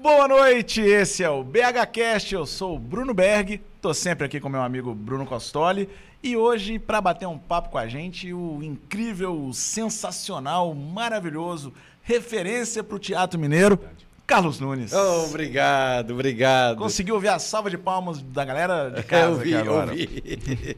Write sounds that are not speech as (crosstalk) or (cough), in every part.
boa noite. Esse é o BHcast. Eu sou o Bruno Berg. Tô sempre aqui com meu amigo Bruno Costoli e hoje para bater um papo com a gente, o incrível, sensacional, maravilhoso referência para o Teatro Mineiro, Carlos Nunes. Oh, obrigado, obrigado. Conseguiu ouvir a salva de palmas da galera de (laughs) casa eu vi, agora. Eu vi.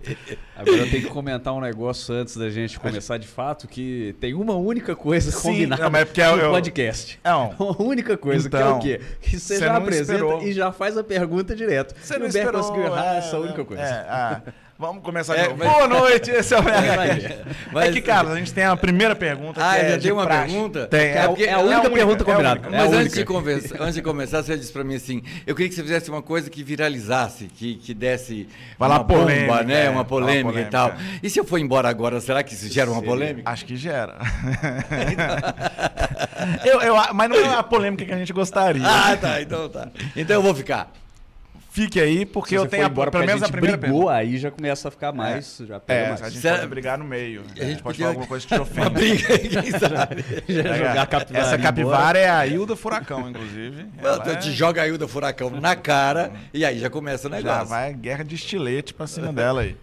Agora eu tenho que comentar um negócio antes da gente começar de fato, que tem uma única coisa Sim, combinada não, mas é porque é no eu- podcast. Não. (laughs) Uma única coisa, Então, que é o quê? Que você, já apresenta esperou. e já faz a pergunta direto. Você e não o esperou. conseguiu errar é, essa única é, coisa. é, ah, vamos começar É, de novo. mas- Boa noite, esse é o (laughs) BHcast. Mas- É que, Carlos, a gente tem a primeira pergunta. Ah, é já tem uma praxe. pergunta? Tem. É, porque- é a única única, pergunta é combinada. única. É Mas antes de, conversa- antes de começar, você disse pra mim assim: eu queria que você fizesse uma coisa que viralizasse, que, que desse Vai lá, uma bomba, polêmica, né? é, uma polêmica, uma e tal. polêmica. E se eu for embora agora, será que isso gera uma polêmica? Acho que gera. (laughs) eu, eu, mas não é a polêmica que a gente gostaria. Ah, tá, então tá. Então eu vou ficar. Fique aí, porque eu tenho a, embora pelo menos a a primeira brigou, pergunta. aí já começa a ficar mais, já pega É, mais. a gente Será- pode brigar no meio. A gente, pode podia- falar alguma coisa que te (laughs) Uma ofende. briga aí, quem (laughs) sabe? Já jogar a capivara Essa embora. capivara é a Hilda Furacão, inclusive. (laughs) Ela Eu é- te joga a Hilda Furacão na cara e aí já começa o Já negócio. vai guerra de estilete pra cima dela aí.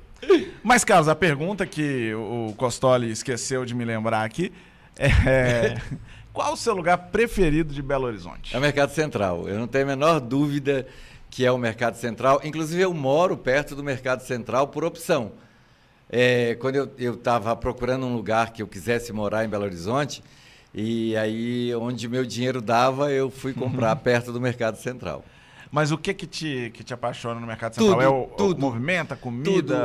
Mas, Carlos, a pergunta que o Costoli esqueceu de me lembrar aqui é: qual o seu lugar preferido de Belo Horizonte? É o Mercado Central. Eu não tenho a menor dúvida que é o Mercado Central. Inclusive, eu moro perto do Mercado Central por opção. É, quando eu estava procurando um lugar que eu quisesse morar em Belo Horizonte, e aí onde meu dinheiro dava, eu fui comprar (laughs) perto do Mercado Central. Mas o que que te, que te apaixona no Mercado Tudo, Central? é o, tudo. o movimento, a Tudo. comida?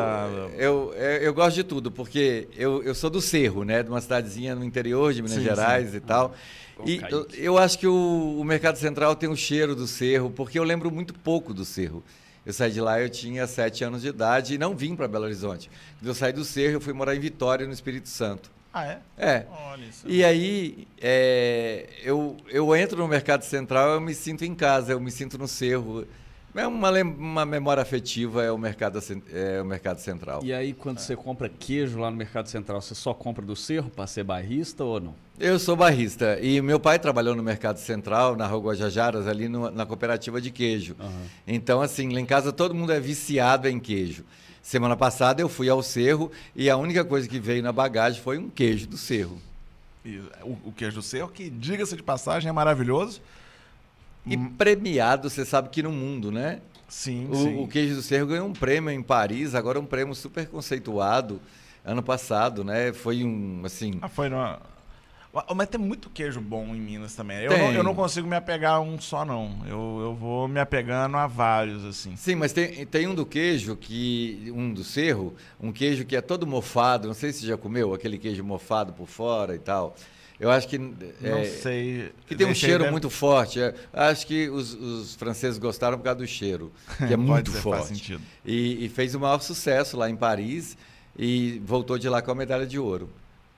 Eu, eu, eu gosto de tudo, porque eu, eu sou do Cerro, né? De uma cidadezinha no interior de Minas Sim, Gerais e tal. Ô, E eu, eu acho que o, o Mercado Central tem o cheiro do Cerro, porque eu lembro muito pouco do Cerro. Eu saí de lá, eu tinha sete anos de idade e não vim para Belo Horizonte. Quando eu saí do Cerro, eu fui morar em Vitória, no Espírito Santo. Ah, é? É. Olha isso. E aí, é, eu, eu entro no Mercado Central, eu me sinto em casa, eu me sinto no Cerro. É uma, uma memória afetiva, é o Mercado, é o mercado Central. E aí, quando você compra queijo lá no Mercado Central, você só compra do cerro para ser barrista ou não? Eu sou barrista e meu pai trabalhou no Mercado Central, na Rua Guajajaras, ali no- na cooperativa de queijo. Então, assim, lá em casa todo mundo é viciado em queijo. Semana passada eu fui ao Cerro e a única coisa que veio na bagagem foi um queijo do Cerro. E o, o queijo do cerro, que, diga-se de passagem, é maravilhoso. E premiado, você sabe que no mundo, né? Sim, sim. O, o queijo do Cerro ganhou um prêmio em Paris, agora um prêmio super conceituado ano passado, né? Foi um, assim... Ah, foi numa... Mas tem muito queijo bom em Minas também. Eu, não, eu não consigo me apegar a um só, não. Eu, eu vou me apegando a vários, assim. Sim, mas tem, tem um do queijo, que um do cerro, um queijo que é todo mofado, não sei se você já comeu, aquele queijo mofado por fora e tal. Eu acho que... Não é, sei. Que tem um cheiro deve- muito forte. É, acho que os, os franceses gostaram por causa do cheiro, (laughs) que é muito ser, faz forte. sentido. E, e fez o maior sucesso lá em Paris e voltou de lá com a medalha de ouro.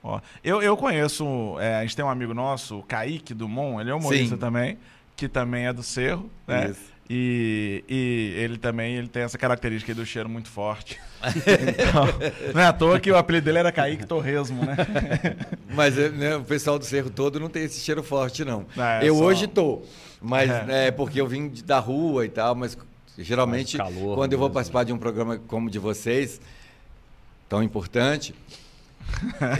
Ó, eu, eu conheço, é, a gente tem um amigo nosso, o Kaique Dumont, ele é humorista Sim. também, que também é do Cerro, né? Isso. E, e ele também ele tem essa característica aí do cheiro muito forte. (laughs) Então, não é à toa que o apelido dele era Kaique Torresmo, né? (laughs) Mas é, né, o pessoal do cerro todo não tem esse cheiro forte, não. É, eu só- hoje tô, mas É. é. porque eu vim da rua e tal, mas geralmente calor quando eu vou mesmo, participar de um programa como o de vocês, tão importante,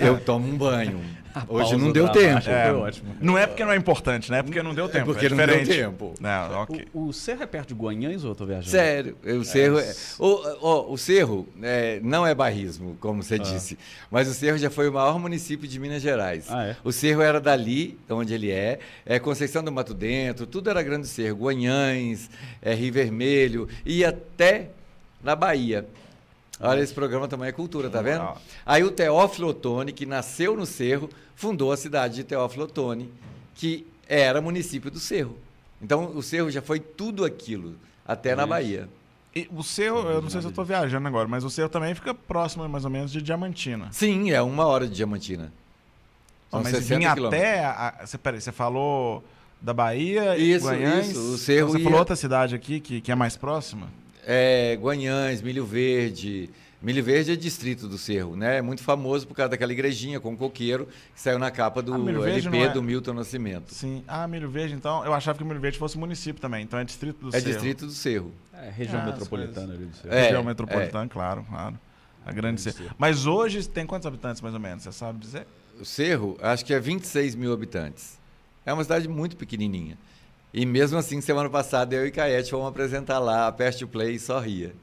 eu tomo um banho. Hoje não deu tempo. É, foi ótimo. Não é porque não é importante, né? É porque não deu tempo. porque é não deu tempo. Não, ok. O, o cerro é perto de Guanhães ou eu tô viajando? Sério, o cerro. É, o, o, o cerro é, não é barrismo, como você disse, mas o cerro já foi o maior município de Minas Gerais. Ah, é? O cerro era dali, de onde ele é, é Conceição do Mato Dentro, tudo era Grande Cerro, Guanhães, é, Rio Vermelho, e até na Bahia. Olha, esse programa também é cultura, tá vendo? Aí o Teófilo Otoni, que nasceu no Cerro, fundou a cidade de Teófilo Otoni, que era município do Cerro. Então o Cerro já foi tudo aquilo, até na. Bahia. E o Cerro, eu não sei se eu tô viajando agora, mas o Cerro também fica próximo, mais ou menos, de Diamantina. Sim, é uma hora de Diamantina. São mas 60 vinha até. A, você, peraí, você falou da Bahia Isso, Guanhães. isso, o Cerro Então você ia- falou outra cidade aqui que, que é mais próxima? É, Guanhães, Milho Verde, Milho Verde é distrito do Cerro, né? É muito famoso por causa daquela igrejinha com coqueiro que saiu na capa do Ah, LP é- do Milton Nascimento. Sim. Ah, Milho Verde, então. Eu achava que o Milho Verde fosse município também. Então é distrito do É Cerro. distrito do Cerro. É, região Ah, metropolitana ali do Cerro. É, Região metropolitana, claro, claro. A grande Grande Cerro. Cerro. Mas hoje tem quantos habitantes, mais ou menos? Você sabe dizer? O Cerro, acho que é 26 mil habitantes. É uma cidade muito pequenininha. E mesmo assim, semana passada, eu e Caete fomos apresentar lá a Pest Play e só ria.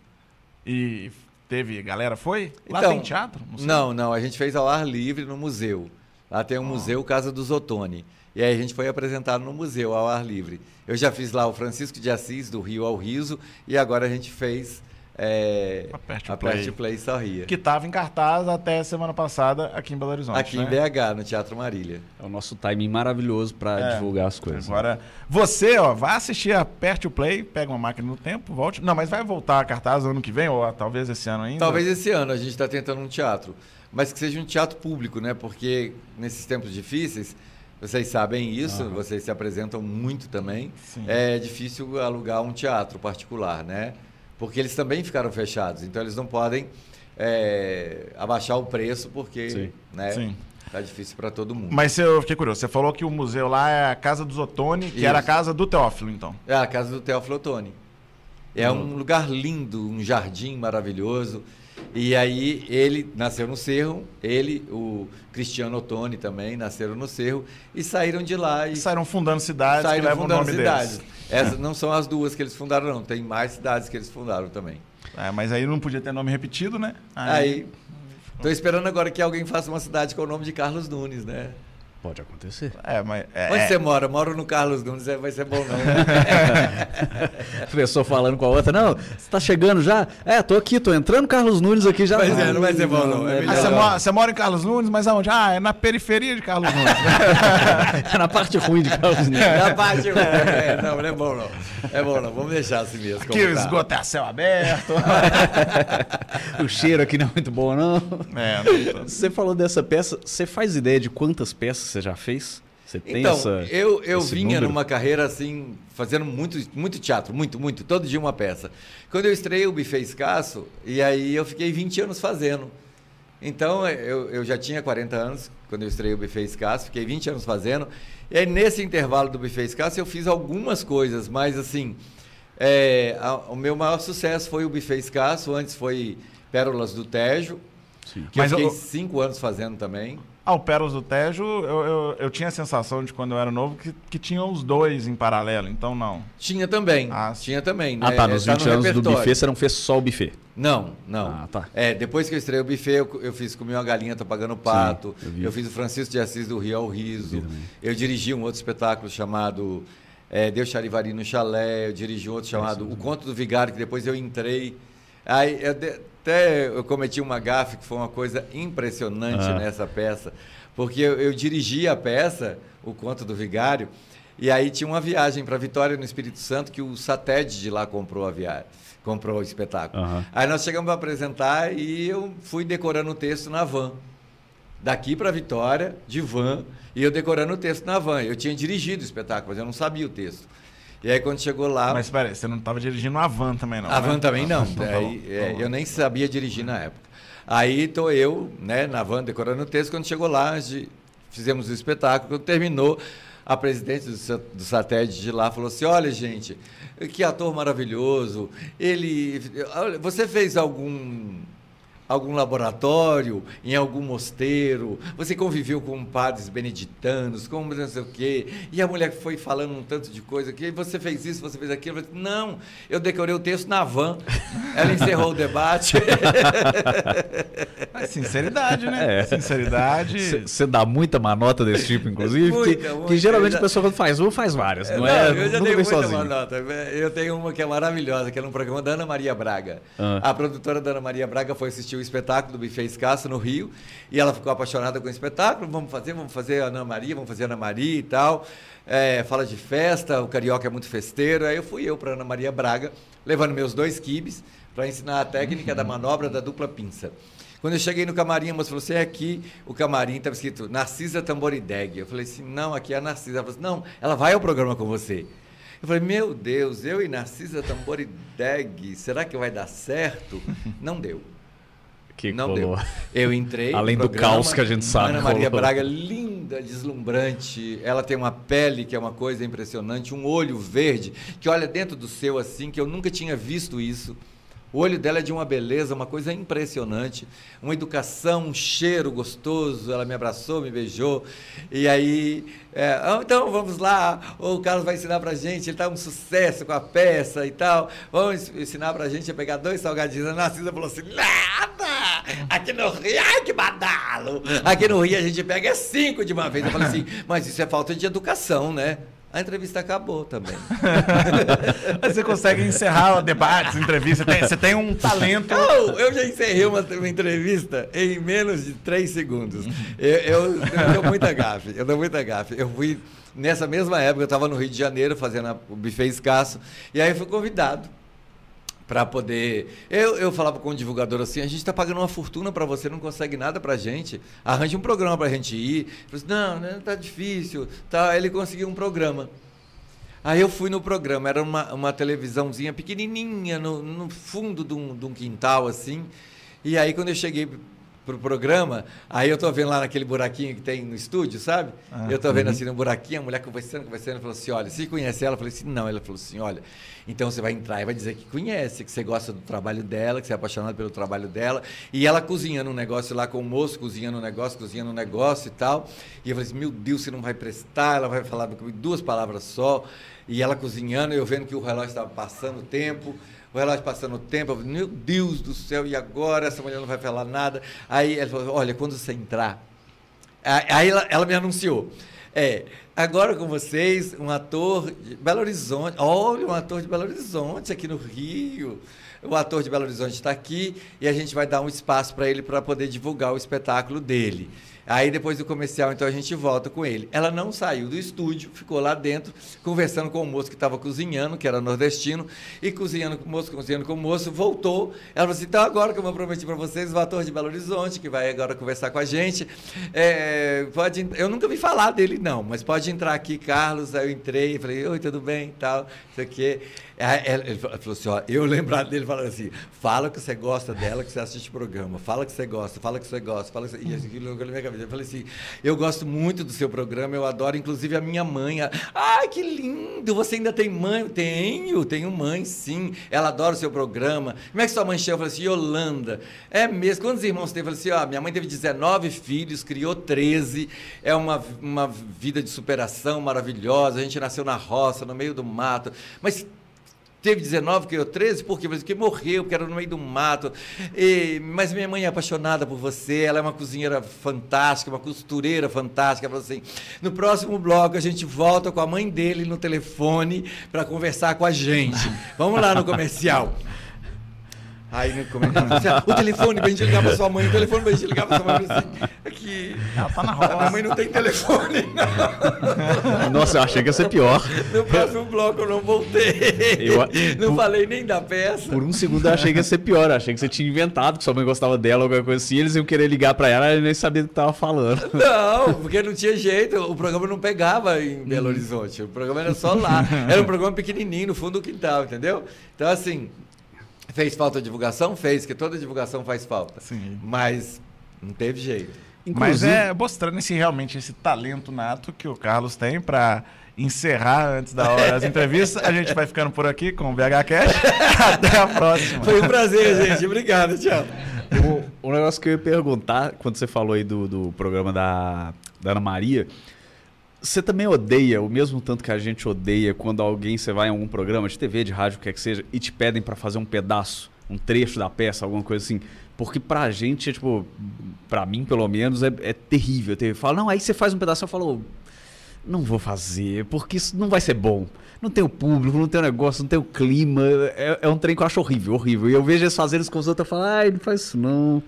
E teve. Galera foi? Lá Então, tem teatro? sei. Não, não, a gente fez ao ar livre no museu. Lá tem um museu Casa dos Ottoni. E aí a gente foi apresentado no museu ao ar livre. Eu já fiz lá o Francisco de Assis, do Rio ao Riso, e agora a gente fez é, A Pest a Play. E só ria. Que estava em cartaz até semana passada aqui em Belo Horizonte. Aqui né? em BH, no Teatro Marília. É o nosso timing maravilhoso para É. divulgar as coisas. né? Agora, você, ó, vai assistir a Pert Play, pega uma máquina no tempo, volte. Não, mas vai voltar a cartaz ano que vem, ou talvez esse ano ainda? Talvez esse ano a gente está tentando um teatro, mas que seja um teatro público, né? Porque nesses tempos difíceis, vocês sabem isso, vocês se apresentam muito também. Sim. É difícil alugar um teatro particular, né? Porque eles também ficaram fechados, então eles não podem é, abaixar o preço porque, Sim. né? Sim. Tá difícil para todo mundo. Mas eu fiquei curioso, você falou que o museu lá é a Casa dos Ottoni, que Isso. era a casa do Teófilo, então. É a casa do Teófilo Otoni. É Hum. um lugar lindo, um jardim maravilhoso. E aí ele nasceu no Cerro, ele, o Cristiano Ottoni também nasceram no Cerro e saíram de lá e saíram fundando cidades saíram que levam o fundando nome cidades. deles. Essas não são as duas que eles fundaram, não. Tem mais cidades que eles fundaram também. É, mas aí não podia ter nome repetido, né? Aí, tô esperando agora que alguém faça uma cidade com o nome de Carlos Nunes, né? Pode acontecer. É, mas. É, Onde é, você mora? Moro no Carlos Nunes, é, vai ser bom não. A (laughs) pessoa falando com a outra, não, você tá chegando já? É, tô aqui, tô entrando Carlos Nunes aqui já. Pois é, não vai ser bom, não. É Ah, melhor você, mora, você mora em Carlos Nunes, mas aonde? Ah, é na periferia de Carlos Nunes. (laughs) É na parte ruim de Carlos Nunes. Na parte. É, não, não é bom não. É bom não. Vamos deixar assim mesmo. Aqui o tá. esgoto é a céu aberto. (laughs) o cheiro aqui não é muito bom, não. é, não tô- Você falou dessa peça, você faz ideia de quantas peças você já fez? Você tem Então, essa. eu, eu vinha número? numa carreira assim, fazendo muito, muito teatro, muito, muito, todo dia uma peça. Quando eu estreiei o Buffet Escasso, e aí eu fiquei 20 anos fazendo. Então, eu, eu já tinha 40 anos quando eu estreiei o Buffet Escasso, fiquei 20 anos fazendo. E aí, nesse intervalo do Buffet Escasso, eu fiz algumas coisas, mas assim, é, a- o meu maior sucesso foi o Buffet Escasso, antes foi Pérolas do Tejo, Sim. que Mas eu fiquei eu- cinco anos fazendo também. Ao Pérolas do Tejo, eu, eu, eu tinha a sensação de quando eu era novo que, que tinham os dois em paralelo, então não. Tinha também, Ah, sim. tinha também. Ah, né? tá. Nos Tá 20 no anos do repertório. buffet, você não fez só o buffet. Não, não. Ah, tá. É, depois que eu estreiei o buffet, eu, eu fiz Comi uma Galinha, Tô Pagando Pato. eu vi. eu, fiz o Francisco de Assis do Rio ao Riso. Também. Eu dirigi um outro espetáculo chamado é, Deus Charivari no Chalé. Eu dirigi um outro chamado Esse O Conto do Vigário, que depois eu entrei. Aí eu de- até eu cometi uma gafe, que foi uma coisa impressionante Ah. nessa peça. Porque eu, eu dirigi a peça, O Conto do Vigário, e aí tinha uma viagem para Vitória, no Espírito Santo, que o Satélite de lá comprou a viagem. Comprou o espetáculo. Aham. Aí nós chegamos para apresentar e eu fui decorando o texto na van. Daqui para Vitória, de van, e eu decorando o texto na van. Eu tinha dirigido o espetáculo, mas eu não sabia o texto. E aí quando chegou lá, Mas peraí, você não estava dirigindo a van também, não. a né? van também não. (laughs) Então tá Aí, é, tá eu nem sabia dirigir na época. Aí tô eu, né, na van decorando o texto. Quando chegou lá, fizemos o espetáculo. Quando terminou, a presidente do, do satélite de lá falou assim: Olha, gente, que ator maravilhoso. Ele, você fez algum algum laboratório, em algum mosteiro, você conviveu com padres beneditanos, com não sei o quê, e a mulher foi falando um tanto de coisa que você fez isso, você fez aquilo. Eu falei, não, eu decorei o texto na van. (laughs) Ela encerrou o debate. Mas (laughs) sinceridade, né? É. Sinceridade. Você dá muita manota desse tipo, inclusive, Muita, que, muita. que geralmente a pessoa quando faz uma, faz várias, não, Não, é? eu já dei vem muita sozinho. nota. Eu tenho uma que é maravilhosa, que é num programa da Ana Maria Braga. Ah. A produtora da Ana Maria Braga foi assistir o espetáculo do Buffet Escasso no Rio e ela ficou apaixonada com o espetáculo. Vamos fazer, vamos fazer Ana Maria, vamos fazer Ana Maria e tal. É, fala de festa, o carioca é muito festeiro. Aí eu fui eu para Ana Maria Braga, levando meus dois quibes para ensinar a técnica da manobra da dupla pinça. Quando eu cheguei no camarim, a moça falou assim, é aqui o camarim, estava escrito Narcisa Tamborideg. Eu falei assim, não, aqui é a Narcisa. Ela falou assim, não, ela vai ao programa com você. Eu falei, meu Deus, eu e Narcisa Tamborideg, será que vai dar certo? Não deu. Que não deu. Eu entrei. (laughs) Além do programa, caos que a gente sabe, Ana Maria rolou. Braga, linda, deslumbrante. Ela tem uma pele que é uma coisa impressionante, um olho verde que olha dentro do seu assim, que eu nunca tinha visto isso. O olho dela é de uma beleza, uma coisa impressionante, uma educação, um cheiro gostoso. Ela me abraçou, me beijou. E aí, é, "Ah, então vamos lá, o Carlos vai ensinar pra gente, ele tá um sucesso com a peça e tal. Vamos ensinar pra gente a pegar dois salgadinhos. A Narcisa falou assim: nada! Aqui no Rio, ai que badalo! Aqui no Rio a gente pega cinco de uma vez. Eu falei assim, mas isso é falta de educação, né? A entrevista acabou também. Mas (laughs) você consegue encerrar debates, entrevistas. Você tem um talento. Eu já encerrei uma, uma entrevista em menos de três segundos. Eu, eu, eu dou muita gafe, eu dou muita gafe. Eu fui, nessa mesma época, eu estava no Rio de Janeiro fazendo a- o buffet escasso, e aí eu fui convidado para poder. Eu, eu falava com o divulgador assim: a gente está pagando uma fortuna para você, não consegue nada para gente. Arranje um programa para a gente ir. Falou assim, não, né, tá difícil. Tá. Ele conseguiu um programa. Aí eu fui no programa, era uma, uma televisãozinha pequenininha, no, no fundo de um, de um quintal assim. E aí quando eu cheguei pro programa, aí eu tô vendo lá naquele buraquinho que tem no estúdio, sabe? Ah, eu tô vendo assim no buraquinho, a mulher conversando, conversando, falou assim, olha, você conhece ela? Eu falei assim, não. Ela falou assim, olha, então você vai entrar e vai dizer que conhece, que você gosta do trabalho dela, que você é apaixonado pelo trabalho dela. E ela cozinhando um negócio lá com o moço, cozinhando um negócio, cozinhando um negócio e tal. E eu falei assim, meu Deus, você não vai prestar, ela vai falar comigo duas palavras só. E ela cozinhando, eu vendo que o relógio estava passando o tempo, o relógio passando o tempo, eu meu Deus do céu, e agora? Essa mulher não vai falar nada. Aí ela falou, olha, quando você entrar, Aí aí ela, ela me anunciou. É, agora com vocês, um ator de Belo Horizonte. Olha, um ator de Belo Horizonte aqui no Rio. O ator de Belo Horizonte está aqui e a gente vai dar um espaço para ele para poder divulgar o espetáculo dele. Aí depois do comercial, então a gente volta com ele. Ela não saiu do estúdio, ficou lá dentro, conversando com o moço que estava cozinhando, que era nordestino, e cozinhando com o moço, cozinhando com o moço, voltou. Ela falou assim: então agora que eu prometi para vocês, o ator de Belo Horizonte, que vai agora conversar com a gente, é, pode, eu nunca vi falar dele, não, mas pode entrar aqui, Carlos. Aí eu entrei, falei, oi, tudo bem tal, isso aqui. Aí ela- Ele falou assim: ó, eu lembrar dele falando assim: fala que você gosta dela, que você assiste o programa, fala que você gosta, fala que você gosta, fala que você... E aquilo ficou na minha cabeça. Eu falei assim: eu gosto muito do seu programa, eu adoro, inclusive a minha mãe. a- Ai, que lindo! Você ainda tem mãe? Tenho, tenho mãe, sim. Ela adora o seu programa. Como é que sua mãe chama? Eu falei assim: Yolanda. É mesmo. Quantos irmãos tem? Eu falei assim: ó, minha mãe teve 19 filhos, criou 13. É uma, uma vida de superação maravilhosa. A gente nasceu na roça, no meio do mato. Mas Teve 19, criou 13, por quê? Porque morreu, porque era no meio do mato. E- mas minha mãe é apaixonada por você, ela é uma cozinheira fantástica, uma costureira fantástica. Ela falou assim: no próximo bloco a gente volta com a mãe dele no telefone para conversar com a gente. Vamos lá no comercial. (laughs) Aí no comercial, assim, "Ah, o telefone pra gente ligar pra sua mãe, o telefone pra gente ligar pra sua mãe. Assim, aqui. Ela tá na A minha mãe não tem telefone, não. Nossa, eu achei que ia ser pior. No próximo bloco eu não voltei. Eu- não por- falei nem da peça. Por um segundo eu achei que ia ser pior. Eu achei que você tinha inventado que sua mãe gostava dela ou alguma coisa assim. Eles iam querer ligar pra ela e nem sabia do que tava falando. Não, porque não tinha jeito. O programa não pegava em Belo Uhum. Horizonte. O programa era só lá. Era um programa pequenininho, no fundo do quintal, entendeu? Então, assim, fez falta de divulgação? Fez, que toda divulgação faz falta. Sim. Mas não teve jeito. Mas é mostrando esse realmente esse talento nato que o Carlos tem pra encerrar antes da hora as entrevistas. A gente vai ficando por aqui com o BH Cash. (laughs) Até a próxima. Foi um prazer, gente. Obrigado, tchau. O, o negócio que eu ia perguntar, quando você falou aí do, do programa da, da Ana Maria, você também odeia, o mesmo tanto que a gente odeia, quando alguém, você vai em algum programa de TV, de rádio, o que quer que seja, e te pedem pra fazer um pedaço, um trecho da peça, alguma coisa assim. Porque pra gente, é, tipo, pra mim pelo menos, é, é terrível. terrível. Fala, não, aí você faz um pedaço, eu falo, não vou fazer, porque isso não vai ser bom. Não tem o público, não tem o negócio, não tem o clima. É, é um trem que eu acho horrível, horrível. E eu vejo eles fazendo isso com os outros, eu falo, ai, não faz isso não.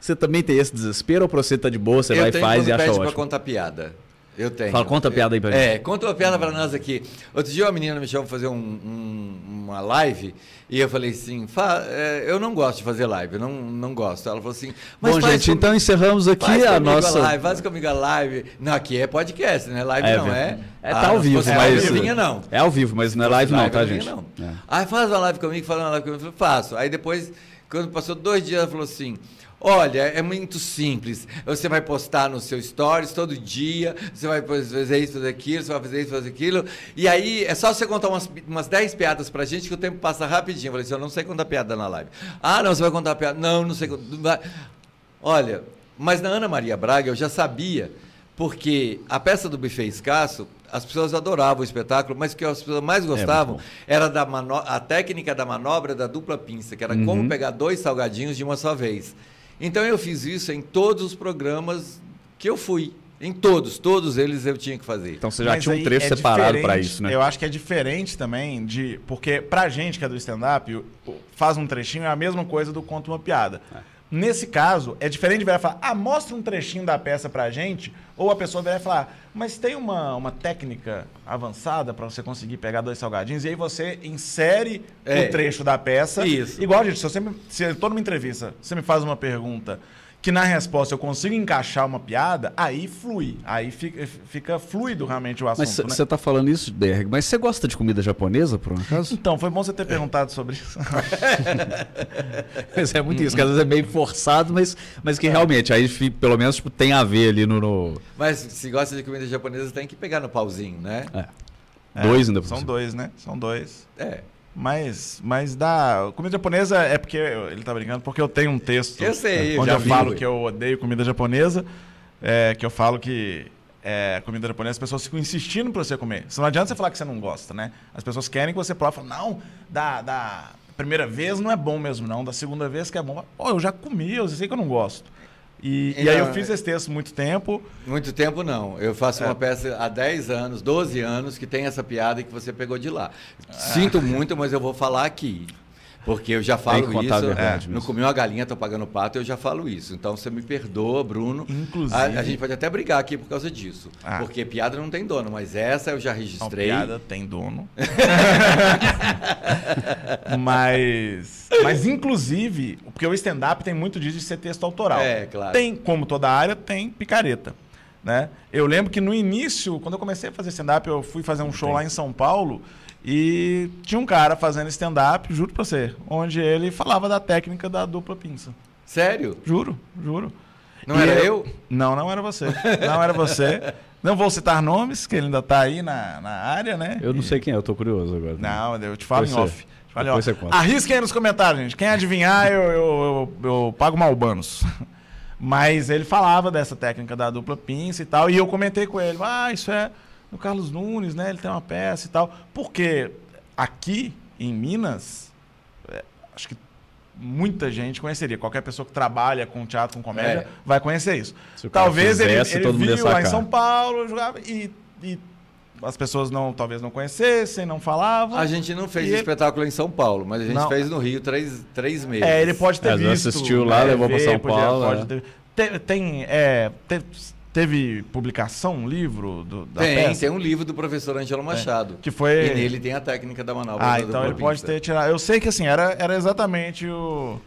Você também tem esse desespero ou pra você tá de boa, você eu vai e tenho faz e acha pede pra ótimo? contar piada. Eu tenho. Fala, conta a piada aí pra gente. É, conta uma piada pra nós aqui. Outro dia uma menina me chamou pra fazer um- um- uma live e eu falei assim, "Fa- é, eu não gosto de fazer live, não, não gosto. Ela falou assim, mas Bom, faz gente, comigo- então encerramos aqui faz a nossa. live, faz comigo a live. Não, aqui é podcast, né? Live É, não é. É, tá ao vivo, mas- live, não. É ao vivo, mas não é live, não, Live, tá, eu vinha, gente? Não. É. Aí faz uma live comigo, fala uma live comigo, eu falei, faço. Aí depois, quando passou dois dias, ela falou assim, Olha, é muito simples. Você vai postar no seu stories todo dia, você vai fazer isso, fazer aquilo, você vai fazer isso, fazer aquilo. E aí é só você contar umas, umas 10 piadas pra gente que o tempo passa rapidinho. Eu falei assim, eu não sei contar piada na live. Ah, não, você vai contar piada. Não, não sei contar. Olha, mas na Ana Maria Braga eu já sabia, porque a peça do buffet escasso, as pessoas adoravam o espetáculo, mas o que as pessoas mais gostavam é era da a técnica da manobra da dupla pinça, que era uhum. como pegar dois salgadinhos de uma só vez. Então eu fiz isso em todos os programas que eu fui. Em todos, todos eles eu tinha que fazer. Então você já Mas tinha um trecho é separado para isso, né? Eu acho que é diferente também de. Porque pra gente que é do stand-up, faz um trechinho é a mesma coisa do conto uma piada. É. Nesse caso, é diferente de virar e falar, ah, mostra um trechinho da peça pra gente, ou a pessoa virar e falar, mas tem uma, uma técnica avançada para você conseguir pegar dois salgadinhos, e aí você insere é. o trecho da peça. Isso. Igual, gente, se eu sempre, se eu tô numa entrevista, você me faz uma pergunta que na resposta eu consigo encaixar uma piada, aí flui. Aí fica, fica fluido realmente o assunto. Mas você né? tá falando isso, Derg, mas você gosta de comida japonesa, por um acaso? Então, foi bom você ter perguntado sobre isso. mas é muito isso, que às vezes é meio forçado, mas, mas que é. realmente, aí pelo menos tipo, tem a ver ali no, no, Mas se gosta de comida japonesa, tem que pegar no pauzinho, né? É. É, dois ainda São dois, né? São dois. É. Mas, mas da comida japonesa é porque ele tá brincando porque eu tenho um texto eu sei, onde eu, eu falo que eu odeio comida japonesa, é, que eu falo que é, comida japonesa as pessoas ficam insistindo para você comer. Não adianta você falar que você não gosta, né? As pessoas querem que você prove, falam, não, da, da primeira vez não é bom mesmo não, da segunda vez que é bom. Pô, eu já comi, eu sei que eu não gosto. E, e, aí eu fiz esse texto muito tempo. Muito tempo não. Eu faço é. uma peça há 10 anos, 12 anos, que tem essa piada que você pegou de lá. Sinto muito, mas eu vou falar aqui. Porque eu já falo isso. É, não comi uma galinha, estou pagando pato, eu já falo isso. Então você me perdoa, Bruno. Inclusive. A, a gente pode até brigar aqui por causa disso. Ah. Porque piada não tem dono, mas essa eu já registrei. Não, piada tem dono. (laughs) mas. Mas, inclusive, porque o stand-up tem muito disso de ser texto autoral. É, claro. Tem, como toda área, tem picareta. Né? Eu lembro que no início, quando eu comecei a fazer stand-up, eu fui fazer um show lá em São Paulo. E tinha um cara fazendo stand-up, juro pra você, onde ele falava da técnica da dupla pinça. Sério? Juro, juro. Não e era eu? Não, não era você. Não era você. Não vou citar nomes, que ele ainda tá aí na, na área, né? Eu não sei quem é, eu tô curioso agora. Não, eu te falo em off. Te falo em off. Arrisquem aí nos comentários, gente. Quem adivinhar, eu, eu, eu, eu pago malbanos. (laughs) Mas ele falava dessa técnica da dupla pinça e tal. E eu comentei com ele, ah, isso é no Carlos Nunes, né? Ele tem uma peça e tal. Porque aqui em Minas, é, acho que muita gente conheceria. Qualquer pessoa que trabalha com teatro, com comédia, é. vai conhecer isso. Talvez ele, ele viu lá em São Paulo, jogava e, e as pessoas não, talvez não conhecessem, não falavam. A gente não fez espetáculo em São Paulo, mas a gente não. fez no Rio três, três meses. É, ele pode ter é, visto. assistiu lá, né, levou para São Paulo. Pode, pode ter, tem, é, ter, Teve publicação, um livro do, da tem, peça? Tem um livro do professor Angelo Machado. É, que foi... E nele tem a técnica da manobra. Ah, então ele pode ter tirado... Eu sei que assim, era, era exatamente o,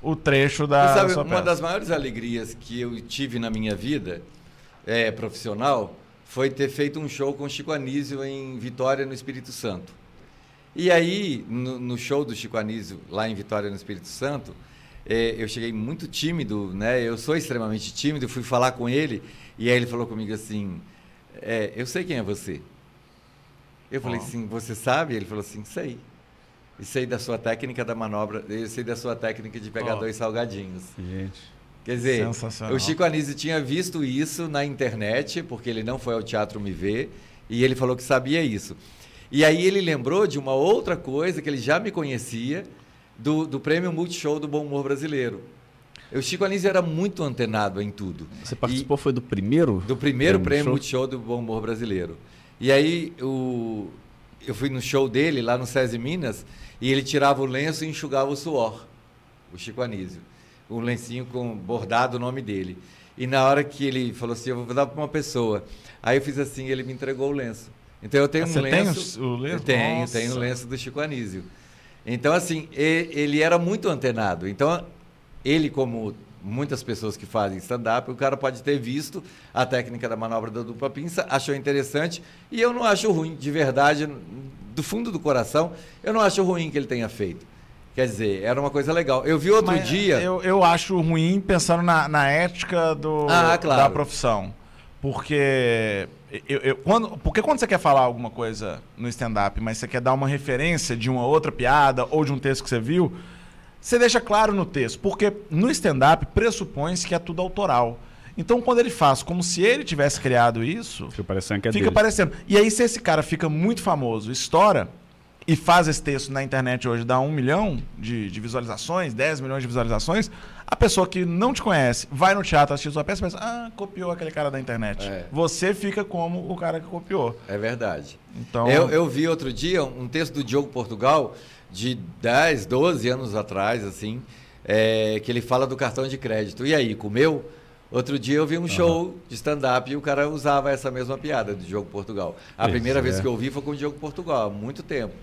o trecho da, sabe, Uma peça. das maiores alegrias que eu tive na minha vida é, profissional foi ter feito um show com Chico Anísio em Vitória, no Espírito Santo. E aí, no, no show do Chico Anísio, lá em Vitória, no Espírito Santo, é, eu cheguei muito tímido, né? Eu sou extremamente tímido, fui falar com ele e aí ele falou comigo assim: é, Eu sei quem é você. Eu falei assim: Você sabe? Ele falou assim: Sei. E sei da sua técnica da manobra, eu sei da sua técnica de pegar oh. dois salgadinhos. Gente. Quer dizer, o Chico Anísio tinha visto isso na internet, porque ele não foi ao teatro me ver, e ele falou que sabia isso. E aí ele lembrou de uma outra coisa que ele já me conhecia, do, do prêmio Multishow do Bom Humor Brasileiro. O Chico Anísio era muito antenado em tudo. Você participou, e, foi do primeiro? Do primeiro prêmio, prêmio Multishow do Bom Humor Brasileiro. E aí o, eu fui no show dele, lá no SESI Minas, e ele tirava o lenço e enxugava o suor, o Chico Anísio. Um lencinho com bordado o nome dele. E na hora que ele falou assim, eu vou dar para uma pessoa. Aí eu fiz assim, ele me entregou o lenço. Então eu tenho ah, um lenço. Tem o, o lenço? Tenho, tenho o lenço do Chico Anísio. Então, assim, ele era muito antenado. Então, ele, como muitas pessoas que fazem stand-up, o cara pode ter visto a técnica da manobra da dupla pinça, achou interessante, e eu não acho ruim, de verdade, do fundo do coração, eu não acho ruim que ele tenha feito. Quer dizer, era uma coisa legal. Eu vi outro Mas dia. Eu, eu acho ruim pensando na, na ética do, Ah, claro. da profissão. Porque. Eu, eu- quando, porque quando você quer falar alguma coisa no stand-up, mas você quer dar uma referência de uma outra piada ou de um texto que você viu, você deixa claro no texto. Porque no stand-up pressupõe-se que é tudo autoral. Então, quando ele faz como se ele tivesse criado isso, Fica parecendo que é fica dele. parecendo. E aí, se esse cara fica muito famoso, estoura, e faz esse texto na internet hoje, dá um milhão de, de visualizações, 10 milhões de visualizações, a pessoa que não te conhece vai no teatro assistir sua peça e pensa, ah, copiou aquele cara da internet. É. Você fica como o cara que copiou. É verdade. Então, Eu, eu vi outro dia um texto do Diogo Portugal, de 10, 12 anos atrás, assim, é, que ele fala do cartão de crédito. E aí, comeu? Outro dia eu vi um show de stand-up e o cara usava essa mesma piada do Diogo Portugal. A Pois primeira vez é. que eu vi foi com o Diogo Portugal, há muito tempo.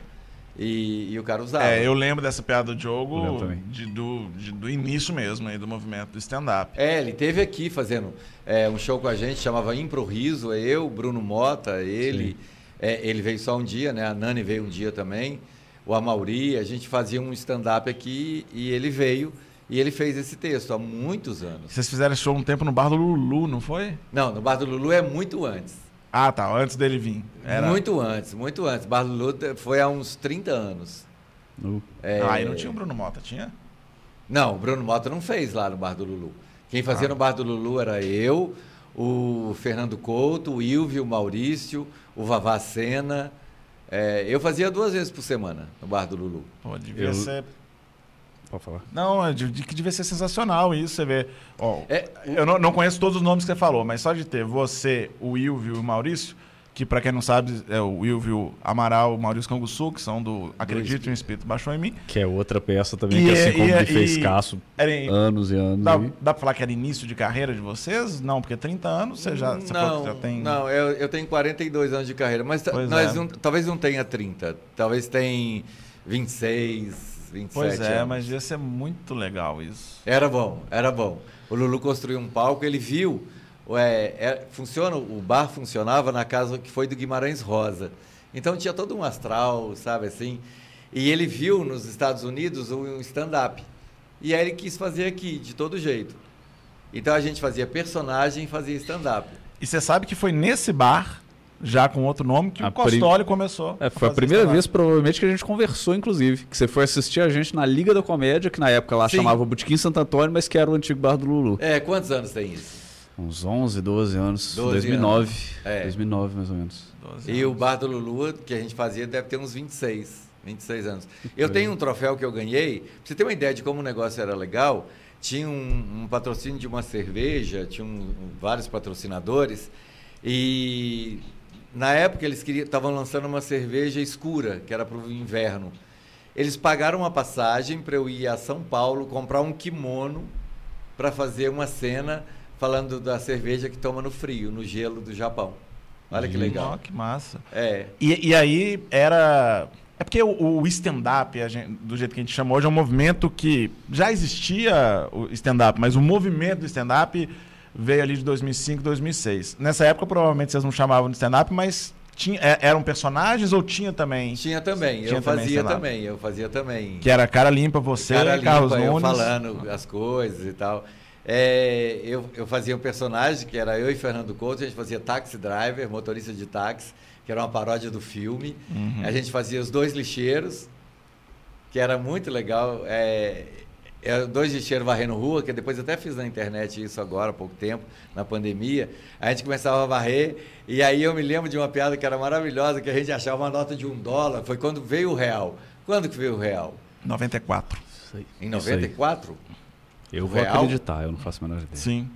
E, e o cara usava. é, eu lembro dessa piada do Diogo de- do, de- do início mesmo aí, do movimento do stand-up. É, ele teve aqui fazendo é, um show com a gente, chamava Impro Riso, é eu, Bruno Mota, ele. é, ele veio só um dia, né? A Nani veio um dia também, o Amauri, a gente fazia um stand-up aqui e ele veio e ele fez esse texto há muitos anos. Vocês fizeram show um tempo no bar do Lulu, não foi? Não, no Bar do Lulu é muito antes. Ah, tá, antes dele vir. Era... Muito antes, muito antes. Bar do Lulu foi há uns 30 anos. No- É, Ah, aí não tinha o Bruno Mota, tinha? Não, o Bruno Mota não fez lá no Bar do Lulu. Quem fazia Ah. no Bar do Lulu era eu, o Fernando Couto, o Ilvio, o Maurício, o Vavá Sena. É, eu fazia duas vezes por semana no Bar do Lulu. Pô, devia Eu- ser Pode falar. Não, é de, de que devia ser sensacional isso, você vê. Ó, É, eu não, não conheço todos os nomes que você falou, mas só de ter você, o Ilvio e o Maurício, que pra quem não sabe, é o Ilvio Amaral, o Maurício Canguçu, que são do Acredito em Espírito Baixou em Mim. Que é outra peça também, E que é- assim como e é- me fez caço Era, anos e anos. dá, dá pra falar que era início de carreira de vocês? Não, porque 30 anos você já, você não, já tem. não eu, eu tenho 42 anos de carreira, mas nós é. não- talvez não tenha 30, talvez tenha 26, 27 pois é, anos. mas ia ser muito legal isso. Era bom, era bom. O Lulu construiu um palco, ele viu. Ué, é- funciona, o bar funcionava na casa que foi do Guimarães Rosa. Então tinha todo um astral, sabe assim. E ele viu nos Estados Unidos um stand-up. E aí ele quis fazer aqui, de todo jeito. Então a gente fazia personagem e fazia stand-up. E você sabe que foi nesse bar, já com outro nome, que A o Costoli começou. É, a foi a fazer primeira vez, provavelmente, que a gente conversou, inclusive. Que você foi assistir a gente na Liga da Comédia, que na época lá Sim. chamava Botequim Santo Antônio, mas que era o antigo bar do Lulu. É, quantos anos tem isso? Uns 11, 12 anos. 12 2009. É. 2009, mais ou menos. 12 E o anos. Bar do Lulu, que a gente fazia, deve ter uns 26, 26 anos. Eu tenho um troféu que eu ganhei, pra você ter uma ideia de como o negócio era legal, tinha um, um patrocínio de uma cerveja, tinha um- vários patrocinadores, e na época eles queriam- estavam lançando uma cerveja escura, que era para o inverno. Eles pagaram uma passagem para eu ir a São Paulo comprar um kimono para fazer uma cena falando da cerveja que toma no frio, no gelo do Japão. Olha que legal. Ó, que massa. É, E, e aí era. É porque o, o stand-up, do jeito que a gente chama hoje, é um movimento que já existia o stand-up, mas o movimento do stand-up veio ali de 2005, 2006. Nessa época, provavelmente vocês não chamavam de stand-up, mas tinha, é- eram personagens ou tinha também? tinha também. Tinha eu também fazia também, eu fazia também. Que era cara limpa você, Cara Carlos limpa, Nunes. falando as coisas e tal. É, eu, eu fazia um personagem que era eu e Fernando Couto, a gente fazia taxi driver, motorista de táxi, que era uma paródia do filme. Uhum. A gente fazia os dois lixeiros, que era muito legal. É, é, dois lixeiros varrendo rua, que depois eu até fiz na internet isso agora, há pouco tempo, na pandemia. A gente começava a varrer, e aí eu me lembro de uma piada que era maravilhosa, que a gente achava uma nota de um dólar, foi quando veio o real. Quando que veio o real? 94. Isso aí. Em Isso aí. 94? Eu vou Real? acreditar, eu não faço a menor ideia. Sim.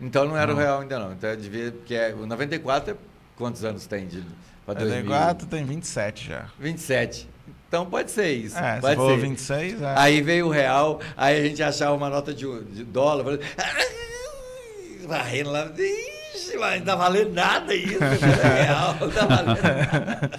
Então não era Não. o real ainda não. Então eu devia, porque é, o 94 é, quantos anos tem de para 94 tem 27 já. 27. Então pode ser isso. É, se pode for ser. 26, é. Aí veio o real, aí a gente achava uma nota de, de dólar, varrendo lá, mas não tá valendo nada isso, é real, não tá valendo nada.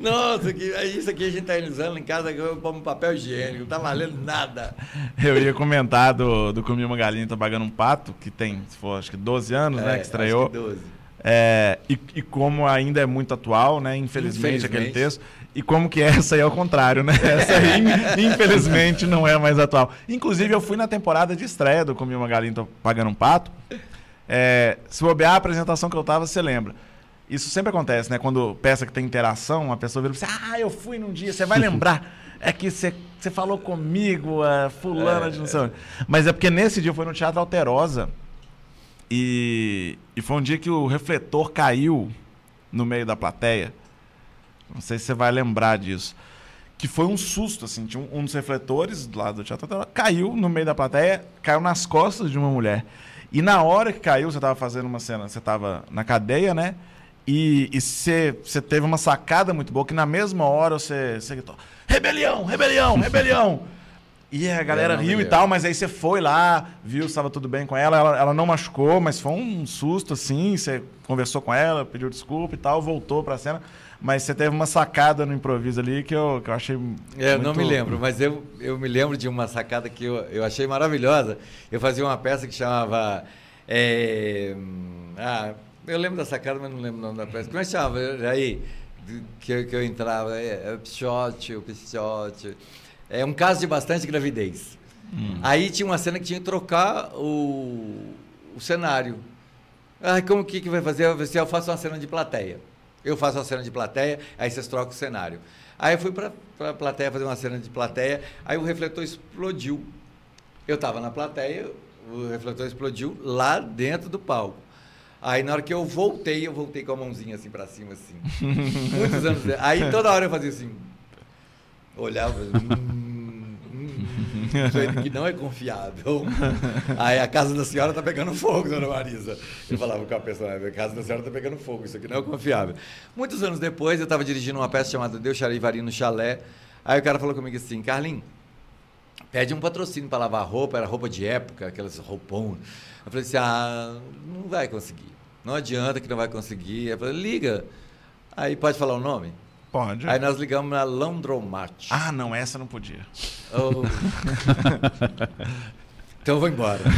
Nossa, que, isso aqui a gente tá usando em casa, eu como papel higiênico, não tá valendo nada. Eu ia comentar do, do Comi uma Galinha Tô Pagando um Pato, que tem, se for, acho que 12 anos, né, É, que acho estreou. que 12. É, e, e como ainda é muito atual, né? Infelizmente, aquele Infelizmente. texto. E como que essa aí é o contrário, né? (laughs) Essa aí, in- infelizmente, não é mais atual. Inclusive, eu fui na temporada de estreia do Comi uma Galinha, pagando um pato. É, se bobear a apresentação que eu tava, você lembra. Isso sempre acontece, né? Quando peça que tem interação, a pessoa vira e fala assim, ah, eu fui num dia, você vai lembrar. (laughs) É que você, você falou comigo, a fulana de não sei onde. Mas é porque nesse dia foi no Teatro Alterosa. E, e foi um dia que o refletor caiu no meio da plateia. Não sei se você vai lembrar disso. Que foi um susto, assim. Tinha um, um dos refletores lá do Teatro Alterosa, caiu no meio da plateia, caiu nas costas de uma mulher. E na hora que caiu, você estava fazendo uma cena, você estava na cadeia, né? E você teve uma sacada muito boa, que na mesma hora você, gritou: rebelião, rebelião, (laughs) rebelião. E a galera não riu e tal, mas aí você foi lá, viu se estava tudo bem com ela, ela, ela não machucou, mas foi um susto assim, você conversou com ela, pediu desculpa e tal, voltou pra cena, mas você teve uma sacada no improviso ali que eu, que eu achei É, eu não muito- me lembro, mas eu, eu me lembro de uma sacada que eu, eu achei maravilhosa. Eu fazia uma peça que chamava. é, hum, ah, eu lembro da sacada, mas não lembro o nome da peça. Como é que chamava? Aí, do- que, eu- que eu entrava, é, é o Pichote, o Pichote. É um caso de bastante gravidez. Aí tinha uma cena que tinha que trocar o, o cenário. Ah, como que, que vai fazer? Eu eu faço uma cena de plateia. Eu faço uma cena de plateia, aí vocês trocam o cenário. Aí eu fui para a plateia fazer uma cena de plateia, aí o refletor explodiu. Eu estava na plateia, o refletor explodiu lá dentro do palco. Aí na hora que eu voltei, eu voltei com a mãozinha assim para cima, assim. (laughs) Muitos anos. Aí toda hora eu fazia assim. Olhava. Hum, hum, isso aí que não é confiável. (laughs) Aí a casa da senhora tá pegando fogo, dona Marisa. Eu falava com a pessoa, a casa da senhora tá pegando fogo, isso aqui não é confiável. Muitos anos depois, eu estava dirigindo uma peça chamada Deus Charivari no Chalé. Aí o cara falou comigo assim, Carlinhos, pede um patrocínio para lavar roupa, era roupa de época, aquelas roupão. Eu falei assim, ah, não vai conseguir. Não adianta que não vai conseguir. Eu falei, liga. Aí pode falar o nome? Pode. Aí nós ligamos na Landromat. Ah, não, essa não podia. Oh. (laughs) então eu vou embora. (laughs)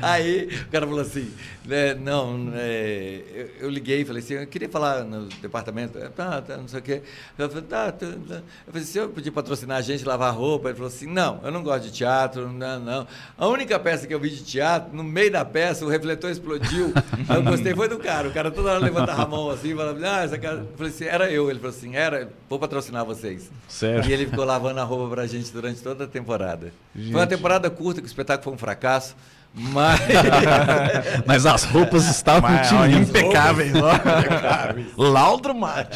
Aí o cara falou assim, né, não, é, eu, eu liguei e falei assim, eu queria falar no departamento, É, tá, tá, não sei o quê. Eu falei, tá, tá, tá. Eu falei, se eu podia patrocinar a gente, lavar roupa, ele falou assim, não, eu não gosto de teatro, não, não. A única peça que eu vi de teatro, no meio da peça, o refletor explodiu. (laughs) eu gostei, foi do cara. O cara toda hora levantava a mão assim, falava, ah, essa cara. Eu falei assim, era eu. Ele falou assim, era, vou patrocinar vocês. Sério? E ele ficou lavando a roupa pra gente durante toda a temporada. Gente. Foi uma temporada curta, que o espetáculo foi um fracasso, mas. (laughs) Mas as roupas estavam Mas, ó, tinindo. impecáveis, ó. Laundromat.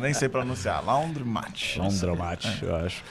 Nem sei pronunciar. Laundromat. Laundromat, eu acho.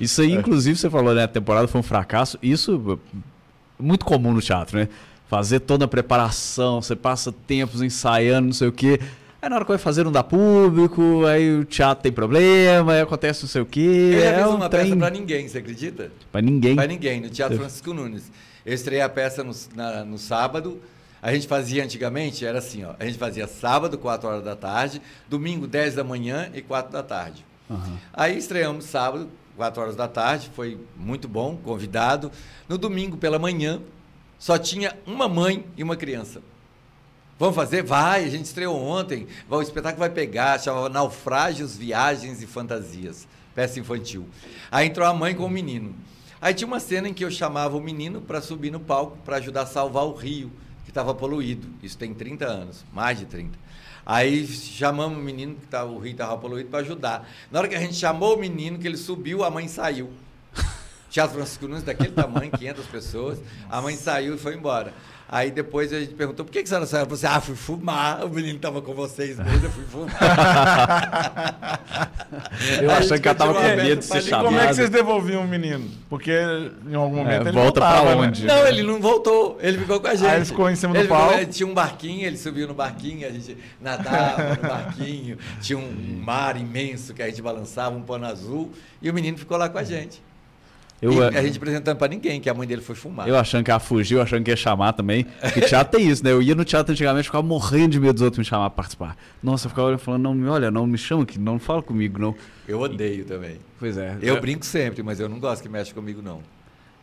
Isso aí, inclusive, você falou, né? A temporada foi um fracasso. Isso é muito comum no teatro, né? Fazer toda a preparação, você passa tempos ensaiando, não sei o quê. Aí na hora que vai fazer não dá público, aí o teatro tem problema, aí acontece não sei o quê. Eu já é fiz um uma trem peça pra ninguém, você acredita? pra ninguém. Pra ninguém, no Teatro Francisco Nunes. Eu estreiei a peça no, na- no sábado. A gente fazia antigamente, era assim, ó. A gente fazia sábado, 4 horas da tarde, domingo, 10 da manhã e 4 da tarde. Aham. Aí estreamos sábado, 4 horas da tarde, foi muito bom, convidado. No domingo pela manhã, só tinha uma mãe e uma criança. Vamos fazer? Vai, a gente estreou ontem. O espetáculo vai pegar, chamava Naufrágios, Viagens e Fantasias. Peça infantil. Aí entrou a mãe com o menino. Aí tinha uma cena em que eu chamava o menino para subir no palco para ajudar a salvar o rio, que estava poluído. Isso tem 30 anos, mais de 30. Aí chamamos o menino, que tava, o rio estava poluído, para ajudar. Na hora que a gente chamou o menino, que ele subiu, a mãe saiu. (laughs) Teatro Francisco Nunes daquele tamanho, 500 pessoas. A mãe saiu e foi embora. Aí depois a gente perguntou, por que, que a senhora saiu? Ela falou assim, ah, fui fumar. O menino estava com vocês mesmo, eu fui fumar. (laughs) Eu Aí achando que ela tava com medo de ser E como é que chamada. vocês devolviam o menino? Porque em algum momento ele volta pra voltava, né? onde? Não, ele não voltou. Ele ficou com a gente. Ah, ele ficou em cima do Ele ficou- palco? ele tinha um barquinho, ele subiu no barquinho, a gente nadava no barquinho. Tinha um mar imenso que a gente balançava, um pano azul. E o menino ficou lá com a gente. Eu, e eh, a gente apresentando pra ninguém, que a mãe dele foi fumar. Eu achando que ela fugiu, achando que ia chamar também. Porque teatro tem isso, né? Eu ia no teatro antigamente, ficava morrendo de medo dos outros me chamar pra participar. Nossa, eu ficava olhando, falando, não, me olha, não me chama aqui, não fala comigo, não. Eu odeio também. Pois é. Eu brinco sempre, mas eu não gosto que mexa comigo, não.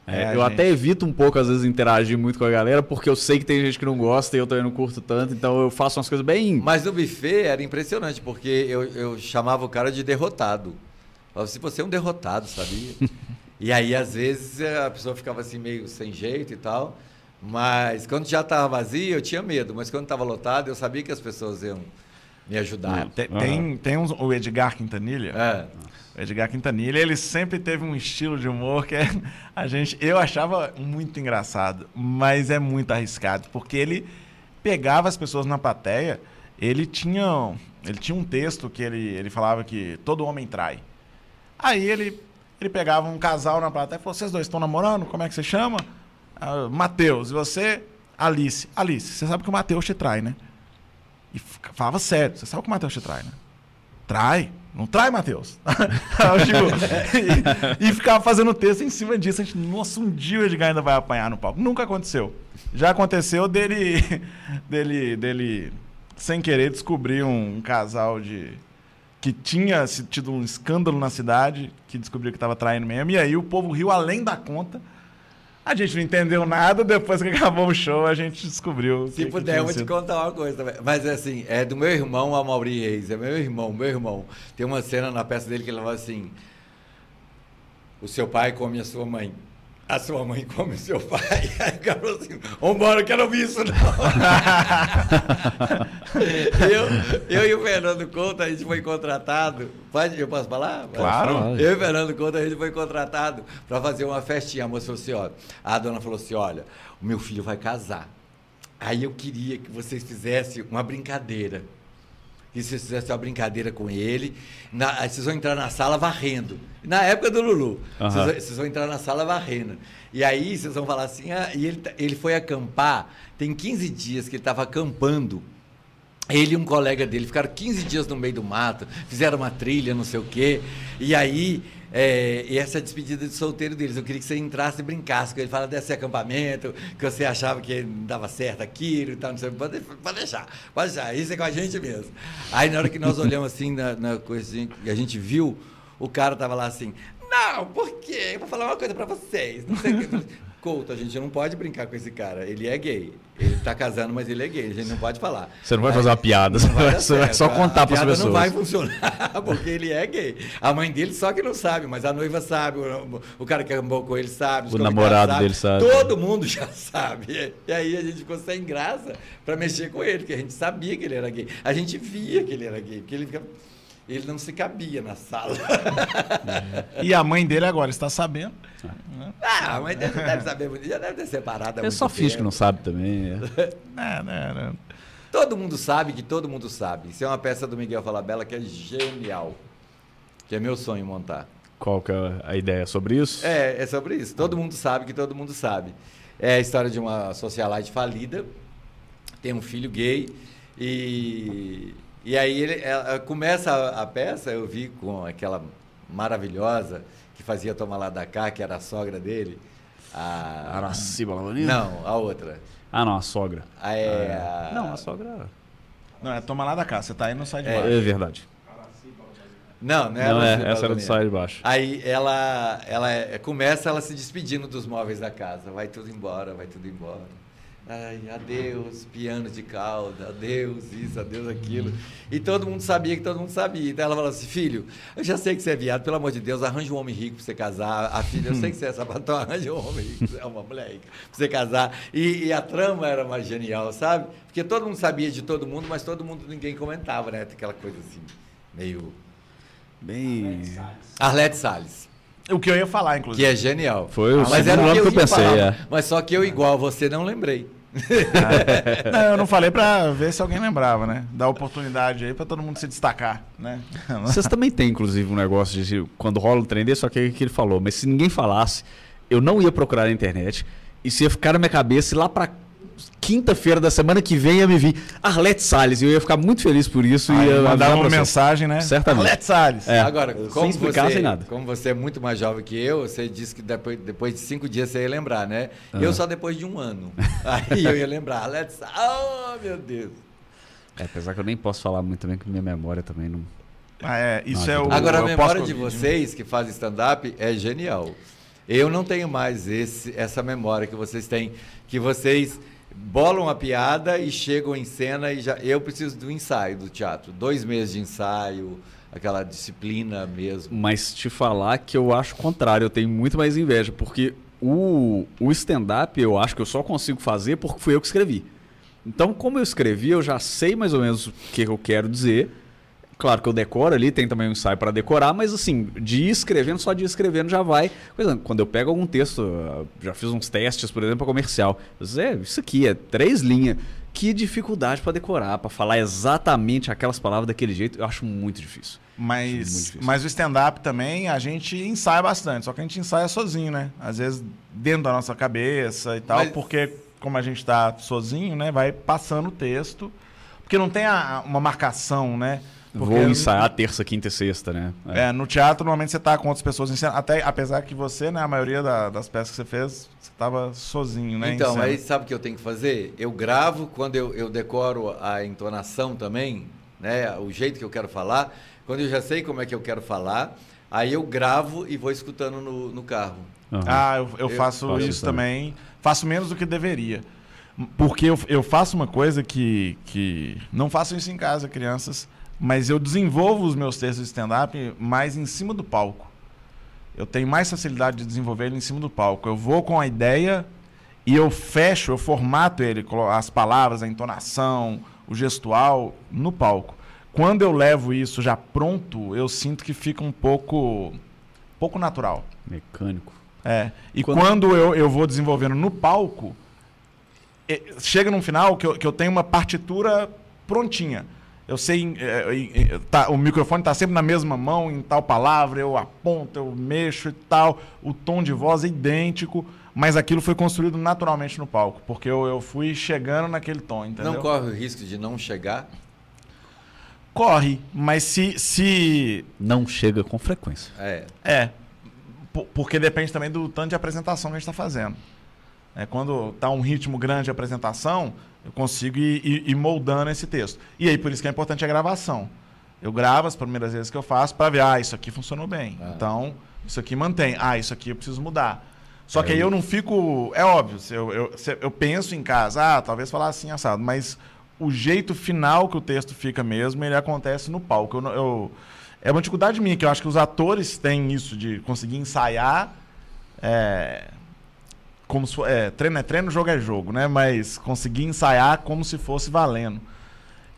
É, É, eu gente. até evito um pouco, às vezes, interagir muito com a galera, porque eu sei que tem gente que não gosta e eu também não curto tanto, então eu faço umas coisas bem. Mas no buffet era impressionante, porque eu, eu chamava o cara de derrotado. Falava assim, você é um derrotado, sabia? (laughs) e aí, às vezes, a pessoa ficava assim, meio sem jeito e tal. Mas quando já estava vazio, eu tinha medo. Mas quando estava lotado, eu sabia que as pessoas iam me ajudar. Tem, Aham. tem, tem uns- o Edgar Quintanilha. É. O Edgar Quintanilha, ele sempre teve um estilo de humor que é- (laughs) a gente, eu achava muito engraçado, mas é muito arriscado, porque ele pegava as pessoas na plateia, ele tinha, ele tinha um texto que ele, ele falava que todo homem trai. Aí ele, ele pegava um casal na plateia e falou: Vocês dois estão namorando? Como é que você chama? Ah, Matheus. E você? Alice. Alice, você sabe que o Matheus te trai, né? E falava sério: Você sabe que o Matheus te trai, né? Trai? Não trai, Matheus? (laughs) Eu, e, e ficava fazendo texto em cima disso. A gente, nossa, um dia o Edgar ainda vai apanhar no palco. Nunca aconteceu. Já aconteceu dele, (laughs) dele, dele sem querer, descobrir um casal de. Que tinha tido um escândalo na cidade, que descobriu que estava traindo mesmo. E aí o povo riu além da conta. A gente não entendeu nada, depois que (laughs) acabou o show, a gente descobriu. Se que- que puder, tinha eu vou te contar uma coisa também. Mas assim, é do meu irmão, a Mauri Reis. É meu irmão, meu irmão. Tem uma cena na peça dele que ele fala assim: O seu pai come a sua mãe. A sua mãe come seu pai. (laughs) Aí o cara falou assim: Vambora, eu quero ouvir isso não. (laughs) eu, eu e o Fernando Couto, a gente foi contratado. Pode, eu posso falar? Claro. Eu e o Fernando Couto, a gente foi contratado para fazer uma festinha. A moça falou assim: ó, a dona falou assim: olha, o meu filho vai casar. Aí eu queria que vocês fizessem uma brincadeira. Que vocês fizessem uma brincadeira com ele. Na, aí vocês vão entrar na sala varrendo. Na época do Lulu. Aham. Vocês, vão- vocês vão entrar na sala varrendo. E aí vocês vão falar assim, ah, e ele, tá- ele foi acampar, tem 15 dias que ele estava acampando. Ele e um colega dele ficaram 15 dias no meio do mato, fizeram uma trilha, não sei o quê. E aí, é, e essa despedida de solteiro deles. Eu queria que você entrasse e brincasse com ele. Fala desse acampamento, que você achava que não dava certo aquilo e tal, não sei. Pode, pode deixar, pode deixar. Isso é com a gente mesmo. Aí, na hora que nós olhamos assim, na, na coisa assim, que a gente viu, o cara tava lá assim, não, por quê? Eu vou falar uma coisa pra vocês. Não sei o quê. Couto, a gente não pode brincar com esse cara. Ele é gay. Ele tá casando, mas ele é gay. A gente não pode falar. Você não vai fazer uma piada, vai você vai só contar para as pessoas. não vai funcionar, (laughs) porque ele é gay. A mãe dele só que não sabe, mas a noiva sabe, o, o cara que com ele sabe, O namorado sabem, dele sabe. Todo mundo já (laughs) sabe. E aí a gente ficou sem graça para mexer com ele, porque a gente sabia que ele era gay. A gente via que ele era gay, porque ele ficava- ele não se cabia na sala. (laughs) E a mãe dele agora está sabendo. Ah, mas deve, deve saber muito, já deve ter separado. há É só finge que não sabe também. é. É, né, né? Todo mundo sabe que todo mundo sabe. Isso é uma peça do Miguel Falabella que é genial. Que é meu sonho montar. Qual que é a ideia sobre isso? É, é sobre isso. Todo mundo sabe que todo mundo sabe. É a história de uma socialite falida, tem um filho gay e, e aí ele ela- começa a, a peça, eu vi com aquela maravilhosa que fazia tomar lá da cá, que era a sogra dele. A, Araciba Lavonina? não, a outra. Ah, não, a sogra. A, é, a- Não, a sogra. Não, é toma lá da casa. Você tá aí no site de É. baixo. É verdade. Não, não, é, essa era do saio de baixo. Aí ela, ela é- começa ela se despedindo dos móveis da casa. Vai tudo embora, vai tudo embora. Ai, adeus, piano de cauda, adeus isso, adeus aquilo. E todo mundo sabia que todo mundo sabia. Então ela falou assim, filho, eu já sei que você é viado, pelo amor de Deus, arranja um homem rico pra você casar. A filha, eu sei que você é sapatão, (laughs) arranja um homem rico, é uma mulher rica, pra você casar. E, e a trama era mais genial, sabe? Porque todo mundo sabia de todo mundo, mas todo mundo, ninguém comentava, né? Aquela coisa assim, meio... Bem. Arlete Salles. O que eu ia falar, Que inclusive. é genial. Foi o Mas segundo era o que eu, que eu ia pensei, falar, é. Mas só que eu, igual a você, não lembrei. (laughs) Não, eu não falei pra ver se alguém lembrava, né? Dar oportunidade aí pra todo mundo se destacar, né? (laughs) Vocês também têm, inclusive, um negócio de quando rola o trem desse, só que é o que ele falou. Mas se ninguém falasse, eu não ia procurar na internet. Isso ia ficar na minha cabeça lá pra quinta-feira da semana que vem ia me vir Arlete Salles. E eu ia ficar muito feliz por isso. Aí e ia mandar uma mensagem, né? Certamente. Arlete Salles. É. Agora, Sem como explicar, você, sem nada. como você é muito mais jovem que eu, você disse que depois, depois de cinco dias você ia lembrar, né? Ah. Eu só depois de um ano. (laughs) Aí eu ia lembrar. Let's... Oh, meu Deus. É, apesar que eu nem posso falar muito também, que minha memória também não. Ah, é, isso Não, é o. Agora, a memória de vocês que fazem stand-up é genial. Eu não tenho mais esse, essa memória que vocês têm, que vocês bolam a piada e chegam em cena e já. Eu preciso do ensaio do teatro, dois meses de ensaio, aquela disciplina mesmo. Mas te falar que eu acho o contrário, eu tenho muito mais inveja, porque o, o stand-up eu acho que eu só consigo fazer porque fui eu que escrevi. Então, como eu escrevi, eu já sei mais ou menos o que eu quero dizer. Claro que eu decoro ali, tem também um ensaio para decorar, mas assim, de ir escrevendo, só de ir escrevendo já vai. Quando eu pego algum texto, já fiz uns testes, por exemplo, para comercial. É, isso aqui é três linhas. Que dificuldade para decorar, para falar exatamente aquelas palavras daquele jeito, eu acho muito difícil. Mas, muito difícil. mas o stand-up também a gente ensaia bastante, só que a gente ensaia sozinho, né? Às vezes dentro da nossa cabeça e tal, Mas- porque como a gente tá sozinho, né? Vai passando o texto. Porque não tem a- uma marcação, né? Porque Vou ensaiar terça, quinta e sexta, né? É, no teatro, normalmente você tá com outras pessoas em cena. Até, apesar que você, né, a maioria da- das peças que você fez, você tava sozinho, né? Então, aí sabe o que eu tenho que fazer? Eu gravo quando eu, eu decoro a entonação também, né? O jeito que eu quero falar. Quando eu já sei como é que eu quero falar, aí eu gravo e vou escutando no, no carro. Aham. Ah, eu, eu Eu faço faço isso isso também. Faço menos do que deveria. Porque eu, eu faço uma coisa que, que. Não façam isso em casa, crianças. Mas eu desenvolvo os meus textos de stand-up mais em cima do palco. Eu tenho mais facilidade de desenvolver ele em cima do palco. Eu vou com a ideia e eu fecho, eu formato ele, as palavras, a entonação, o gestual, no palco. Quando eu levo isso já pronto, eu sinto que fica um pouco, pouco natural. Mecânico. É. E Quando- quando, eu, eu vou desenvolvendo no palco, chega num final que eu, que eu tenho uma partitura prontinha. Eu sei, é, é, tá, o microfone está sempre na mesma mão, em tal palavra, eu aponto, eu mexo e tal. O tom de voz é idêntico, mas aquilo foi construído naturalmente no palco, porque eu, eu fui chegando naquele tom, entendeu? Não corre o risco de não chegar? Corre, mas se, se Não chega com frequência. É. É, po- porque depende também do tanto de apresentação que a gente está fazendo. É, quando tá um ritmo grande de apresentação, eu consigo ir, ir- ir moldando esse texto. E aí, por isso que é importante a gravação. Eu gravo as primeiras vezes que eu faço para ver, ah, isso aqui funcionou bem. Ah. Então, isso aqui mantém. Ah, isso aqui eu preciso mudar. Só que aí eu não fico. É óbvio, eu, eu, eu penso em casa, ah, talvez falar assim, assado, mas o jeito final que o texto fica mesmo, ele acontece no palco. Eu, eu- é uma dificuldade minha, que eu acho que os atores têm isso de conseguir ensaiar. é, como se, é, treino é treino, jogo é jogo, né? Mas conseguir ensaiar como se fosse valendo.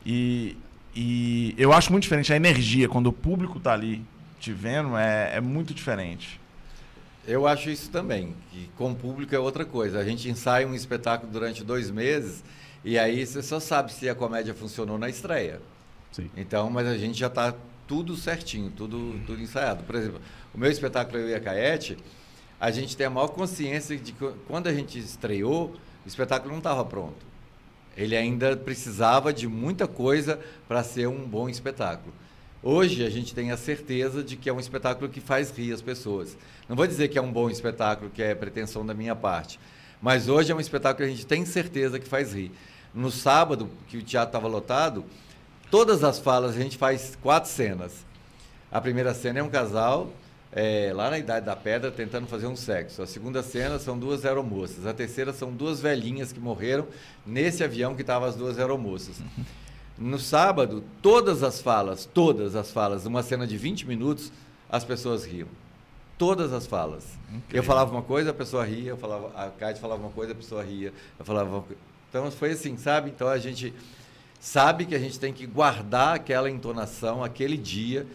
E, e eu acho muito diferente a energia quando o público tá ali te vendo, é, é muito diferente. Eu acho isso também, que com o público é outra coisa. A gente ensaia um espetáculo durante dois meses e aí você só sabe se a comédia funcionou na estreia. Sim. Então, mas a gente já está tudo certinho, tudo, tudo ensaiado. Por exemplo, o meu espetáculo Eu e a Caete, a gente tem a maior consciência de que quando a gente estreou, o espetáculo não estava pronto. Ele ainda precisava de muita coisa para ser um bom espetáculo. Hoje a gente tem a certeza de que é um espetáculo que faz rir as pessoas. Não vou dizer que é um bom espetáculo, que é pretensão da minha parte, mas hoje é um espetáculo que a gente tem certeza que faz rir. No sábado, que o teatro estava lotado, todas as falas a gente faz quatro cenas. A primeira cena é um casal é, lá na Idade da Pedra tentando fazer um sexo. A segunda cena são duas aeromoças. A terceira são duas velhinhas que morreram nesse avião que estavam as duas aeromoças. No sábado, todas as falas, todas as falas, uma cena de 20 minutos, as pessoas riam. Todas as falas. Eu falava uma coisa, a pessoa ria, eu falava, a Kate falava uma coisa, a pessoa ria. Eu falava Então foi assim, sabe? Então a gente sabe que a gente tem que guardar aquela entonação, aquele dia,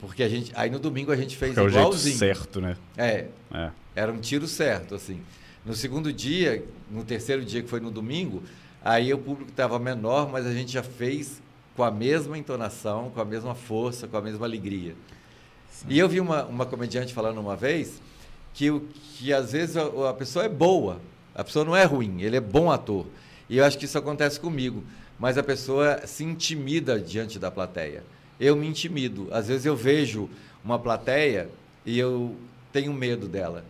porque a gente. Aí no domingo a gente fez é o jeito certo, né? É, É. era um tiro certo, assim. No segundo dia, no terceiro dia que foi no domingo, aí o público estava menor, mas a gente já fez com a mesma entonação, com a mesma força, com a mesma alegria. E eu vi uma, uma comediante falando uma vez que, que às vezes a, a pessoa é boa, a pessoa não é ruim, ele é bom ator. E eu acho que isso acontece comigo, mas a pessoa se intimida diante da plateia. Eu me intimido. Às vezes eu vejo uma plateia e eu tenho medo dela.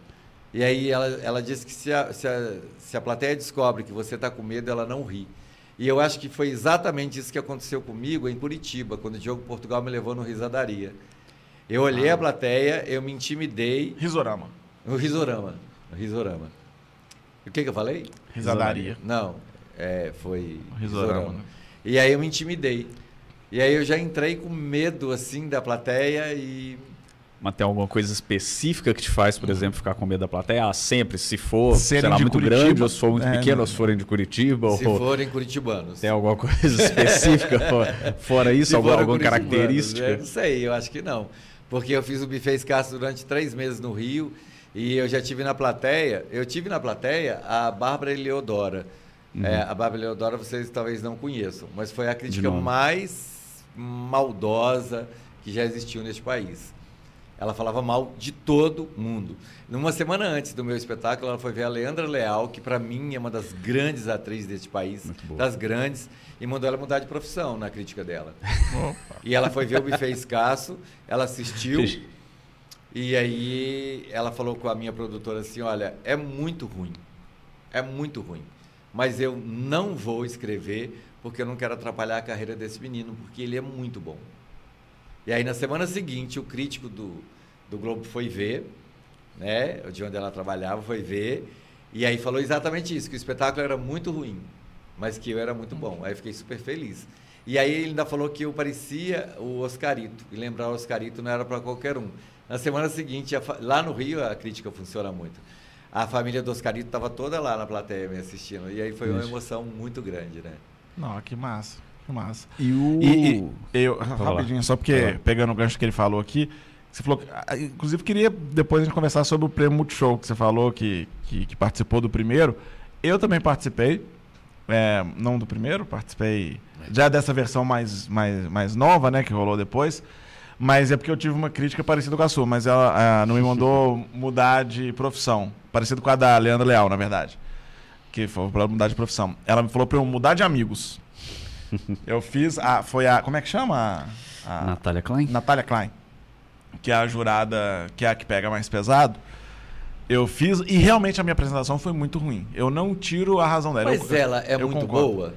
E aí ela, ela diz que se a, se, a, se a plateia descobre que você está com medo, ela não ri. E eu acho que foi exatamente isso que aconteceu comigo em Curitiba, quando o Diogo Portugal me levou no Risadaria. Eu olhei a plateia, eu me intimidei. Risorama. No Risorama. No Risorama. O que, que eu falei? Risadaria. Não, é, foi Risorama. né? E aí eu me intimidei. E aí eu já entrei com medo, assim, da plateia e... Mas tem alguma coisa específica que te faz, por exemplo, ficar com medo da plateia? Ah, sempre, se for, Serem sei lá, muito Curitiba. grande, ou se for muito É, pequeno, ou se forem de Curitiba, Se ou forem curitibanos. tem alguma coisa específica (laughs) fora, isso, Se alguma, alguma característica? né? Não sei, eu acho que não. Porque eu fiz o buffet escasso durante três meses no Rio e eu já tive na plateia, eu tive na plateia a Bárbara Eleodora. Uhum. É, a Bárbara Eleodora vocês talvez não conheçam, mas foi a crítica mais maldosa que já existiu neste país. Ela falava mal de todo mundo. Numa semana antes do meu espetáculo, ela foi ver a Leandra Leal, que para mim é uma das grandes atrizes deste país, das grandes, e mandou ela mudar de profissão na crítica dela. (laughs) E ela foi ver o buffet escasso, ela assistiu, e aí ela falou com a minha produtora assim, olha, é muito ruim, é muito ruim, mas eu não vou escrever porque eu não quero atrapalhar a carreira desse menino, porque ele é muito bom. E aí na semana seguinte, o crítico do, do Globo foi ver, né, de onde ela trabalhava, foi ver, e aí falou exatamente isso, que o espetáculo era muito ruim, mas que eu era muito bom. Aí eu fiquei super feliz. E aí ele ainda falou que eu parecia o Oscarito, e lembrar o Oscarito não era para qualquer um. Na semana seguinte, lá no Rio, a crítica funciona muito. A família do Oscarito estava toda lá na plateia me assistindo, e aí foi uma emoção muito grande, né? Não, que massa. Que massa. E o... E, e eu, rapidinho, só porque, pegando o gancho que ele falou aqui, você falou. que- ah, Inclusive, queria depois a gente conversar sobre o prêmio Multishow, que você falou que, que, que participou do primeiro. Eu também participei. é, não do primeiro, participei já dessa versão mais, mais, mais nova, né, que rolou depois. Mas é porque eu tive uma crítica parecida com a sua, mas ela ah, não me mandou mudar de profissão. Parecido com a da Leandra Leal, na verdade. Que foi pra mudar de profissão. Ela me falou pra eu mudar de amigos. (laughs) Eu fiz a. Foi a. Como é que chama? A, a Natália Klein? Natália Klein. Que é a jurada, que é a que pega mais pesado. Eu fiz. E realmente a minha apresentação foi muito ruim. Eu não tiro a razão dela. Mas eu, ela é muito concordo. boa.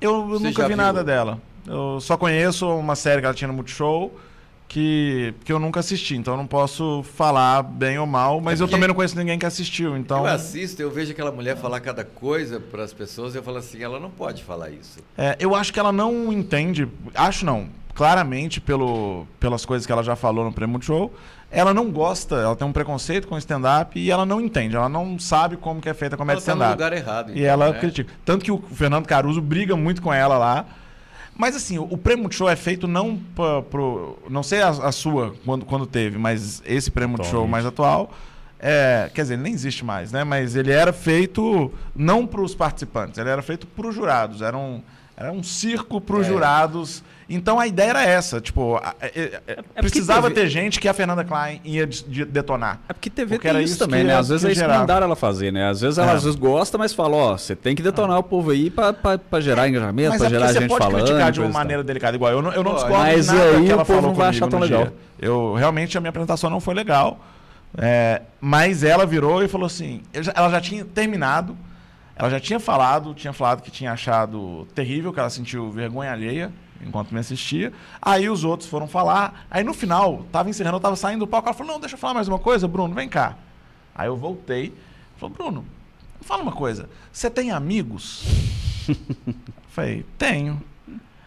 Eu, Você nunca vi viu? nada dela. Eu só conheço uma série que ela tinha no Multishow que, que eu nunca assisti. Então eu não posso falar bem ou mal, mas É eu também não conheço ninguém que assistiu. Então. Eu assisto, eu vejo aquela mulher falar cada coisa para as pessoas, eu falo assim, ela não pode falar isso. É, eu acho que ela não entende, acho não, claramente pelo, pelas coisas que ela já falou no Prêmio Show, ela não gosta, ela tem um preconceito com stand-up e ela não entende, ela não sabe como que é feita a comédia ela está no stand-up. lugar errado. E então, ela né? critica. Tanto que o Fernando Caruso briga muito com ela lá. Mas assim, o, o prêmio Multishow é feito não pra, pro. Não sei a, a sua, quando, quando teve, mas esse prêmio Multishow Atualmente. mais atual. É, quer dizer, ele nem existe mais, né? Mas ele era feito não para os participantes, ele era feito para os jurados. Era um, era um circo para os É. jurados. Então a ideia era essa, tipo, é- é- é- porque precisava teve- ter gente que a Fernanda Klein ia de- de- detonar. É porque TV Porque era tem isso isso também, que né? Às vezes é gerava. mandaram ela fazer, né? Às vezes ela É. às vezes gosta, mas fala, ó, você tem que detonar o povo aí pra, pra, pra gerar engajamento, Mas pra é porque gerar você gente pode falando. criticar de uma maneira delicada igual. Eu não, eu não discordo Mas de nada aí que ela o povo falou não vai achar tão legal. dia. Eu, realmente, a minha apresentação não foi legal. É, mas ela virou e falou assim... já- ela já tinha terminado. Ela já tinha falado, tinha falado que tinha achado terrível, que ela sentiu vergonha alheia enquanto me assistia. Aí os outros foram falar. Aí no final, tava encerrando, eu tava saindo do palco. Ela falou, não, deixa eu falar mais uma coisa, Bruno, vem cá. Aí eu voltei. Falou, Bruno, fala uma coisa. Você tem amigos? (laughs) Eu Falei, tenho.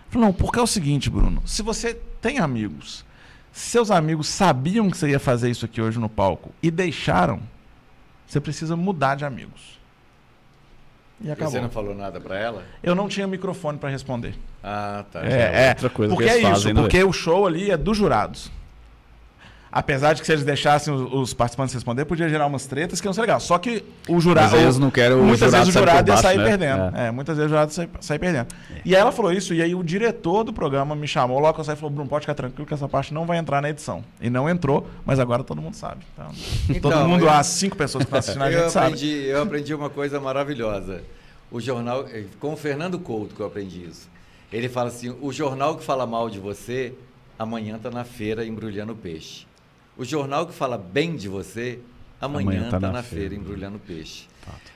Falei, não, porque é o seguinte, Bruno. Se você tem amigos, seus amigos sabiam que você ia fazer isso aqui hoje no palco e deixaram, você precisa mudar de amigos. E acabou. Você não falou nada para ela? Eu não tinha microfone para responder. Ah, tá. É, é. outra coisa porque que eles é isso, fazem, né, porque o show ali é dos jurados. Apesar de que se eles deixassem os, os participantes responder, podia gerar umas tretas que não ser legal. Só que o jurado. Mas eles não querem muitas vezes o jurado ia sair né? perdendo. É. É. muitas vezes o jurado sai, sai perdendo. E aí ela falou isso, e aí o diretor do programa me chamou logo que eu saí e falou: Bruno, pode ficar tranquilo que essa parte não vai entrar na edição. E não entrou, mas agora todo mundo sabe. Então, todo Então, mundo, eu- as cinco pessoas que estão assistindo a (laughs) eu, gente sabe. aprendi, eu aprendi uma coisa maravilhosa. O jornal, eh, com o Fernando Couto que eu aprendi isso. Ele fala assim: o jornal que fala mal de você, amanhã está na feira embrulhando peixe. O jornal que fala bem de você, amanhã está na, feira embrulhando peixe.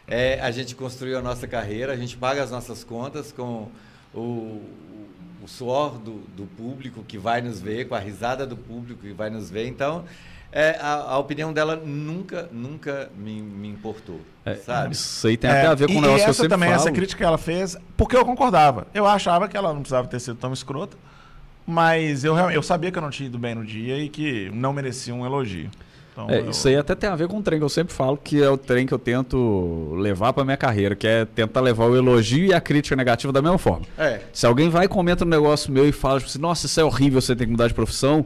É, a gente construiu a nossa carreira, a gente paga as nossas contas com o, o suor do, do público que vai nos ver, com a risada do público que vai nos ver. Então, é, a, a opinião dela nunca, nunca me, me importou, É, sabe? Isso aí tem É, até a ver com um negócio e que eu essa também, falo. essa crítica que ela fez, porque eu concordava. Eu achava que ela não precisava ter sido tão escrota, mas eu, eu sabia que eu não tinha ido bem no dia e que não merecia um elogio. Então, É, eu- isso aí até tem a ver com o trem que eu sempre falo, que é o trem que eu tento levar pra minha carreira, que é tentar levar o elogio e a crítica negativa da mesma forma. É. Se alguém vai e comenta no negócio meu e fala tipo assim, nossa, isso é horrível, você tem que mudar de profissão,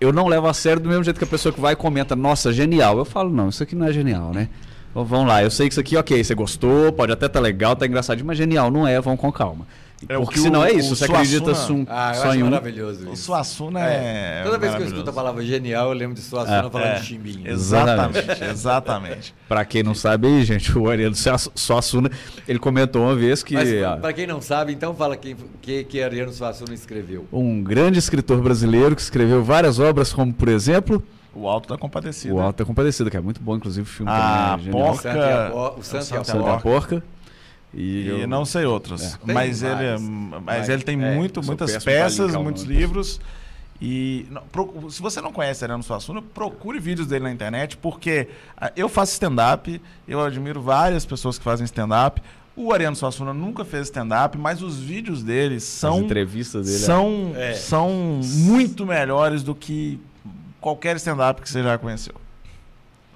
eu não levo a sério do mesmo jeito que a pessoa que vai e comenta, nossa, genial. Eu falo, não, isso aqui não é genial, né? Então, vamos lá, eu sei que isso aqui, ok, você gostou, pode até tá legal, tá engraçadinho, mas genial não é, vamos com calma. É o Porque que senão o- é isso, o você acredita sum- Ah, eu só acho em um. maravilhoso O isso. Suassuna É. é. Toda vez que eu escuto a palavra genial, eu lembro de Suassuna É. falando É. de chimbinho. Exatamente, (laughs) exatamente. Pra quem não sabe aí, gente, o Ariano Suass- Suassuna, ele comentou uma vez que Mas, para quem não sabe, então fala quem que, que Ariano Suassuna escreveu. um grande escritor brasileiro que escreveu várias obras, como por exemplo, O Alto da Compadecida. O Alto da Compadecida, que é muito bom, inclusive o filme A também é genial. O Santo e o O Santo e a Santo Porca. E, E eu- não sei outros. É. Mas, ele, vários. mas Mas, ele tem é, muito, muitas peças, muitos livros. E não, pro- se você não conhece Ariano Suassuna, procure vídeos dele na internet, porque ah, eu faço stand-up, eu admiro várias pessoas que fazem stand-up. O Ariano Suassuna nunca fez stand-up, mas os vídeos dele as são, entrevistas dele. são, É. são muito melhores do que qualquer stand-up que você já conheceu.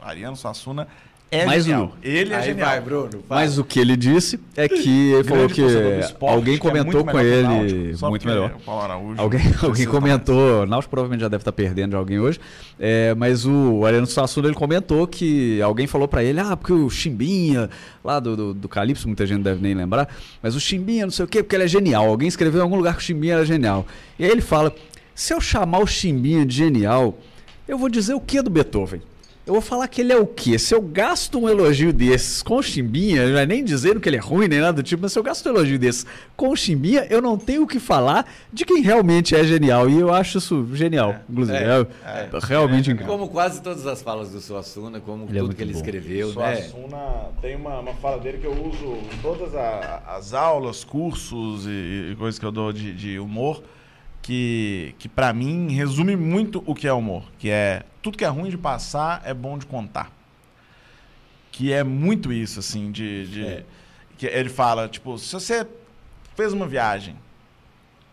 Ariano Suassuna é Mas genial. o- Ele é Aí genial. vai, Bruno. vai. Mas o que ele disse é que ele falou que esporte, alguém que é comentou com ele Náutico, muito melhor. o Paulo Araújo Alguém, alguém tomar. comentou, Náutico provavelmente já deve estar perdendo de alguém hoje, é, mas o Ariano Suassuna ele comentou que alguém falou pra ele, ah, porque o Chimbinha, lá do, do, do Calypso, muita gente deve nem lembrar, mas o Chimbinha não sei o quê, porque ele é genial. Alguém escreveu em algum lugar que o Chimbinha era genial. E aí ele fala, se eu chamar o Chimbinha de genial, eu vou dizer o que do Beethoven? Eu vou falar que ele é o quê? Se eu gasto um elogio desses com o Chimbinha, não é nem dizendo que ele é ruim nem nada do tipo, mas se eu gasto um elogio desses com o Chimbinha, eu não tenho o que falar de quem realmente é genial. E eu acho isso genial, inclusive. É, É, realmente incrível. Como quase todas as falas do Suassuna, como Ele é tudo que ele bom. escreveu, né? Suassuna tem uma, uma fala dele que eu uso em todas a- as aulas, cursos e, e coisas que eu dou de, de humor, que, que para mim resume muito o que é humor, que é tudo que é ruim de passar é bom de contar. Que é muito isso, assim, de... de- É. que ele fala, tipo, se você fez uma viagem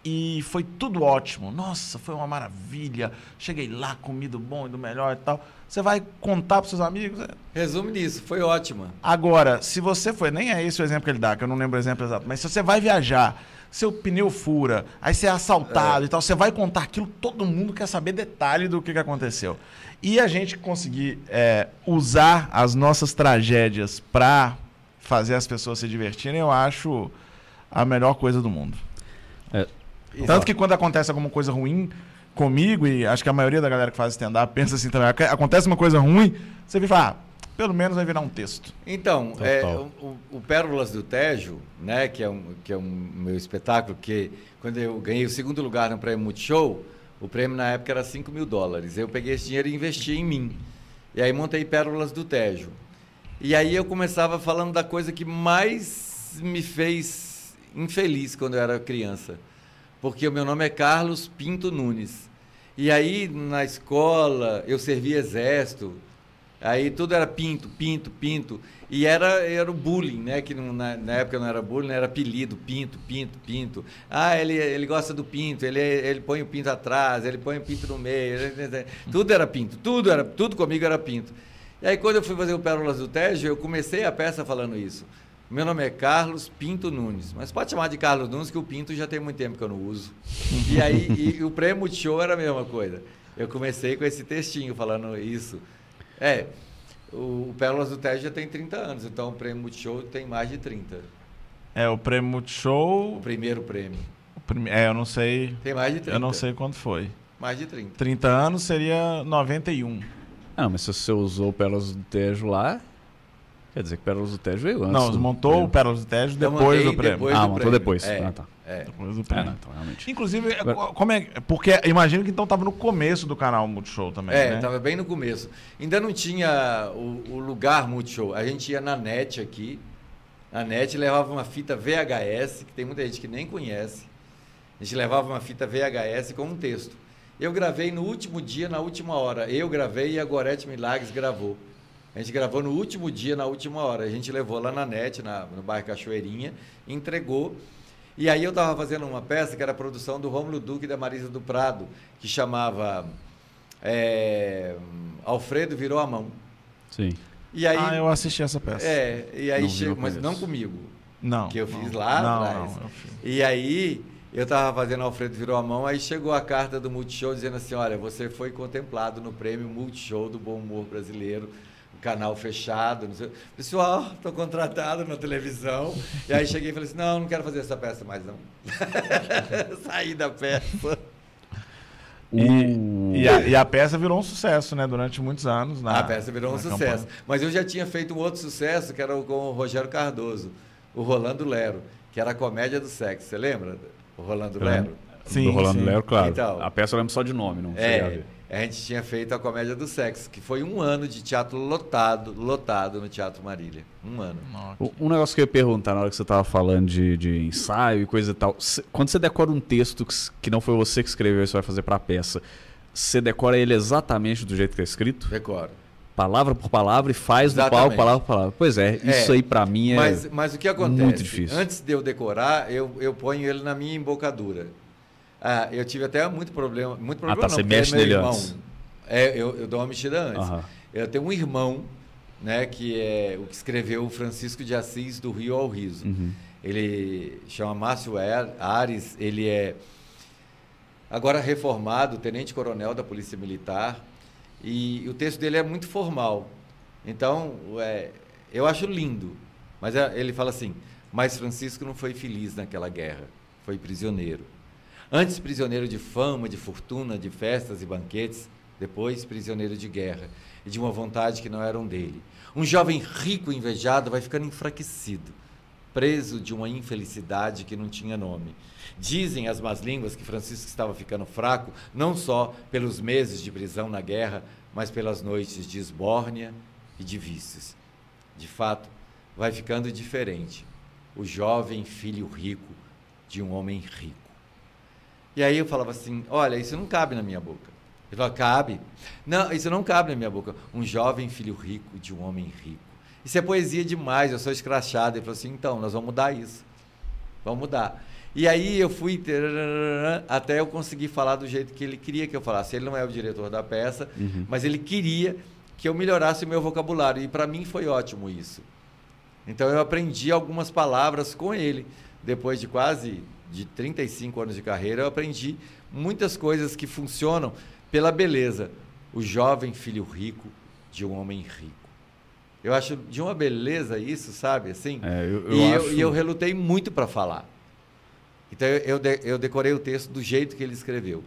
e foi tudo ótimo. Nossa, foi uma maravilha. Cheguei lá, comido bom e do melhor e tal. Você vai contar pros seus amigos? Resume nisso, foi ótima. Agora, se você foi, nem é esse o exemplo que ele dá, que eu não lembro o exemplo exato, mas se você vai viajar, seu pneu fura, aí você é assaltado e tal, você vai contar aquilo, todo mundo quer saber detalhe do que, que aconteceu. E a gente conseguir é, usar as nossas tragédias pra fazer as pessoas se divertirem, eu acho a melhor coisa do mundo. Tanto que quando acontece alguma coisa ruim comigo, e acho que a maioria da galera que faz stand-up pensa assim também, ac- acontece uma coisa ruim, você vira e fala, ah, pelo menos vai virar um texto. Então, é, o, o- Pérolas do Tejo, né, que é, um, que é um meu espetáculo, que quando eu ganhei o segundo lugar no prêmio Multishow, o prêmio na época era 5 mil dólares. Eu peguei esse dinheiro e investi em mim. E aí montei Pérolas do Tejo. E aí eu começava falando da coisa que mais me fez infeliz quando eu era criança. Porque o meu nome é Carlos Pinto Nunes. E aí na escola eu servia exército, Aí tudo era pinto, pinto, pinto. E era, era o bullying, né? Que não- na, na época não era bullying, era apelido, pinto, pinto, pinto. Ah, ele, ele gosta do pinto, ele, ele põe o pinto atrás, ele põe o pinto no meio. (laughs) Tudo era pinto, tudo, era, tudo comigo era pinto. E aí quando eu fui fazer o Pérolas do Tejo, eu comecei a peça falando isso. Meu nome é Carlos Pinto Nunes, mas pode chamar de Carlos Nunes, que o Pinto já tem muito tempo que eu não uso. E aí e, o prêmio Multishow era a mesma coisa. Eu comecei com esse textinho falando isso. É, o, o Pérolas do Tejo já tem 30 anos, então o prêmio Multishow tem mais de 30. É, o prêmio O Multishow. primeiro prêmio. o prime- É, eu não sei. Tem mais de 30. Eu não sei quando foi. Mais de 30. 30 anos seria 91. Ah, mas se você usou Pérolas do Tejo lá, quer dizer que Pérolas do Tejo veio antes. não, do montou o. Pérolas do Tejo depois do prêmio. depois Ah, do montou prêmio. depois. É, Ah, tá. é. Depois do É, prêmio. não, então realmente. Inclusive, é, Agora- como é. Porque imagino que então tava no começo do canal Multishow também. É, né? estava bem no começo. Ainda não tinha o, o lugar Multishow. A gente ia na net aqui. Na net levava uma fita VHS, que tem muita gente que nem conhece. A gente levava uma fita VHS com um texto. Eu gravei no último dia, na última hora. Eu gravei e a Gorete Milagres gravou. A gente gravou no último dia, na última hora. A gente levou lá na NET, na, no bairro Cachoeirinha, entregou. E aí eu estava fazendo uma peça que era a produção do Rômulo Duque e da Marisa do Prado, que chamava é, Alfredo Virou a Mão. Sim. E aí, ah, eu assisti essa peça. É, e aí chegou, mas não comigo. Não. Que eu fiz não. lá não, atrás. Não. E aí, eu estava fazendo Alfredo Virou a Mão, aí chegou a carta do Multishow dizendo assim: olha, você foi contemplado no prêmio Multishow do Bom Humor Brasileiro, canal fechado. Não sei. Pessoal, (laughs) estou contratado na televisão. E aí cheguei e falei assim: não, não quero fazer essa peça mais, não. (laughs) Saí da peça. E, e, a, e a peça virou um sucesso, né? Durante muitos anos. Na, a peça virou um sucesso. campanha. Mas eu já tinha feito um outro sucesso, que era com o Rogério Cardoso, o Rolando Lero, que era a comédia do sexo. Você lembra? O Rolando Lero? Sim, do Rolando sim. Lero, claro. Então. a peça eu lembro só de nome, não É. a gente tinha feito a comédia do sexo, que foi um ano de teatro lotado, lotado no Teatro Marília. Um ano. Um negócio que eu ia perguntar na hora que você estava falando de, de ensaio e coisa e tal. cê- Quando você decora um texto que, não foi você que escreveu e você vai fazer para a peça, você decora ele exatamente do jeito que é escrito? Decoro. Palavra por palavra e faz do palco Exatamente. palavra por palavra. Pois é, isso É, aí para mim é. Mas, mas o que acontece? muito difícil. Antes de eu decorar, eu, eu ponho ele na minha embocadura. Ah, eu tive até muito problema. Muito problema tá, não, você porque mexe meu nele irmão, antes. É, eu, eu dou uma mexida antes. Aham. Eu tenho um irmão, né, que é o que escreveu o Francisco de Assis do Rio ao Riso. Uhum. Ele chama Márcio Ar- Ares, ele é agora reformado, tenente-coronel da Polícia Militar, e o texto dele é muito formal. Então, é, eu acho lindo. Mas é- ele fala assim: Mas Francisco não foi feliz naquela guerra, foi prisioneiro. Antes prisioneiro de fama, de fortuna, de festas e banquetes, depois prisioneiro de guerra e de uma vontade que não era um dele. Um jovem rico e invejado vai ficando enfraquecido, preso de uma infelicidade que não tinha nome. Dizem as más línguas que Francisco estava ficando fraco, não só pelos meses de prisão na guerra, mas pelas noites de esbórnia e de vícios. De fato, vai ficando diferente. O jovem filho rico de um homem rico. E aí eu falava assim: olha, isso não cabe na minha boca. Ele falava: cabe. Não, isso não cabe na minha boca. Um jovem filho rico de um homem rico. Isso é poesia demais, eu sou escrachado. Ele falou assim: então, nós vamos mudar isso. Vamos mudar. E aí eu fui até eu conseguir falar do jeito que ele queria que eu falasse. Ele não é o diretor da peça, Uhum. mas ele queria que eu melhorasse o meu vocabulário. E para mim foi ótimo isso. Então eu aprendi algumas palavras com ele. Depois de quase de 35 anos de carreira, eu aprendi muitas coisas que funcionam pela beleza. O jovem filho rico de um homem rico. Eu acho de uma beleza isso, sabe? Assim. É, eu, eu e, acho... eu, e eu relutei muito para falar. Então eu, eu, de- eu decorei o texto do jeito que ele escreveu.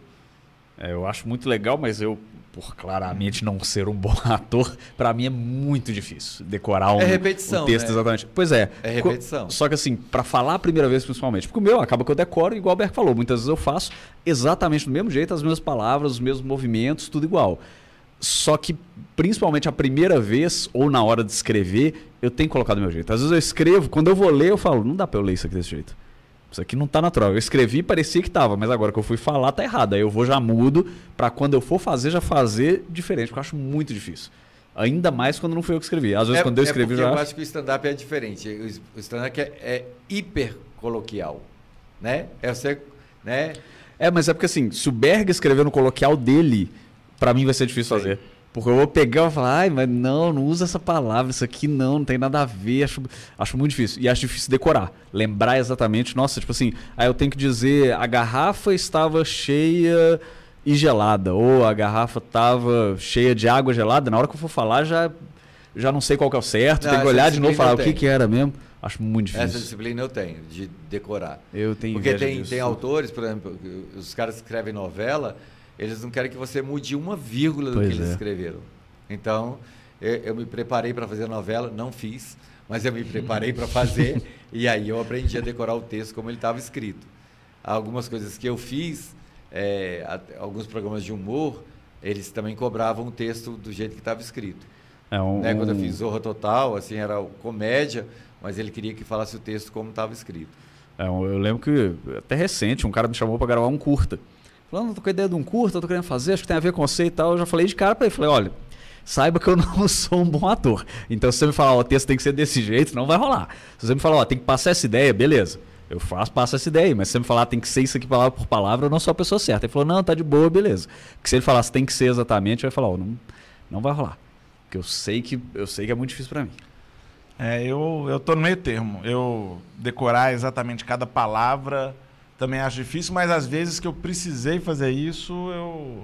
É, eu acho muito legal, mas eu, por claramente não ser um bom (laughs) ator, pra mim é muito difícil decorar um, É repetição, um texto né? exatamente. Pois é. É repetição. Só que assim, pra falar a primeira vez principalmente, porque o meu acaba que eu decoro igual o Berg falou, muitas vezes eu faço exatamente do mesmo jeito, as mesmas palavras, os mesmos movimentos, tudo igual. Só que principalmente a primeira vez ou na hora de escrever, eu tenho que colocar do meu jeito. Às vezes eu escrevo, quando eu vou ler, eu falo, não dá pra eu ler isso aqui desse jeito. Isso aqui não tá natural. Eu escrevi parecia que tava, mas agora que eu fui falar tá errado. Aí eu vou já mudo pra quando eu for fazer já fazer diferente, porque eu acho muito difícil. Ainda mais quando não foi eu que escrevi. Às vezes É- quando eu é escrevi porque já Eu acho- que o stand-up é diferente. O stand-up é, é hiper coloquial. Né? É você. Né? É, mas é porque assim, se o Berg escrever no coloquial dele, pra mim vai ser difícil fazer. Porque eu vou pegar e vou falar, ai, mas não, não usa essa palavra, isso aqui não, não tem nada a ver, acho, acho muito difícil. E acho difícil decorar, lembrar exatamente, nossa, tipo assim, aí eu tenho que dizer, a garrafa estava cheia e gelada, ou a garrafa estava cheia de água gelada, na hora que eu for falar já, já não sei qual que é o certo, Não, tem que essa olhar de novo e falar o que, que era mesmo. Acho muito Essa difícil. disciplina eu tenho, de decorar. Eu tenho Porque tem, disso. tem autores, por exemplo, os caras que escrevem novela, eles não querem que você mude uma vírgula do Pois que eles é. escreveram. Então, eu, eu me preparei para fazer novela, não fiz, mas eu me preparei para fazer, (laughs) e aí eu aprendi a decorar o texto como ele estava escrito. Algumas coisas que eu fiz, é, alguns programas de humor, eles também cobravam o texto do jeito que estava escrito. É um, Né? Quando eu fiz Zorra Total, assim, era comédia, mas ele queria que falasse o texto como estava escrito. É, eu lembro que, até recente, um cara me chamou pra gravar um curta. Falando, tô com a ideia de um curto, eu tô querendo fazer, acho que tem a ver com você e tal. Eu já falei de cara pra ele, falei, olha, saiba que eu (laughs) não sou um bom ator. Então, se você me falar, ó, o texto tem que ser desse jeito, não vai rolar. Se você me falar, ó, tem que passar essa ideia, beleza. Eu faço, passo essa ideia, mas se você me falar tem que ser isso aqui palavra por palavra, eu não sou a pessoa certa. Ele falou, não, tá de boa, beleza. Porque se ele falasse tem que ser exatamente, eu ia falar, ó, não, não vai rolar. Porque eu sei que eu sei que é muito difícil para mim. É, eu, eu tô no meio termo. Eu decorar exatamente cada palavra também acho difícil, mas às vezes que eu precisei fazer isso, eu.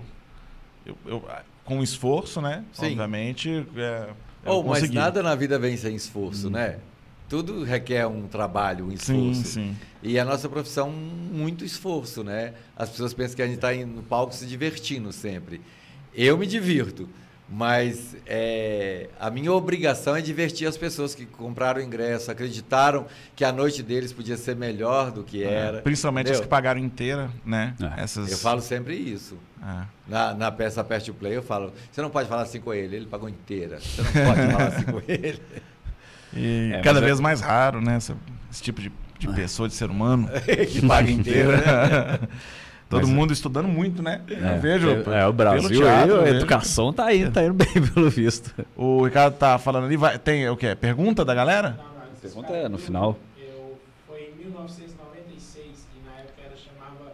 eu, eu com esforço, né? Sim. Obviamente. É, Oh, mas nada na vida vem sem esforço, né? Tudo requer um trabalho, um esforço. Sim, sim. E a nossa profissão, muito esforço, né? As pessoas pensam que a gente está no palco se divertindo sempre. Eu me divirto, mas é, a minha obrigação é divertir as pessoas que compraram o ingresso, acreditaram que a noite deles podia ser melhor do que era. É, Principalmente as entendeu? que pagaram inteira, né? É. Essas. Eu falo sempre isso. É. Na, na peça o Play, eu falo: você não pode falar assim com ele, ele pagou inteira. Você não pode (laughs) falar assim com (laughs) ele. E É, cada é- vez mais raro, né? Essa- esse tipo de, de pessoa, de ser humano. (laughs) que paga inteira. Né? Todo Mas é- mundo estudando muito, né? É, eu vejo. é, é, o Brasil, teatro, aí, a educação tá indo, tá indo bem, (laughs) pelo visto. O Ricardo tá falando ali, vai, tem o quê? Pergunta da galera? Não, não, Pergunta é no final. Eu, foi em 1996 e na época era chamava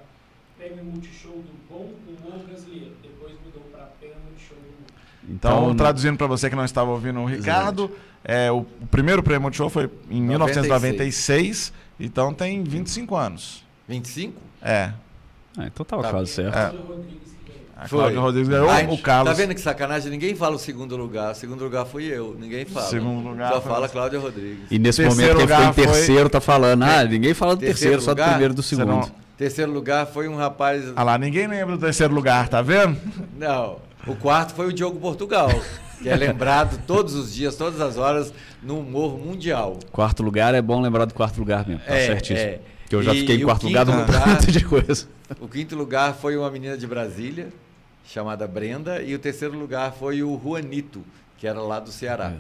Prêmio Multishow do Bom Humor Brasileiro. Depois mudou para Prêmio Multishow do Humor. Então, Então, traduzindo para você que não estava ouvindo o Ricardo, é, o, o primeiro prêmio Multishow foi em 1996, então tem 25 anos. 25? É. Ah, então tava Tá. quase certo. É. Cláudio Rodrigues que ganhou. A Foi. Cláudia Rodrigues ganhou, o Carlos. Tá vendo que sacanagem? Ninguém fala o segundo lugar. O segundo lugar fui eu. Ninguém fala. Segundo lugar Só foi fala. Cláudia Rodrigues. E nesse Terceiro momento quem ficou em foi- terceiro tá falando, ah, ninguém fala do Terceiro terceiro, só do primeiro e do segundo. não- Terceiro lugar foi um rapaz. Ah lá, ninguém lembra do terceiro lugar, tá vendo? Não. O quarto foi o Diogo Portugal. Que é lembrado todos os dias, todas as horas, no humor mundial. Quarto lugar é bom lembrar do quarto lugar mesmo, tá É, certíssimo. é. Que eu já E- fiquei em quarto lugar um quinto lugar- (laughs) monte de coisa. O quinto lugar foi uma menina de Brasília, chamada Brenda. E o terceiro lugar foi o Juanito, que era lá do Ceará.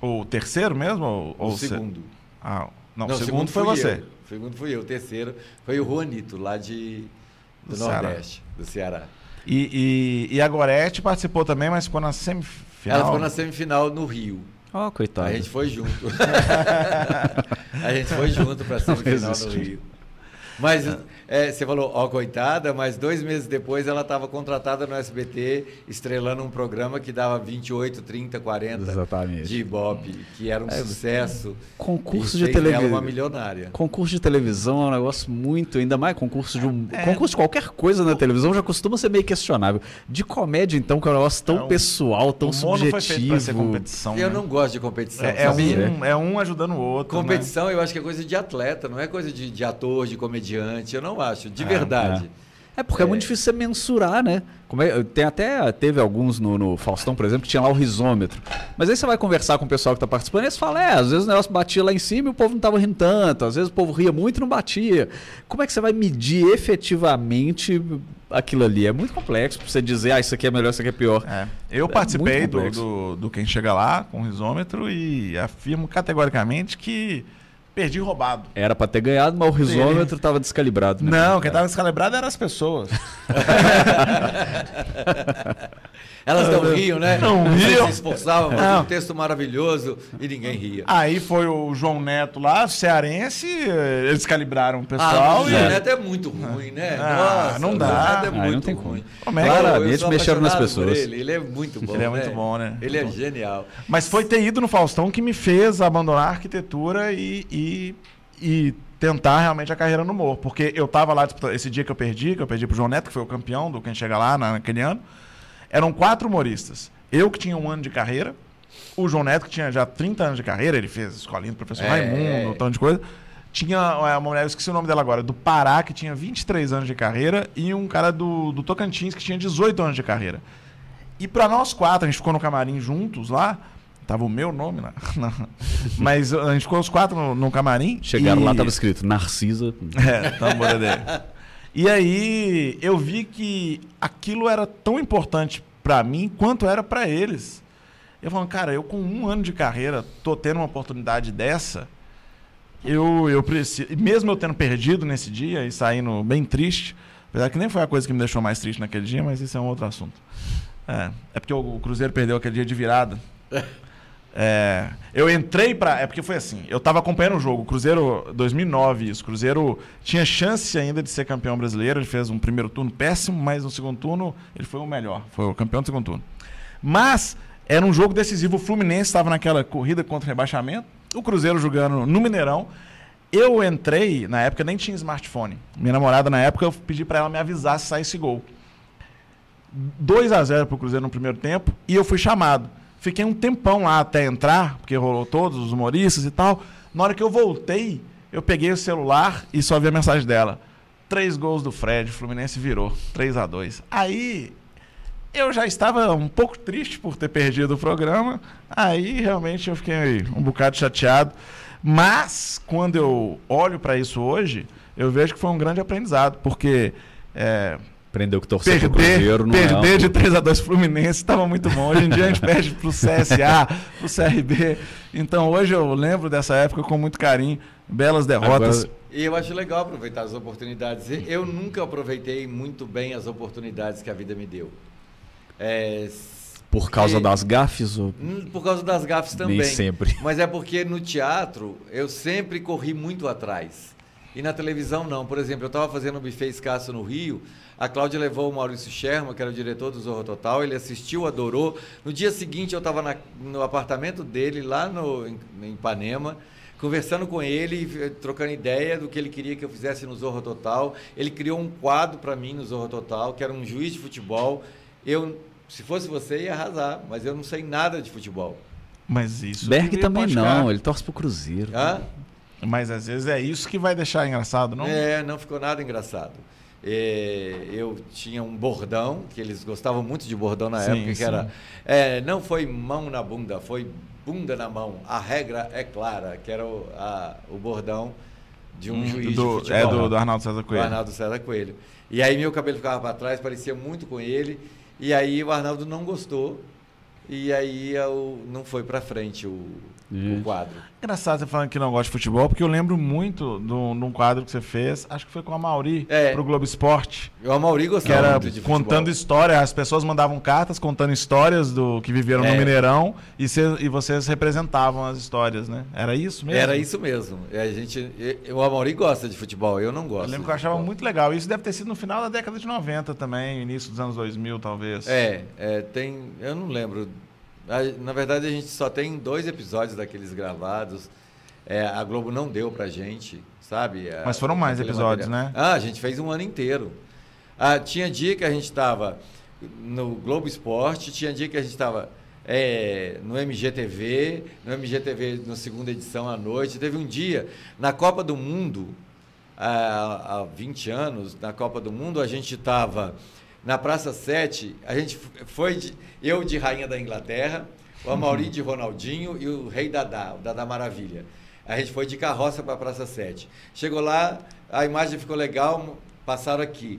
O terceiro mesmo? Ou, O ou se- segundo. Ah, não, Não, o segundo foi fui você. eu. O segundo fui eu. O terceiro foi o Juanito, lá de, do, Do Ceará. Nordeste, do Ceará. E, e, e a Gorete participou também, mas ficou na semifinal. Ela ficou na semifinal no Rio. Ó, coitado. A gente foi junto. (laughs) a gente foi junto para a semifinal no. Rio. Mas é, você falou, ó, coitada, mas dois meses depois ela estava contratada no SBT, estrelando um programa que dava 28, 30, 40 Exatamente. de Ibope, que era um É, sucesso. Concurso e de televisão. uma milionária. Concurso de televisão é um negócio muito, ainda mais concurso de um. Concurso de qualquer coisa na televisão já costuma ser meio questionável. De comédia, então, que é um negócio tão É um- pessoal, tão o humor não foi feito pra ser subjetivo. competição. Eu né? não gosto de competição, É, é um, é um ajudando o outro. né? Competição eu acho que é coisa de atleta, não é coisa de, de ator, de comediante, eu não acho, de É, verdade. É porque é. muito difícil você mensurar, né? Como é- tem até teve alguns no, no Faustão, por exemplo, que tinha lá o risômetro. Mas aí você vai conversar com o pessoal que está participando e eles falam, é, às vezes o negócio batia lá em cima e o povo não estava rindo tanto, às vezes o povo ria muito e não batia. Como é que você vai medir efetivamente aquilo ali? É muito complexo para você dizer, ah, isso aqui é melhor, isso aqui é pior. É. Eu É participei do, do, do Quem Chega Lá com o risômetro e afirmo categoricamente que perdi roubado. Era para ter ganhado, mas o risômetro estava descalibrado. né? Não, quem tava descalibrado eram as pessoas. (laughs) Elas não riam, né? Não riam. se esforçavam, um texto maravilhoso e ninguém ria. Aí foi o João Neto lá, cearense, eh, eles calibraram o Ah, pessoal mas o e. Zé Neto é muito ruim, né? Ah, Nossa, não o dá. É Ah, muito não tem ruim. como. É Claramente mexeram nas pessoas. Ele. ele é muito bom. Ele é muito né? bom, né? Ele é bom. genial. Mas foi ter ido no Faustão que me fez abandonar a arquitetura e, e, e tentar realmente a carreira no humor. Porque eu tava lá, disputando- esse dia que eu perdi, que eu perdi pro João Neto, que foi o campeão do Quem Chega Lá na- naquele ano, eram quatro humoristas. Eu que tinha um ano de carreira, o João Neto que tinha já 30 anos de carreira, ele fez escolinha do professor É. Raimundo, um tanto de coisa. Tinha é, uma mulher, eu esqueci o nome dela agora, do Pará, que tinha 23 anos de carreira, e um cara do, do Tocantins, que tinha 18 anos de carreira. E pra nós quatro, a gente ficou no camarim juntos lá. Tava o meu nome lá. (laughs) Não. Mas a gente ficou os quatro no, no camarim. Chegaram e... lá, estava escrito Narcisa. É, tambor dele. E aí eu vi que aquilo era tão importante pra mim quanto era pra eles. Eu falando, cara, eu com um ano de carreira tô tendo uma oportunidade dessa. Eu, eu preciso. Mesmo eu tendo perdido nesse dia e saindo bem triste, Apesar que nem foi a coisa que me deixou mais triste naquele dia, mas isso é um outro assunto. É, é porque o Cruzeiro perdeu aquele dia de virada. (laughs) É, eu entrei pra. É porque foi assim. Eu tava acompanhando o jogo. Cruzeiro 2009, isso. Cruzeiro tinha chance ainda de ser campeão brasileiro. Ele fez um primeiro turno péssimo, mas no segundo turno ele foi o melhor. Foi o campeão do segundo turno. Mas era um jogo decisivo. O Fluminense estava naquela corrida contra o rebaixamento. O Cruzeiro jogando no Mineirão. Eu entrei, na época nem tinha smartphone. Minha namorada, na época, eu pedi para ela me avisar se saísse gol. 2 a 0 pro Cruzeiro no primeiro tempo e eu fui chamado. Fiquei um tempão lá até entrar, porque rolou todos os humoristas e tal. Na hora que eu voltei, eu peguei o celular e só vi a mensagem dela. Três gols do Fred, o Fluminense virou. 3 a 2 Aí eu já estava um pouco triste por ter perdido o programa. Aí realmente eu fiquei um bocado chateado. Mas quando eu olho para isso hoje, eu vejo que foi um grande aprendizado, porque é, Aprendeu que torcer perder, pro Cruzeiro não perder é um- de 3 a 2 Fluminense estava muito bom. Hoje em dia a gente (laughs) perde pro CSA, pro CRB. Então hoje eu lembro dessa época com muito carinho. Belas derrotas. Agora- E eu acho legal aproveitar as oportunidades. Eu nunca aproveitei muito bem as oportunidades que a vida me deu. É, Por causa e- das gafes ou hum, Por causa das gafes também. nem sempre? Mas é porque no teatro eu sempre corri muito atrás. E na televisão não. Por exemplo, eu estava fazendo um buffet escasso no Rio. A Cláudia levou o Maurício Sherman, que era o diretor do Zorro Total. Ele assistiu, adorou. No dia seguinte eu estava no apartamento dele, lá no, em, em Ipanema, conversando com ele, eh, trocando ideia do que ele queria que eu fizesse no Zorro Total. Ele criou um quadro para mim no Zorro Total, que era um juiz de futebol. Eu, se fosse você, ia arrasar, mas eu não sei nada de futebol. Mas isso. Berg também não, ele torce pro Cruzeiro. Hã? Mas às vezes é isso que vai deixar engraçado, não? É, não ficou nada engraçado. É, eu tinha um bordão, que eles gostavam muito de bordão na Sim, época, que sim. era. é, não foi mão na bunda, foi bunda na mão. A regra é clara, que era o, a- o bordão de um Hum, juiz do, de futebol. é do, do Arnaldo César do Coelho. Arnaldo César Coelho. E aí meu cabelo ficava para trás, parecia muito com ele. E aí o Arnaldo não gostou. E aí eu, não foi para frente o, o Gente. quadro. Engraçado você falando que não gosta de futebol, porque eu lembro muito de um quadro que você fez, acho que foi com a Mauri, É. pro Globo Esporte. O Amauri Que gostava era muito de futebol. contando história, as pessoas mandavam cartas contando histórias do que viveram no É. Mineirão e, cê- e vocês representavam as histórias, né? Era isso mesmo? Era isso mesmo. E A gente, o Amauri gosta de futebol, eu não Eu gosto. lembro de que eu achava futebol. muito legal. Isso deve ter sido no final da década de 90 também, início dos anos 2000, talvez. É, é, tem. Eu não lembro. Na verdade, a gente só tem dois episódios daqueles gravados. É, a Globo não deu pra gente, sabe? A- Mas foram mais episódios, material. né? Ah, a gente fez um ano inteiro. Ah, tinha dia que a gente estava no Globo Esporte, tinha dia que a gente estava no MGTV, no MGTV na segunda edição à noite. Teve um dia, na Copa do Mundo, há, há 20 anos, na Copa do Mundo, a gente estava na Praça 7, a gente foi, de- eu de Rainha da Inglaterra, o Amauri de Ronaldinho e o Rei Dadá, o Dadá Maravilha. A gente foi de carroça para a Praça 7. Chegou lá, a imagem ficou legal, passaram aqui.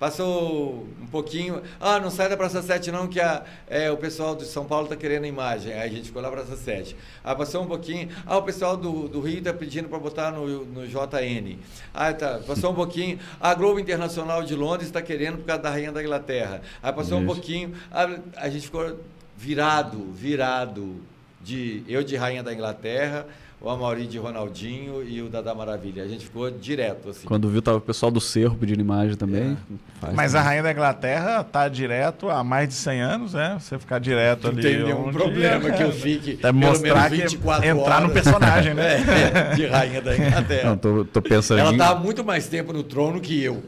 Passou um pouquinho, ah, não sai da Praça 7 não, que a, é, o pessoal de São Paulo está querendo a imagem. Aí a gente ficou na Praça 7. Aí passou um pouquinho, ah, o pessoal do, do Rio está pedindo para botar no, no JN. Ah, tá. Passou um pouquinho, a Globo Internacional de Londres está querendo por causa da Rainha da Inglaterra. Aí passou um Isso. pouquinho, a, a gente ficou virado, virado. De, eu de Rainha da Inglaterra, o Amauri de Ronaldinho e o Dada Maravilha. A gente ficou direto, assim. Quando viu, tava o pessoal do Cerro pedindo imagem também. Faz Mas a. Rainha da Inglaterra tá direto há mais de 100 anos, né? Você ficar direto Não ali. tem nenhum um problema dia, que eu é. fique É mostrar que entrar no personagem, né? (laughs) É, de rainha da Inglaterra. Não, tô, tô pensando Ela tá há muito mais tempo no trono que eu.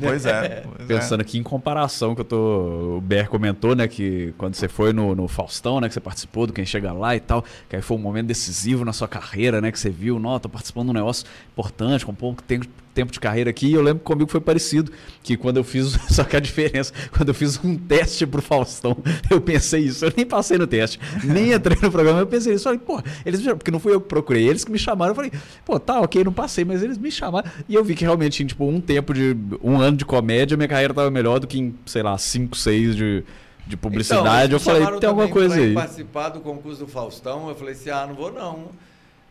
Pois é. (laughs) pois é. pensando aqui em comparação que eu tô. O Ber comentou, né, que quando você foi no, no Faustão, né, que você participou do Quem Chega Lá e tal, que aí foi um momento decisivo na sua carreira, né, que você viu, não, tô participando de um negócio importante, com pouco tempo, tempo de carreira aqui, e eu lembro que comigo foi parecido, que quando eu fiz, (laughs) só que a diferença, quando eu fiz um teste pro Faustão, (laughs) eu pensei isso, eu nem passei no teste, nem entrei no programa, eu pensei isso, falei, pô, eles me chamaram, porque não fui eu que procurei, eles que me chamaram, eu falei, pô, tá, ok, não passei, mas eles me chamaram, e eu vi que realmente, em, tipo, um tempo de, um ano de comédia, minha carreira tava melhor do que em, sei lá, cinco, seis de, de publicidade, Então, eu falei, tem alguma coisa aí. participar do concurso do Faustão, eu falei assim, ah, não vou não.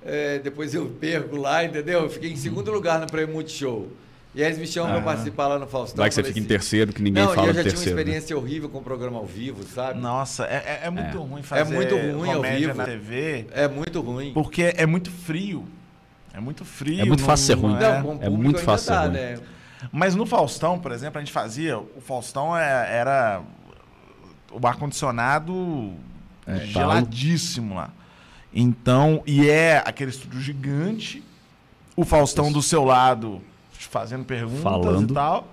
É, depois eu perco lá, entendeu? Eu fiquei em segundo lugar no Prêmio Multishow. E aí eles me chamam Ah. pra participar lá no Faustão. Vai que você fica em assim, terceiro, que ninguém Não, fala e eu já tinha uma terceiro. né? experiência horrível com o programa ao vivo, sabe? Nossa, é, é- é muito É. ruim fazer muito ruim ao vivo. na TV, É muito ruim. porque é muito frio. É muito frio. É muito fácil ser ruim. não Não, é. É muito fácil dá, ser ruim. né? Mas no Faustão, por exemplo, a gente fazia. O Faustão é- era o ar-condicionado É, geladíssimo lá. Então, e é aquele estúdio gigante, o Faustão do seu lado fazendo perguntas Falando. e tal.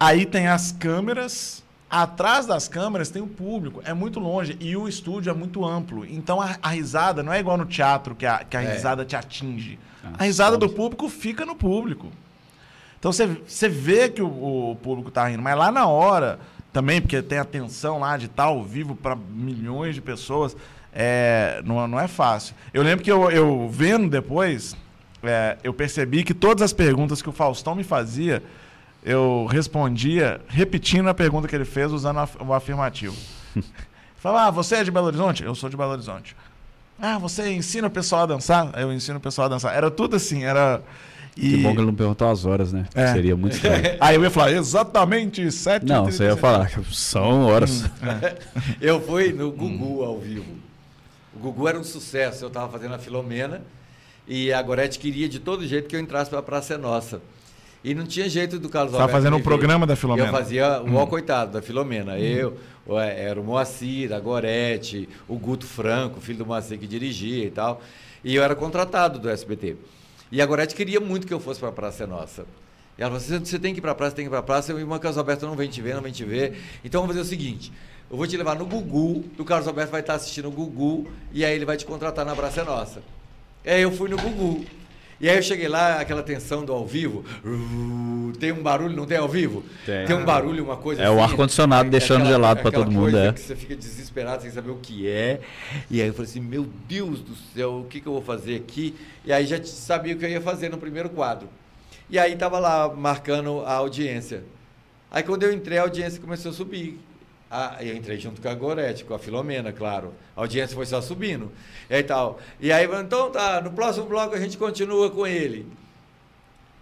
Aí tem as câmeras. Atrás das câmeras tem o público. É muito longe. E o estúdio é muito amplo. Então a, a risada não é igual no teatro, que a, que a É. risada te atinge. Ah, a risada sobe. do público fica no público. Então você, você vê que o, o público tá rindo, mas lá na hora também, porque tem a tensão lá de estar ao vivo para milhões de pessoas, é, não, não é fácil. Eu lembro que eu, eu vendo depois, é, eu percebi que todas as perguntas que o Faustão me fazia, eu respondia repetindo a pergunta que ele fez usando af- o afirmativo. (laughs) Falava, ah, você é de Belo Horizonte? Eu sou de Belo Horizonte. Ah, você ensina o pessoal a dançar? Eu ensino o pessoal a dançar. Era tudo assim, era. Que E... bom que ele não perguntou as horas, né? É. Seria muito (laughs) estranho. Aí eu ia falar, exatamente sete Não, você ia falar, são horas. (laughs) Eu fui no Gugu ao vivo. O Gugu era um sucesso. Eu estava fazendo a Filomena e a Gorete queria de todo jeito que eu entrasse para a Praça é Nossa. E não tinha jeito do Carlos Você tava Alberto fazendo me um programa da Filomena. Eu fazia o Ó Coitado da Filomena. Eu, o- era o Moacir, a Gorete, o Guto Franco, filho do Moacir que dirigia e tal. E eu era contratado do SBT. E a Gorete queria muito que eu fosse para a Praça é Nossa. E ela falou assim, você tem que ir para a praça, tem que ir para a praça. E o irmão Carlos Alberto não vem te ver, não vem te ver. Então vamos fazer o seguinte, eu vou te levar no Gugu, o Carlos Alberto vai estar assistindo o Gugu, e aí ele vai te contratar na Praça é Nossa. E aí eu fui no Gugu. E aí eu cheguei lá, aquela tensão do ao vivo. Tem um barulho, não tem ao vivo? Tem. um barulho, uma coisa É o ar-condicionado deixando gelado pra aquela todo mundo, é. que você fica desesperado sem saber o que é. E aí eu falei assim, meu Deus do céu, o que, que eu vou fazer aqui? E aí já sabia o que eu ia fazer no primeiro quadro. E aí tava lá marcando a audiência. Aí quando eu entrei, a audiência começou a subir. Ah, eu entrei junto com a Gorete, com a Filomena, claro. A audiência foi só subindo. E tal. E aí, então tá, no próximo bloco a gente continua com ele.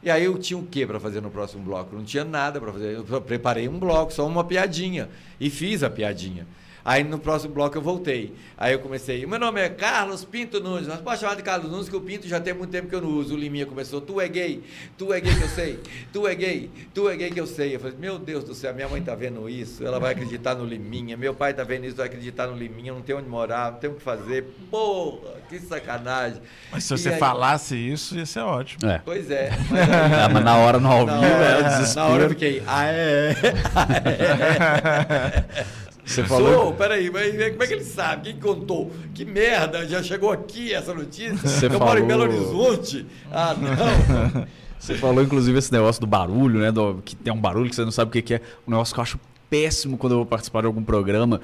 E aí eu tinha o que para fazer no próximo bloco? Não tinha nada para fazer. Eu preparei um bloco, só uma piadinha. E fiz a piadinha. Aí no próximo bloco eu voltei. Aí eu comecei. Meu nome é Carlos Pinto Nunes. Mas pode chamar de Carlos Nunes, que o Pinto já tem muito tempo que eu não uso. O Liminha começou. Tu é gay, tu é gay que eu sei, tu é gay, tu é gay que eu sei. Eu falei, meu Deus do céu, minha mãe tá vendo isso, ela vai acreditar no Liminha. Meu pai tá vendo isso, vai acreditar no Liminha. Não tem onde morar, não tem o que fazer. Porra, que sacanagem. Mas se E você aí- falasse isso, ia ser ótimo. É. Pois é. (laughs) Mas aí- Ah, mas na hora, vivo, hora, é o na desespero. hora eu fiquei, ah, é? (laughs) Você Sou, falou, peraí, mas como é que ele sabe? Quem contou? Que merda, já chegou aqui essa notícia? Você eu moro em falou- Belo Horizonte? Ah, não. (laughs) você falou, inclusive, esse negócio do barulho, né? do- que tem um barulho que você não sabe o que é. Um negócio que eu acho péssimo quando eu vou participar de algum programa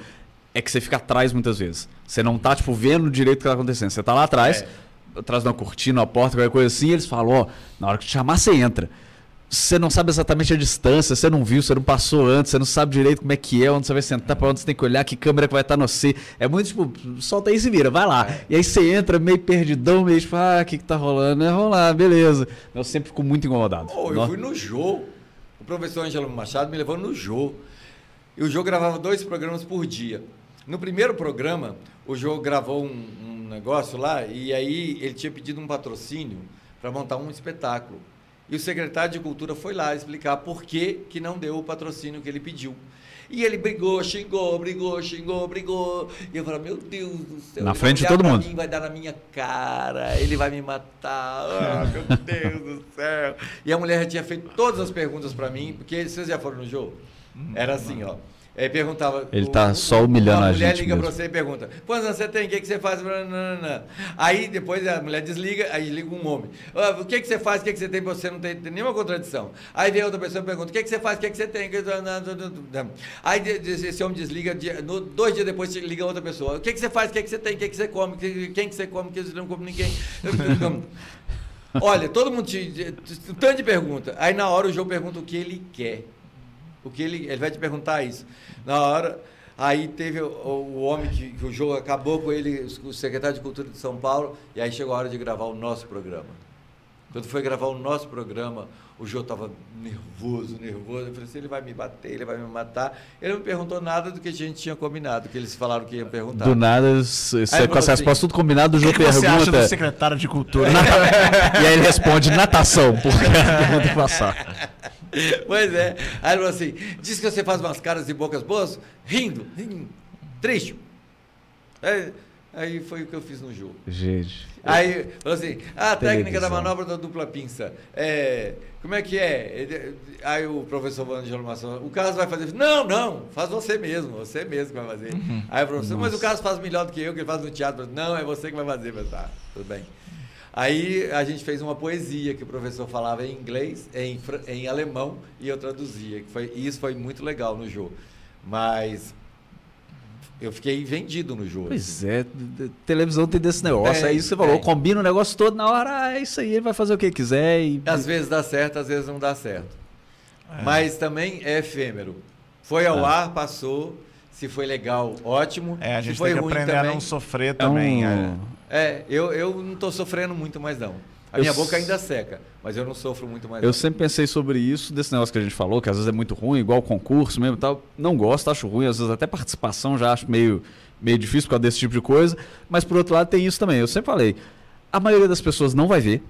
é que você fica atrás muitas vezes. Você não tá, tipo, vendo direito o que tá acontecendo. Você tá lá atrás, atrás de uma cortina, uma porta, qualquer coisa assim, e eles falam, ó, na hora que te chamar, você entra. Você não sabe exatamente a distância, você não viu, você não passou antes, você não sabe direito como é que é, onde você vai sentar, pra onde você tem que olhar, que câmera que vai estar no você. É muito tipo, solta aí e se vira, vai lá. E aí você entra meio perdidão, meio tipo, ah, o que que tá rolando? É, vamos lá, beleza. Eu sempre fico muito incomodado. Pô, eu fui no Jô. O professor Ângelo Machado me levou no Jô. E o Jô gravava dois programas por dia. No primeiro programa, o Jô gravou um, um negócio lá e aí ele tinha pedido um patrocínio para montar um espetáculo. E o secretário de Cultura foi lá explicar por que, que não deu o patrocínio que ele pediu. E ele brigou, xingou, brigou, xingou, brigou. E eu falei, meu Deus do céu. Na ele frente de vai olhar todo pra mundo. mim, vai dar na minha cara, ele vai me matar. Ah, (laughs) meu Deus do céu. E a mulher já tinha feito todas as perguntas para mim, porque vocês já foram no jogo? Era assim, ó. Aí perguntava. Ele tá só humilhando uma a mulher gente liga pra você e pergunta: quantos anos você tem? O que, que você faz? Nananana. Aí depois a mulher desliga, aí liga um homem. "Ah, o que, que você faz? O que, que você tem? Você não tem, tem nenhuma contradição. Aí vem outra pessoa e pergunta: o que, que você faz? O que, que você tem? Aí esse homem desliga, dois dias depois liga outra pessoa: o que, que você faz? O que, que você tem? O que, que você come? Que- Quem que você come? Que você não come ninguém. (laughs) Olha, todo mundo te, tanto de pergunta. Aí na hora o João pergunta o que ele quer. O que ele, ele vai te perguntar isso. Na hora, aí teve o, o homem que, que o jogo acabou com ele, o secretário de Cultura de São Paulo, e aí chegou a hora de gravar o nosso programa. Quando foi gravar o nosso programa, O Jô estava nervoso, nervoso. Eu falei assim, ele vai me bater, ele vai me matar. Ele não me perguntou nada do que a gente tinha combinado, que eles falaram que iam perguntar. Do nada, você com essa assim, resposta tudo combinado, o O Jô que, que você acha do pergunta. secretário de cultura? (laughs) e aí ele responde natação, porque (laughs) a pergunta passar. (laughs) (laughs) Pois é. Aí ele falou assim: diz que você faz umas caras e bocas boas, rindo, rindo triste. Aí, aí foi o que eu fiz no jogo. Gente. Aí falou assim: a técnica da Televisão. manobra da dupla pinça. É, como é que é? Aí o professor Vangello Maçã, o Carlos vai fazer. Não, não, faz você mesmo, você mesmo que vai fazer. Aí o professor, mas o Carlos faz melhor do que eu, que ele faz no teatro. Não, é você que vai fazer, mas tá, tudo bem. Aí a gente fez uma poesia que o professor falava em inglês, em, em alemão e eu traduzia. Que foi, e isso foi muito legal no jogo. Mas eu fiquei vendido no jogo. Pois é, d- d- televisão tem desse negócio. É isso que você falou, tem. combina o negócio todo na hora, ah, é isso aí, ele vai fazer o que quiser. E... Às vezes dá certo, às vezes não dá certo. Mas também é efêmero. Foi ao É. ar, passou. Se foi legal, ótimo. É, a Se gente foi tem que aprender também. a não sofrer É também. um- é. Eu, eu não estou sofrendo muito mais não. A Eu minha boca ainda seca, mas eu não sofro muito mais Eu não. sempre pensei sobre isso, desse negócio que a gente falou, que às vezes é muito ruim, igual concurso mesmo e tal. Não gosto, acho ruim, às vezes até participação já acho meio, meio difícil por causa desse tipo de coisa. Mas por outro lado tem isso também. Eu sempre falei, a maioria das pessoas não vai ver,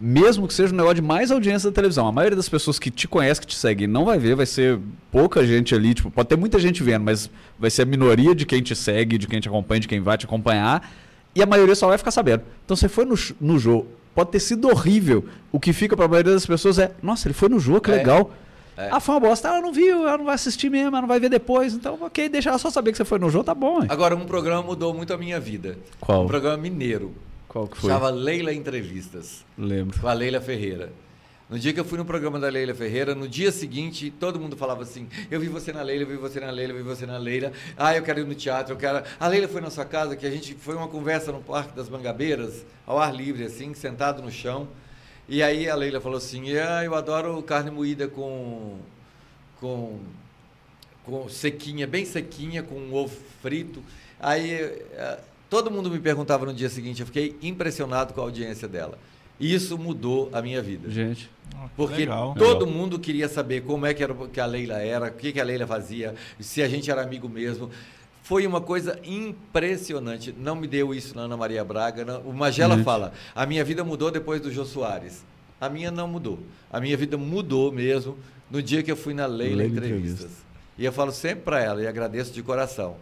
mesmo que seja um negócio de mais audiência da televisão. A maioria das pessoas que te conhece, que te segue, não vai ver, vai ser pouca gente ali, tipo, pode ter muita gente vendo, mas vai ser a minoria de quem te segue, de quem te acompanha, de quem vai te acompanhar. E a maioria só vai ficar sabendo. Então você foi no, no jogo, pode ter sido horrível. O que fica para a maioria das pessoas é, nossa, ele foi no jogo, que É. legal. É. Ah, foi uma bosta. Ela não viu, ela não vai assistir mesmo, ela não vai ver depois. Então, ok, deixa ela só saber que você foi no jogo, tá bom. hein? Agora, um programa mudou muito a minha vida. Qual? Um programa mineiro. Qual que foi? Chamava Leila Entrevistas. Lembro. com a Leila Ferreira. No dia que eu fui no programa da Leila Ferreira, no dia seguinte, todo mundo falava assim: Eu vi você na Leila, eu vi você na Leila, eu vi você na Leila. Ah, eu quero ir no teatro, eu quero. A Leila foi na sua casa, que a gente foi uma conversa no Parque das Mangabeiras, ao ar livre, assim, sentado no chão. E aí a Leila falou assim: Ah, eu adoro carne moída com. com. com sequinha, bem sequinha, com um ovo frito. Aí eh, todo mundo me perguntava no dia seguinte, eu fiquei impressionado com a audiência dela. E isso mudou a minha vida. Gente. Que Porque legal. todo mundo queria saber como é que, era, que a Leila era, o que, que a Leila fazia, se a gente era amigo mesmo. Foi uma coisa impressionante. Não me deu isso na Ana Maria Braga. não- O Magela Gente. fala: a minha vida mudou depois do Jô Soares. A minha não mudou. A minha vida mudou mesmo no dia que eu fui na Leila, Leila Entrevistas. E eu falo sempre para ela e agradeço de coração.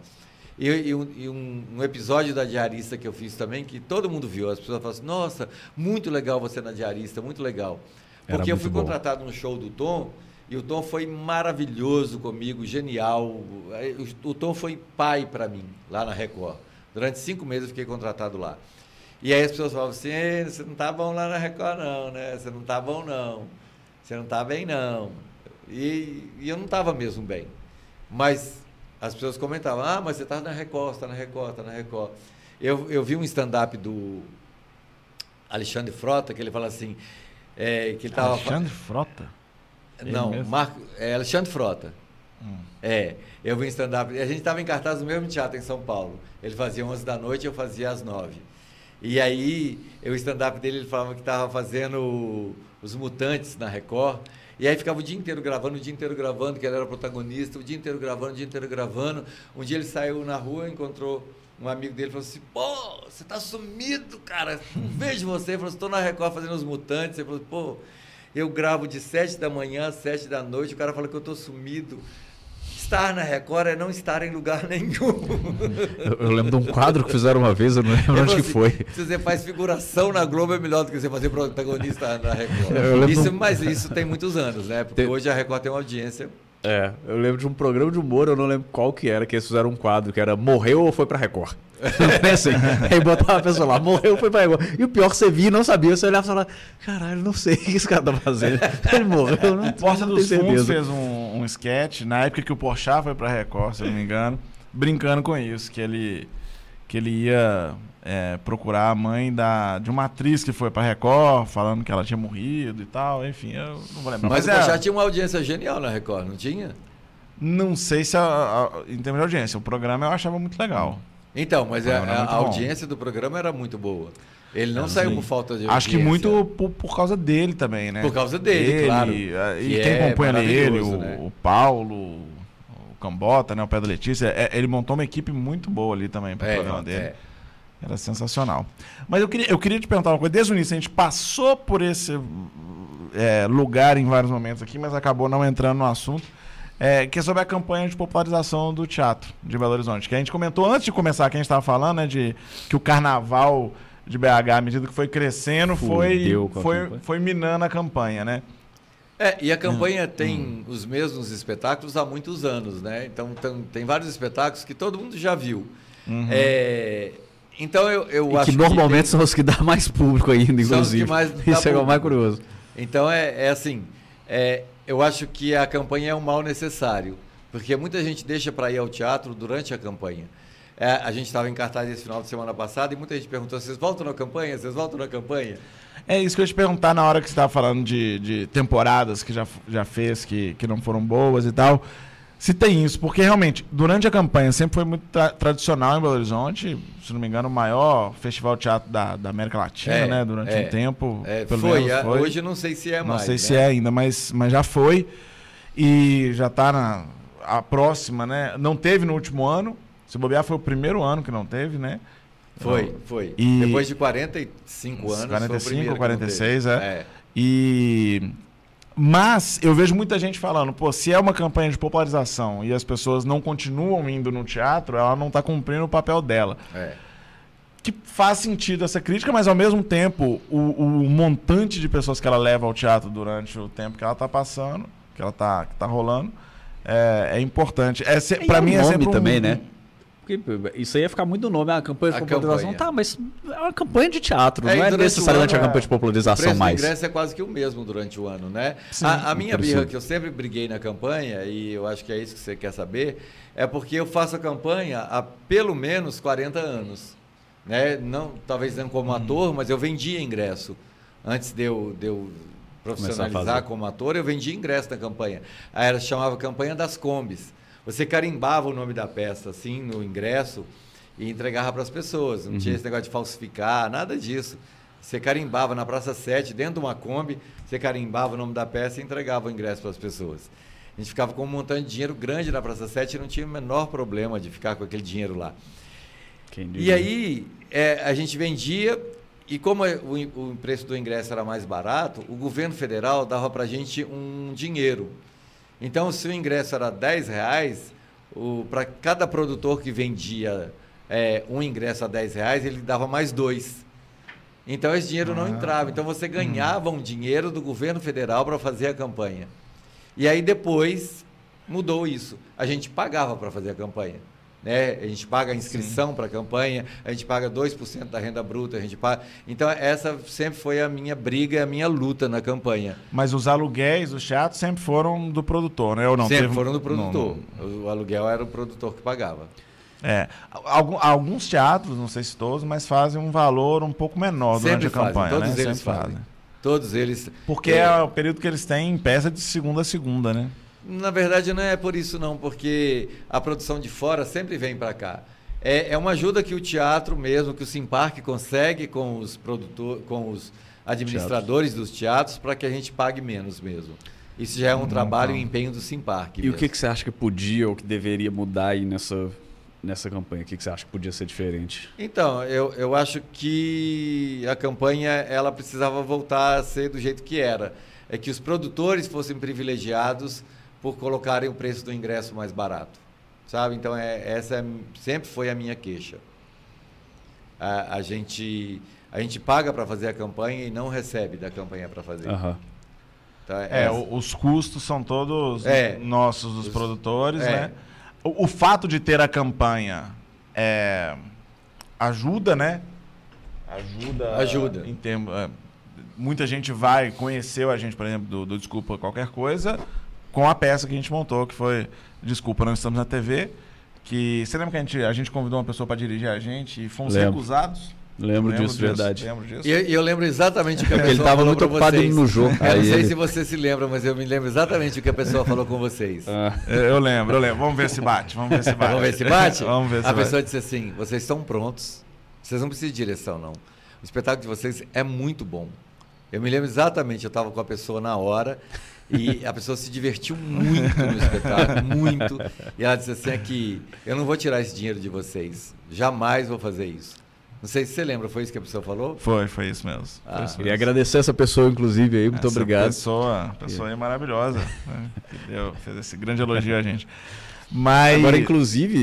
E, e um, e um- um episódio da Diarista que eu fiz também, que todo mundo viu. As pessoas falam assim: nossa, muito legal você na Diarista, muito legal. Porque eu muito fui bom. contratado no show do Tom e o Tom foi maravilhoso comigo, genial. O Tom foi pai para mim, lá na Record. Durante cinco meses eu fiquei contratado lá. E aí as pessoas falavam assim: "Ei, você não tá bom lá na Record, não, né? Você não tá bom, não. Você não tá bem, não. E, e eu não estava mesmo bem. Mas as pessoas comentavam: ah, mas você está na Record, está na Record, está na Record. Eu, eu vi um stand-up do Alexandre Frota, que ele fala assim: é, que ele estava. Alexandre Frota? Ele Não? Marco, é Alexandre Frota. Hum. É, eu vi em stand-up. A gente estava em cartaz no mesmo teatro em São Paulo. Ele fazia 11 da noite, eu fazia às 9. E aí, o stand-up dele, ele falava que estava fazendo os Mutantes na Record. E aí ficava o dia inteiro gravando, o dia inteiro gravando, que ele era protagonista, o dia inteiro gravando, o dia inteiro gravando. Um dia ele saiu na rua, encontrou um amigo dele falou assim: pô, você tá sumido, cara. Não vejo você. Ele falou: estou na Record fazendo os Mutantes. Ele falou: pô, eu gravo de 7 da manhã às 7 da noite. O cara fala que eu tô sumido. Estar na Record é não estar em lugar (laughs) nenhum. Eu, eu lembro de um quadro que fizeram uma vez, eu não lembro Ele onde que foi. Se você faz figuração na Globo é melhor do que você fazer protagonista na Record. Eu Isso, um- Mas isso tem muitos anos, né? Porque Tem- hoje a Record tem uma audiência. É, eu lembro de um programa de humor, eu não lembro qual que era, que eles fizeram um quadro que era Morreu ou foi pra Record? (laughs) É assim, aí botava a pessoa lá, morreu ou foi pra Record. E o pior que você via e não sabia, você olhava e falava, caralho, não sei o que esse cara tá fazendo. (laughs) Ele morreu, não, Porta não dos Fundos fez um, um sketch, na época que o Porchat foi pra Record, se eu não me engano, brincando com isso, que ele, que ele ia é, procurar a mãe da, de uma atriz que foi pra Record, falando que ela tinha morrido e tal, enfim, eu não vou lembrar. Mas, Mas, o é, Porchat tinha uma audiência genial na Record, não tinha? não sei se, a- a- em termos de audiência, o programa eu achava muito legal. Então, mas Ah, a, a audiência do programa era muito boa. Ele não É, saiu por falta de Acho que muito por, por causa dele também, né? Por causa dele, Ele, claro. eh, E Que quem é acompanha ali ele, o, né? o Paulo, o Cambota, né? O da Letícia. é- ele montou uma equipe muito boa ali também pro É, programa dele. é. Era sensacional. Mas eu queria, eu queria te perguntar uma coisa. Desde o início, a gente passou por esse é, lugar em vários momentos aqui, mas acabou não entrando no assunto. É, que é sobre a campanha de popularização do teatro de Belo Horizonte. Que a gente comentou antes de começar, que a gente estava falando, né? De que o carnaval de BH, à medida que foi crescendo, foi, Fudeu foi, campanha. foi minando a campanha, né? É, e a campanha Hum. tem os mesmos espetáculos há muitos anos, né? Então tem, tem vários espetáculos que todo mundo já viu. Uhum. É, então eu, eu E acho que normalmente tem- são os que dá mais público ainda, inclusive. que (laughs) Isso é o mais curioso. Então é, é assim, é, eu acho que a campanha é um mal necessário, porque muita gente deixa para ir ao teatro durante a campanha. É, a gente estava em cartaz esse final de semana passado e muita gente perguntou: vocês voltam na campanha? Vocês voltam na campanha? É isso que eu ia te perguntar na hora que você estava falando de, de temporadas que já, já fez, que, que não foram boas e tal. Se tem isso, porque realmente, durante a campanha sempre foi muito tra- tradicional em Belo Horizonte, se não me engano, o maior festival de teatro da, da América Latina, É, né? Durante é. um tempo. É, pelo foi, menos a- foi. hoje não sei se é não mais. sei né? se é ainda, mas, mas já foi. E já está na a próxima, né? Não teve no último ano. Se bobear, foi o primeiro ano que não teve, né? Foi, foi. E- Depois de 45 Uns anos. 45 foi o primeiro ou que não 46, teve. é. E mas eu vejo muita gente falando, pô, se é uma campanha de popularização e as pessoas não continuam indo no teatro, ela não está cumprindo o papel dela. É. Que faz sentido essa crítica, mas ao mesmo tempo, o, o montante de pessoas que ela leva ao teatro durante o tempo que ela está passando, que ela tá, que tá rolando, é, é importante. É, pra é mim é sempre um- também, né? Porque isso aí ia ficar muito do nome, a campanha de A popularização. campanha. Tá, mas é uma campanha de teatro, É, não é o necessariamente ano, a campanha de O popularização preço mais. ingresso é quase que o mesmo durante o ano, né? Sim, a, a minha birra, que eu sempre briguei na campanha, e eu acho que é isso que você quer saber, é porque eu faço a campanha há pelo menos 40 anos. Né? Não, talvez não Uhum. como ator, mas eu vendia ingresso. Antes de eu, de eu profissionalizar como ator, eu vendia ingresso na campanha. Aí ela chamava Campanha das Combis. Você carimbava o nome da peça assim no ingresso e entregava para as pessoas. Não Uhum. tinha esse negócio de falsificar, nada disso. Você carimbava na Praça 7, dentro de uma Kombi, você carimbava o nome da peça e entregava o ingresso para as pessoas. A gente ficava com um montante de dinheiro grande na Praça 7 e não tinha o menor problema de ficar com aquele dinheiro lá. E aí é, a gente vendia e como o, in- o preço do ingresso era mais barato, o governo federal dava para a gente um dinheiro. Então, se o ingresso era 10 reais, para cada produtor que vendia é, um ingresso a 10 reais, ele dava mais dois. Então, esse dinheiro não Ah. entrava. Então, você ganhava um dinheiro do governo federal para fazer a campanha. E aí, depois, mudou isso. A gente pagava para fazer a campanha. Né? A gente paga a inscrição para a campanha, a gente paga 2% da renda bruta, a gente paga. Então, essa sempre foi a minha briga, a minha luta na campanha. Mas os aluguéis dos teatros sempre foram do produtor, né? Ou não? sempre Teve- foram do não- produtor. O aluguel era o produtor que pagava. É. Alguns teatros, não sei se todos, mas fazem um valor um pouco menor durante Sempre a fazem, campanha, todos né? eles Sempre fazem. Todos eles. Porque É. é o período que eles têm em peça de segunda a segunda, né? Na verdade, não é por isso, não, porque a produção de fora sempre vem para cá. É, é uma ajuda que o teatro mesmo, que o Simpark consegue com os produtores, com os administradores dos teatros, para que a gente pague menos mesmo. Isso já é um trabalho e um empenho do Simpark. E o que, que você acha que podia ou que deveria mudar aí nessa, nessa campanha? O que, que você acha que podia ser diferente? Então, eu, eu acho que a campanha ela precisava voltar a ser do jeito que era. É que os produtores fossem privilegiados por colocarem o preço do ingresso mais barato. Sabe? Então, é, essa é- sempre foi a minha queixa. A, a gente, a gente paga para fazer a campanha e não recebe da campanha para fazer. Aham. Então, É, o- os custos são todos É. nossos, dos Os- produtores, é. né? O, o fato de ter a campanha é, ajuda, né? Ajuda. Ajuda. Em termos, é, muita gente vai, conheceu a gente, por exemplo, do, do Desculpa Qualquer Coisa, com a peça que a gente montou, que foi Desculpa, Não Estamos na TV. Que, você lembra que a gente, a gente convidou uma pessoa para dirigir a gente e fomos Lembro. recusados? Lembro, disso, verdade. Lembro disso. E eu, eu lembro exatamente o que a pessoa ele tava falou muito ocupado vocês. no jogo. Eu não Aí sei ele- se você se lembra, mas eu me lembro exatamente o que a pessoa falou com vocês. Ah, Eu eu lembro, eu lembro. Vamos ver se bate. Vamos ver se bate. Vamos ver se bate? (laughs) Vamos ver se A bate. pessoa disse assim: vocês estão prontos, vocês não precisam de direção, não. O espetáculo de vocês é muito bom. Eu me lembro exatamente, eu estava com a pessoa na hora e a pessoa se divertiu muito no espetáculo, muito. E ela disse assim: é que eu não vou tirar esse dinheiro de vocês, jamais vou fazer isso. Não sei se você lembra, foi isso que a pessoa falou? Foi, foi isso mesmo. Ah, Foi isso Queria mesmo. agradecer essa pessoa, inclusive, aí. Muito Essa obrigado. Pessoa, pessoa aí maravilhosa. né, deu, fez esse grande (laughs) elogio a gente. Mas. Agora, inclusive,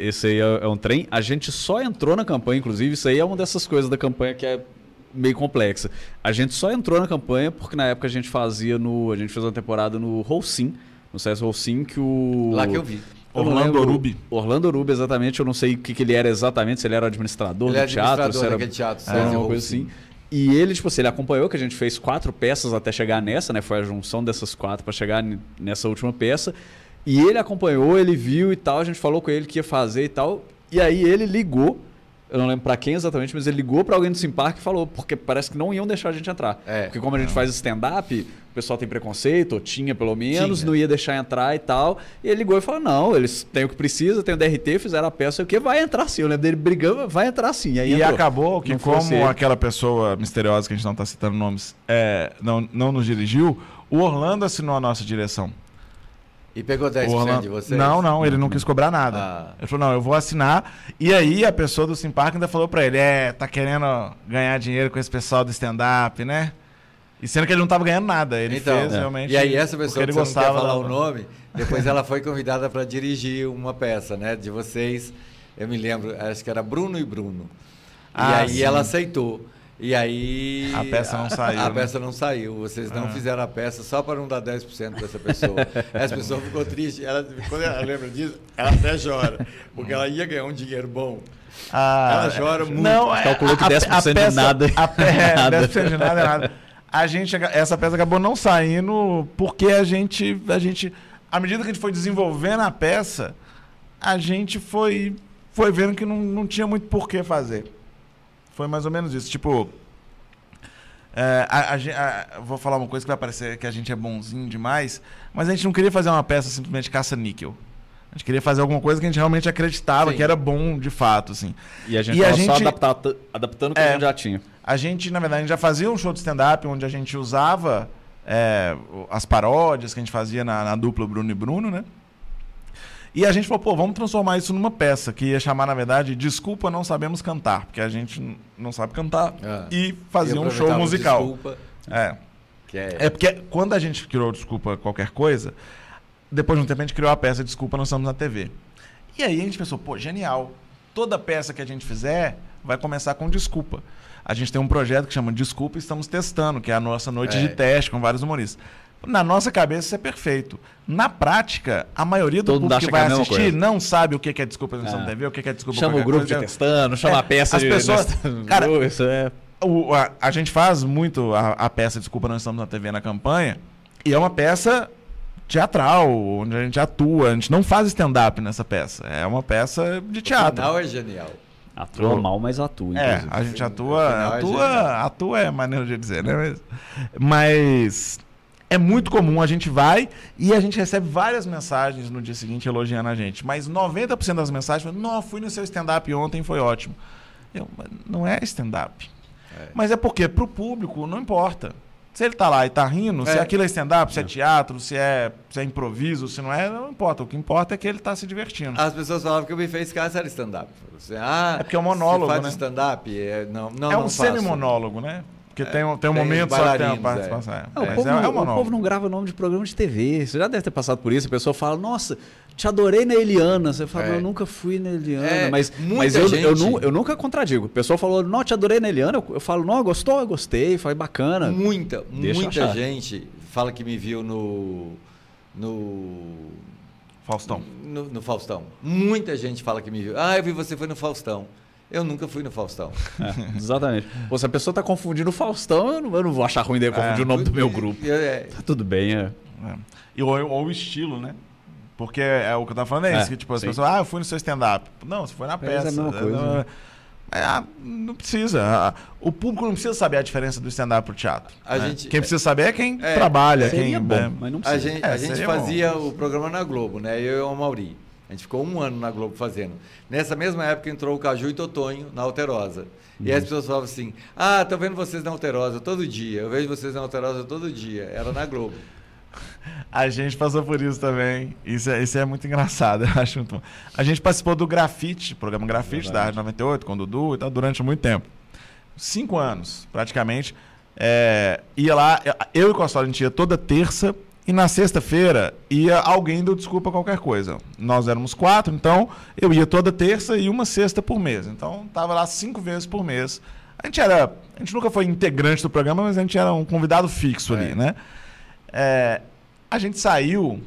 esse aí é é um trem. A gente só entrou na campanha, inclusive, isso aí é uma dessas coisas da campanha que é meio complexa. A gente só entrou na campanha porque na época a gente fazia no. A gente fez uma temporada no Rolsim, no César Rolsim, que o. Lá que eu vi. Eu Orlando Orubi. Orlando Orubi, exatamente. Eu não sei o que, que ele era exatamente, se ele era administrador Ele do teatro, administrador se era daquele teatro, é, César uma coisa assim. E ele, tipo assim, ele acompanhou que a gente fez quatro peças até chegar nessa, né? Foi a junção dessas quatro para chegar nessa última peça. E ele acompanhou, ele viu e tal, a gente falou com ele que ia fazer e tal. E aí ele ligou, eu não lembro pra quem exatamente, mas ele ligou pra alguém do Simpark e falou, porque parece que não iam deixar a gente entrar. É. Porque como a gente faz stand-up, o pessoal tem preconceito, ou tinha pelo menos, Tinha. não ia deixar entrar e tal. E ele ligou e falou: não, eles têm o que precisa, tem o DRT, fizeram a peça, o que vai entrar sim. Eu lembro dele brigando, vai entrar sim. E, E acabou que, Não como aquela pessoa misteriosa que a gente não está citando nomes é, não, não nos dirigiu, o Orlando assinou a nossa direção. E pegou 10% O Orlando- de vocês? Não, não, ele não quis cobrar nada. Ah. Ele falou, não, eu vou assinar. E aí a pessoa do Simpark ainda falou pra ele, é, tá querendo ganhar dinheiro com esse pessoal do stand-up, né? E sendo que ele não tava ganhando nada. Ele Então, fez realmente. E aí essa pessoa ele que não quer gostava falar da- o nome, depois ela foi convidada para dirigir uma peça, né? De vocês, eu me lembro, acho que era Bruno e Bruno. Ah, e aí sim. ela aceitou. E aí. A peça não saiu, A né? peça não saiu. Vocês não Ah. fizeram a peça só para não dar 10% para essa pessoa. (laughs) Essa pessoa ficou triste. Ela, quando ela lembra disso, ela até chora. Porque ela ia ganhar um dinheiro bom. Ah, Ela chora muito. Não, é, Calculou que a- a 10% de peça- nada é A, pe- (laughs) é, nada. 10% de nada é nada. A gente, essa peça acabou não saindo porque a gente, a gente, à medida que a gente foi desenvolvendo a peça, a gente foi, foi vendo que não, não tinha muito por que fazer. Foi mais ou menos isso. Tipo, é, a- a a- vou falar uma coisa que vai parecer que a gente é bonzinho demais, mas a gente não queria fazer uma peça simplesmente caça-níquel. A gente queria fazer alguma coisa que a gente realmente acreditava Sim. que era bom de fato, assim. E a gente E a tava só gente- adaptado, adaptando o que É. a gente já tinha. A gente, na verdade, gente já fazia um show de stand-up onde a gente usava é, as paródias que a gente fazia na, na dupla Bruno e Bruno, né? E a gente falou, pô, vamos transformar isso numa peça, que ia chamar, na verdade, Desculpa Não Sabemos Cantar, porque a gente não sabe cantar Ah. e fazia um show musical. Desculpa, É. é, É porque quando a gente criou Desculpa Qualquer Coisa, depois de um tempo a gente criou a peça Desculpa Nós Estamos na TV. E aí a gente pensou, pô, genial. Toda peça que a gente fizer vai começar com desculpa. A gente tem um projeto que chama Desculpa e estamos testando, que é a nossa noite É. de teste com vários humoristas. Na nossa cabeça isso é perfeito. Na prática, a maioria do Todo mundo público que que é vai a mesma assistir coisa. não sabe o que é Desculpa É. Na TV, o que é Desculpa Chama o grupo de Coisa. testando, chama É, a peça as de. pessoas- (laughs) cara, isso é. O- a, a gente faz muito a, a peça Desculpa, nós estamos na TV na campanha, e é uma peça teatral, onde a gente atua. A gente não faz stand-up nessa peça. É uma peça de O teatro. final é genial. Atua mal, mas atua. É, inclusive. a gente atua. é Atua, genial. atua é maneira de dizer, né? Mas, mas é muito comum, a gente vai e a gente recebe várias mensagens no dia seguinte elogiando a gente. Mas 90% das mensagens falam, não, fui no seu stand-up ontem, foi ótimo. Eu, "Mas não é stand-up. É. Mas é porque pro público não importa. Se ele tá lá e tá rindo, se É. aquilo é stand-up, se é teatro, se é, se é improviso, se não é, não importa. O que importa é que ele tá se divertindo. As pessoas falavam que o Me Fez Casa era stand-up. Ah, É porque é um monólogo, você faz né? stand-up? É, não, não, é um semi-monólogo, né? Porque tem, um- tem um tem momento só que tem uma bailarinos, participação. É. O, Mas povo é, não, é um o povo não grava nome de programa de TV. Você já deve ter passado por isso. A pessoa fala, nossa, te adorei na Eliana. Você fala, É. eu nunca fui na Eliana. É, mas muita mas eu, eu, gente- nu- eu nunca contradigo. A pessoa falou, não, te adorei na Eliana. Eu, eu falo, não, gostou? Eu gostei. Foi bacana. Muita, Deixa muita gente fala que me viu no. No. Faustão. No, no Faustão. Muita gente fala que me viu. Ah, eu vi você foi no Faustão. Eu nunca fui no Faustão. (laughs) É, exatamente. Pô, se a pessoa tá confundindo o Faustão, eu não, eu não vou achar ruim dele confundir É. o nome do meu grupo. Eu- é, Tá tudo bem, é. É. E, ou, ou o estilo, né? Porque é o que eu tava falando é É, isso, que tipo, as sim. pessoas, ah, eu fui no seu stand-up. Não, você foi na Mas é a peça. mesma coisa, Não, né? é, ah, não precisa. Ah, O público não precisa saber a diferença do stand-up pro teatro. A né? gente- Quem precisa saber é quem É, trabalha, Seria quem. bom, né? mas não a precisa. gente, É, a gente fazia o programa na Globo, né? Eu e o Mauri. A gente ficou um ano na Globo fazendo. Nessa mesma época entrou o Caju e Totonho na Alterosa. E as pessoas falavam assim: Ah, tô vendo vocês na Alterosa todo dia. Eu vejo vocês na Alterosa todo dia. Era na Globo. A gente passou por isso também. Isso é, isso é muito engraçado, (laughs) eu acho muito bom. A gente participou do Grafite, programa Grafite da Rádio 98, com o Dudu e tal, durante muito tempo. Cinco anos, praticamente. É, ia lá, eu e o Costola, a gente ia toda terça e na sexta-feira ia alguém do Desculpa Qualquer Coisa. Nós éramos quatro, então eu ia toda terça e uma sexta por mês. Então tava lá cinco vezes por mês. A gente era. A gente nunca foi integrante do programa, mas a gente era um convidado fixo ali, É. né? É, a gente saiu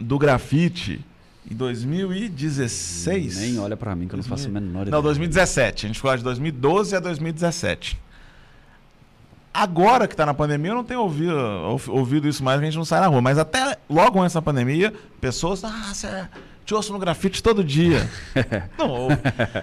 do grafite em 2016. Nem olha pra mim que eu não faço a menor ideia. Não, 2017. A gente ficou lá de 2012 a 2017. Agora que tá na pandemia, eu não tenho ouvido, ou- ouvido isso mais, que a gente não sai na rua. Mas até logo antes da pandemia, pessoas. Ah, você te ouço no grafite todo dia. (laughs) não ouve.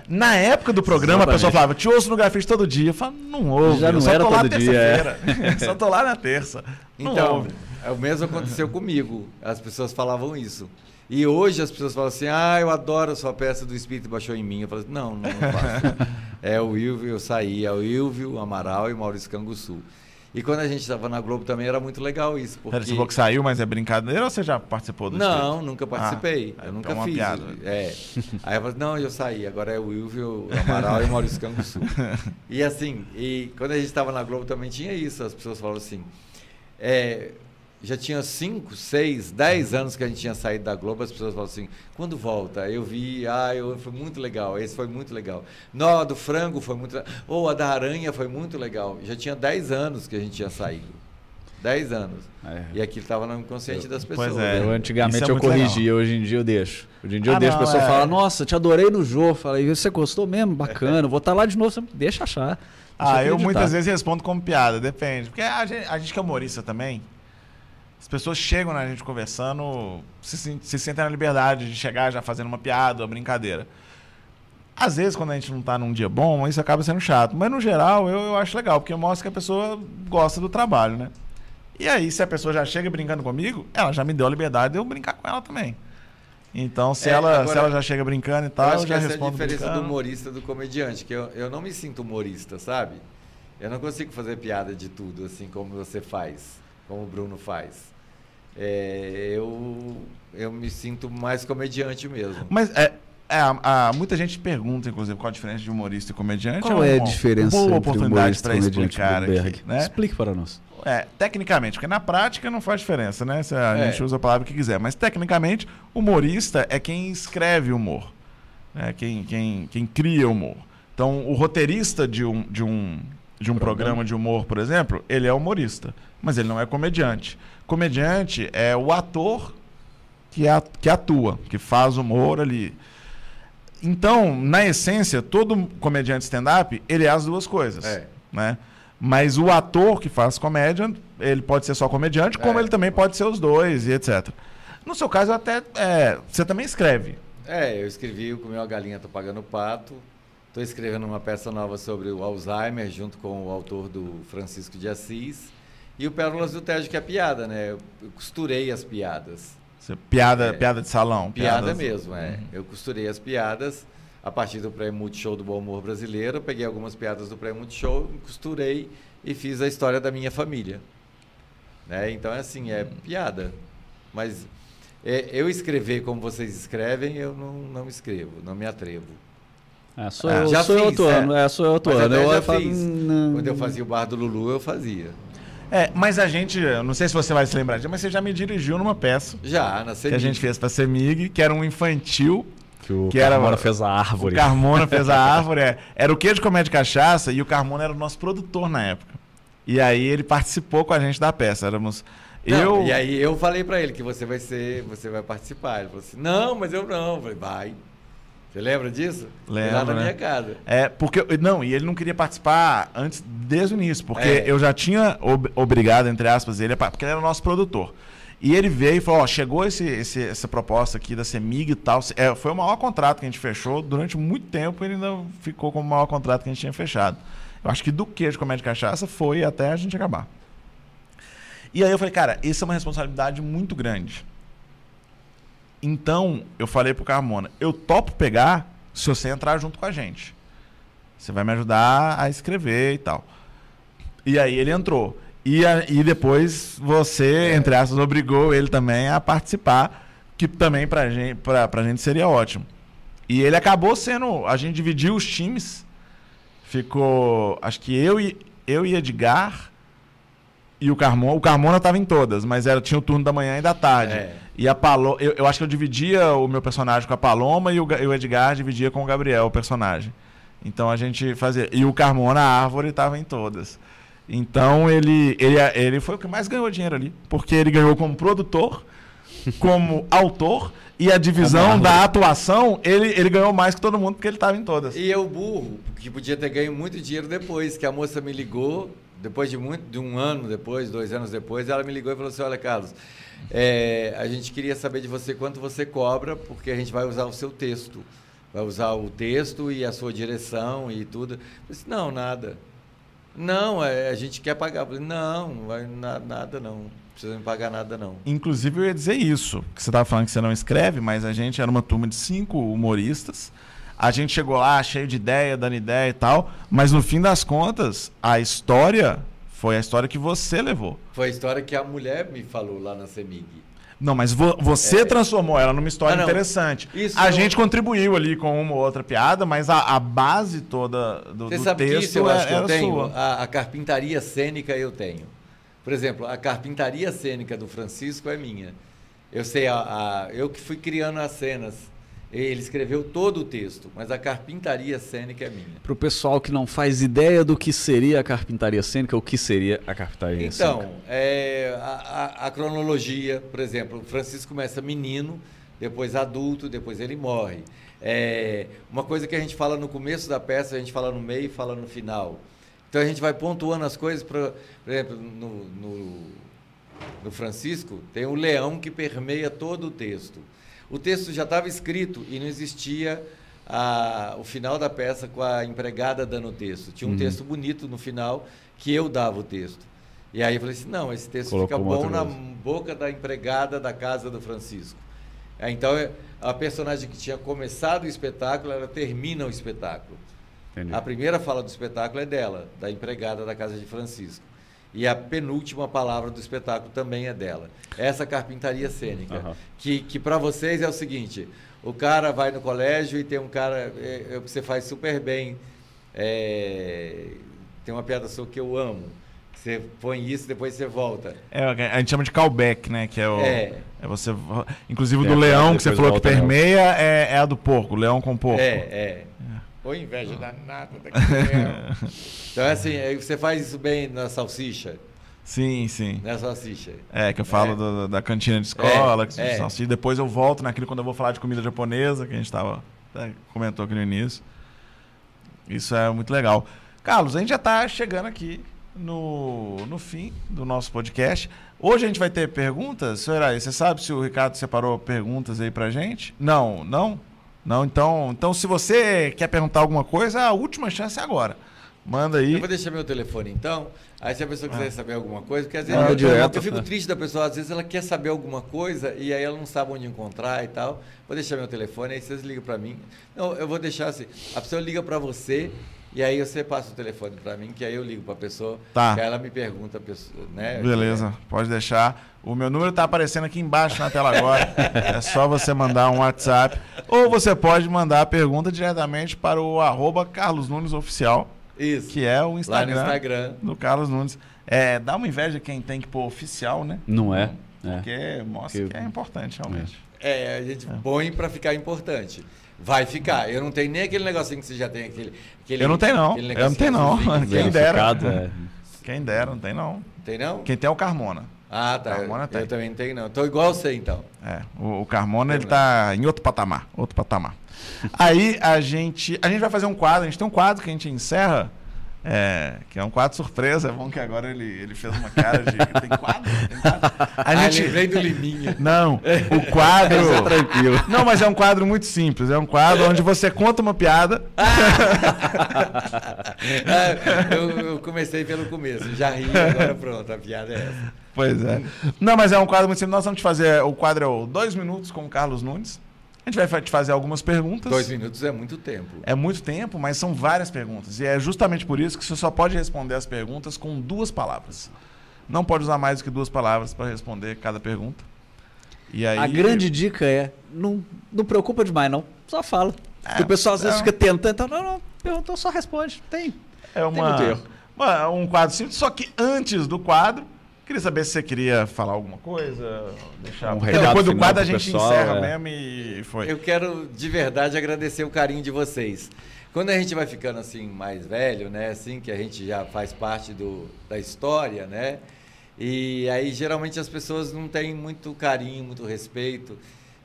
Na época do programa, a pessoa Exatamente. falava, te ouço no grafite todo dia. Eu falava, não ouve. Já eu não só era tô lá todo dia, é. terça-feira. (laughs) só tô lá na terça. Não Então, ouve. é o mesmo aconteceu comigo. As pessoas falavam isso. E hoje as pessoas falam assim: ah, eu adoro a sua peça do Espírito Baixou em mim. Eu falo assim, não, não, não faço. (laughs) é o Ilvio, eu saí, é o Ilvio, Amaral e Maurício Canguçu. E quando a gente estava na Globo também era muito legal isso. Porque... Pera, Você falou que saiu, mas é brincadeira ou você já participou do Não, nunca participei. Ah, eu é nunca fiz. piada. É. Aí eu falei, não, eu saí, agora é o Wilvio, o Amaral e o Maurício Canguçu. (laughs) E assim, e quando a gente estava na Globo também tinha isso, as pessoas falavam assim. é, já tinha 5, 6, 10 anos que a gente tinha saído da Globo, as pessoas falavam assim, quando volta? Eu vi, ah, eu, foi muito legal, esse foi muito legal. Não, a do frango foi muito legal. Ou a da aranha foi muito legal. Já tinha 10 anos que a gente tinha saído. 10 anos. É. E aquilo estava no inconsciente das Pois pessoas. é. Eu né? antigamente Isso é eu corrigia, hoje em dia eu deixo. Hoje em dia eu Ah, deixo, não, a pessoa é. fala, nossa, te adorei no jogo. Falei, você gostou mesmo? Bacana, vou estar lá de novo. Você Deixa achar. Deixa Ah, eu acreditar. muitas vezes respondo como piada, depende. Porque a gente, a gente que é humorista também, as pessoas chegam na gente conversando, se, se sentem na liberdade de chegar já fazendo uma piada, uma brincadeira. Às vezes, quando a gente não tá num dia bom, isso acaba sendo chato. Mas no geral, eu, eu acho legal, porque mostra que a pessoa gosta do trabalho, né? E aí, se a pessoa já chega brincando comigo, ela já me deu a liberdade de eu brincar com ela também. Então, se, É, ela, agora, se ela já chega brincando e Eu tal, eu, acho que já essa é a respondo diferença do brincando. humorista do comediante, que eu, eu não me sinto humorista, sabe? Eu não consigo fazer piada de tudo, assim como você faz, como o Bruno faz. É, eu, eu me sinto mais comediante mesmo. Mas é, é, a- a- muita gente pergunta, inclusive, qual a diferença de humorista e comediante. Qual é a uma diferença boa entre oportunidade humorista para e comediante explicar aqui, né? Explique para nós. É, tecnicamente, porque na prática não faz diferença, né? Se a É. gente usa a palavra que quiser. Mas tecnicamente, humorista é quem escreve humor. Né? Quem, quem, quem cria humor. Então, o roteirista de um, de um, de um programa de humor, por exemplo, ele é humorista. Mas ele não é comediante. Comediante é o ator que, que atua, que faz humor ali. Então, na essência, todo comediante stand-up, ele é as duas coisas. É. Né? Mas o ator que faz comédia, ele pode ser só comediante, como É. ele também pode ser os dois e etc. No seu caso, até é, você também escreve. É, eu escrevi o Comeu a Galinha, Tô Pagando Pato. Estou escrevendo uma peça nova sobre o Alzheimer, junto com o autor do Francisco de Assis. E o Pérolas do Tejo, que é piada, né? Eu eu costurei as piadas. Piada, É. piada de salão. Piada piadas- mesmo, é. Eu costurei as piadas a partir do Prêmio Multishow do Bom Humor Brasileiro. Eu peguei algumas piadas do Prêmio Multishow, costurei e fiz a história da minha família. Né? Então, é assim, é piada. Mas é, eu escrever como vocês escrevem, eu não, não escrevo, não me atrevo. É, sou É, eu, já sou eu fiz, atuando. É, sou eu atuando. Eu já falo, fiz. não. Quando eu fazia o Bar do Lulu, eu fazia. É, mas a gente, eu não sei se você vai se lembrar disso, mas você já me dirigiu numa peça Já, na que a gente fez pra Semig, que era um infantil. Que o Que era- Carmona fez a O árvore. Carmona fez a árvore. é. Era o quê de comédia e cachaça e o Carmona era o nosso produtor na época. E aí ele participou com a gente da peça. Éramos eu. E aí eu falei pra ele que você vai ser, você vai participar. Ele falou assim, não, mas eu não. Eu falei, vai. Você lembra disso? Foi Lá Lembro, na né? minha casa. É, porque. Não, e ele não queria participar antes, desde o início, porque É. eu já tinha ob- obrigado, entre aspas, ele, porque ele era o nosso produtor. E ele veio e falou: Ó, chegou esse, esse- essa proposta aqui da Semig e tal. É, foi o maior contrato que a gente fechou. Durante muito tempo ele ainda ficou como o maior contrato que a gente tinha fechado. Eu acho que do que de comédia e cachaça foi até a gente acabar. E aí eu falei, cara, isso é uma responsabilidade muito grande. Então, eu falei pro Carmona, eu topo pegar se você entrar junto com a gente. Você vai me ajudar a escrever e tal. E aí ele entrou. E, a- e depois você, entre aspas, obrigou ele também a participar, que também pra gente, pra, pra gente seria ótimo. E ele acabou sendo. A gente dividiu os times. Ficou. Acho que eu e, eu e Edgar e o Carmona. O Carmona tava em todas, mas era, tinha o turno da manhã e da tarde. É. E a Paloma. Eu, eu acho que eu dividia o meu personagem com a Paloma e o, e o Edgar dividia com o Gabriel, o personagem. Então a gente fazia. E o Carmona, a árvore, estava em todas. Então ele, ele, ele foi o que mais ganhou dinheiro ali. Porque ele ganhou como produtor, como (laughs) autor, e a divisão da atuação, ele, ele ganhou mais que todo mundo porque ele estava em todas. E eu burro, que podia ter ganho muito dinheiro depois, que a moça me ligou, depois de muito, de um ano depois, dois anos depois, ela me ligou e falou assim, olha Carlos, é, a gente queria saber de você quanto você cobra, porque a gente vai usar o seu texto. Vai usar o texto e a sua direção e tudo. Eu disse, não, nada. Não, é, a gente quer pagar. Eu falei, não, não vai na- nada não. Não precisa me pagar nada não. Inclusive, eu ia dizer isso. Que você estava falando que você não escreve, mas a gente era uma turma de cinco humoristas. A gente chegou lá cheio de ideia, dando ideia e tal. Mas no fim das contas, a história foi a história que você levou. Foi a história que a mulher me falou lá na CEMIG. Não, mas vo- você É. transformou ela numa história Ah, interessante. Isso a eu- gente contribuiu ali com uma ou outra piada, mas a, a base toda do, Você do sabe texto disso eu acho é- que eu tenho? sua. A, a carpintaria cênica eu tenho. Por exemplo, a carpintaria cênica do Francisco é minha. Eu sei, a, a- eu que fui criando as cenas. Ele escreveu todo o texto, mas a carpintaria cênica é minha. Pro pessoal que não faz ideia do que seria a carpintaria cênica, o que seria a carpintaria Então, cênica? é, a, a- a cronologia, por exemplo, o Francisco começa menino, depois adulto, depois ele morre. É, uma coisa que a gente fala no começo da peça, a gente fala no meio e fala no final. Então a gente vai pontuando as coisas, pra, por exemplo, no, no, no Francisco, tem o leão que permeia todo o texto. O texto já estava escrito e não existia a- o final da peça com a empregada dando o texto. Tinha um Uhum. texto bonito no final que eu dava o texto. E aí eu falei assim, não, esse texto Colocou fica bom na boca da empregada da casa do Francisco. É, Então, é- a personagem que tinha começado o espetáculo, ela termina o espetáculo. Entendi. A primeira fala do espetáculo é dela, da empregada da casa de Francisco. E a penúltima palavra do espetáculo também é dela. Essa carpintaria cênica. Aham. Que, que para vocês é o seguinte: o cara vai no colégio e tem um cara é, é, que você faz super bem. é, tem uma piada sua que eu amo. Você põe isso, depois você volta. É, a gente chama de callback, né? Que é o. É. É você. Inclusive o Tem do leão que você falou que nela. permeia é, é a do porco, leão com porco. É, é. Ou inveja danada daquele (laughs) Então, é assim, aí você faz isso bem na salsicha. Sim, sim. Na salsicha. É, que eu falo É. do- da cantina de escola, É, que é. salsicha. depois eu volto naquilo quando eu vou falar de comida japonesa, que a gente tava, comentou aqui no início. Isso é muito legal. Carlos, a gente já está chegando aqui no, no fim do nosso podcast. Hoje a gente vai ter perguntas, senhor Iraí, Você sabe se o Ricardo separou perguntas aí pra gente? Não, não? Não, então, então se você quer perguntar alguma coisa, a última chance é agora. Manda aí. Eu vou deixar meu telefone então. Aí se a pessoa quiser saber alguma coisa, porque às vezes Manda eu, direto. eu fico triste da pessoa, às vezes ela quer saber alguma coisa e aí ela não sabe onde encontrar e tal. Vou deixar meu telefone, aí vocês ligam para mim. Não, eu vou deixar assim. A pessoa liga para você e aí você passa o telefone para mim, que aí eu ligo para a pessoa, Tá. que aí ela me pergunta, né? Beleza, pode deixar. O meu número está aparecendo aqui embaixo na tela agora. é só você mandar um WhatsApp. Ou você pode mandar a pergunta diretamente para o arroba Carlos Nunes Oficial, Isso. que é o Lá no Instagram, Instagram. do Carlos Nunes. É, dá uma inveja quem tem que pôr oficial, né? Não é? É. Porque mostra Que- que é importante, realmente. É, a gente põe para ficar importante. Vai ficar. Eu não tenho nem aquele negocinho que você já tem aquele. aquele Eu não tenho, não. Eu não tenho, não. negocinho Quem dera. É. Quem dera, não tem não. Tem não? Quem tem é o Carmona. Ah, tá. Carmona Eu, tem. eu também não tenho, não. Tô igual você, então. É, o, o Carmona ele tá em outro patamar, outro patamar. Aí a gente, a gente vai fazer um quadro, a gente tem um quadro que a gente encerra É, que é um quadro surpresa. É bom que agora ele, ele fez uma cara de. Tem quadro? Tem quadro? (laughs) A Ah, gente. lembrei do Liminha. Não, (laughs) o quadro. É tranquilo. Não, mas é um quadro muito simples. É um quadro onde você conta uma piada. Ah, (laughs) eu, eu comecei pelo começo, já ri, agora pronto, a piada é essa. Pois é. Não, mas é um quadro muito simples. Nós vamos te fazer. O quadro é o Dois Minutos com o Carlos Nunes. A gente vai te fazer algumas perguntas. Dois minutos é muito tempo. É muito tempo, mas são várias perguntas. E é justamente por isso que você só pode responder as perguntas com duas palavras. Não pode usar mais do que duas palavras para responder cada pergunta. E aí, A grande dica é, não, não preocupa demais, não. Só fala. É, Porque o pessoal às vezes é. fica tentando, então, não, não, perguntou, só responde. Tem. é uma, muito erro. uma- um quadro simples. Só que antes do quadro, queria saber se você queria falar alguma coisa, deixar. Um Porque recado depois do quadro a gente pessoal, encerra é. mesmo e foi. Eu quero de verdade agradecer o carinho de vocês. Quando a gente vai ficando assim mais velho, né, assim que a gente já faz parte do, da história, né? E aí geralmente as pessoas não têm muito carinho, muito respeito.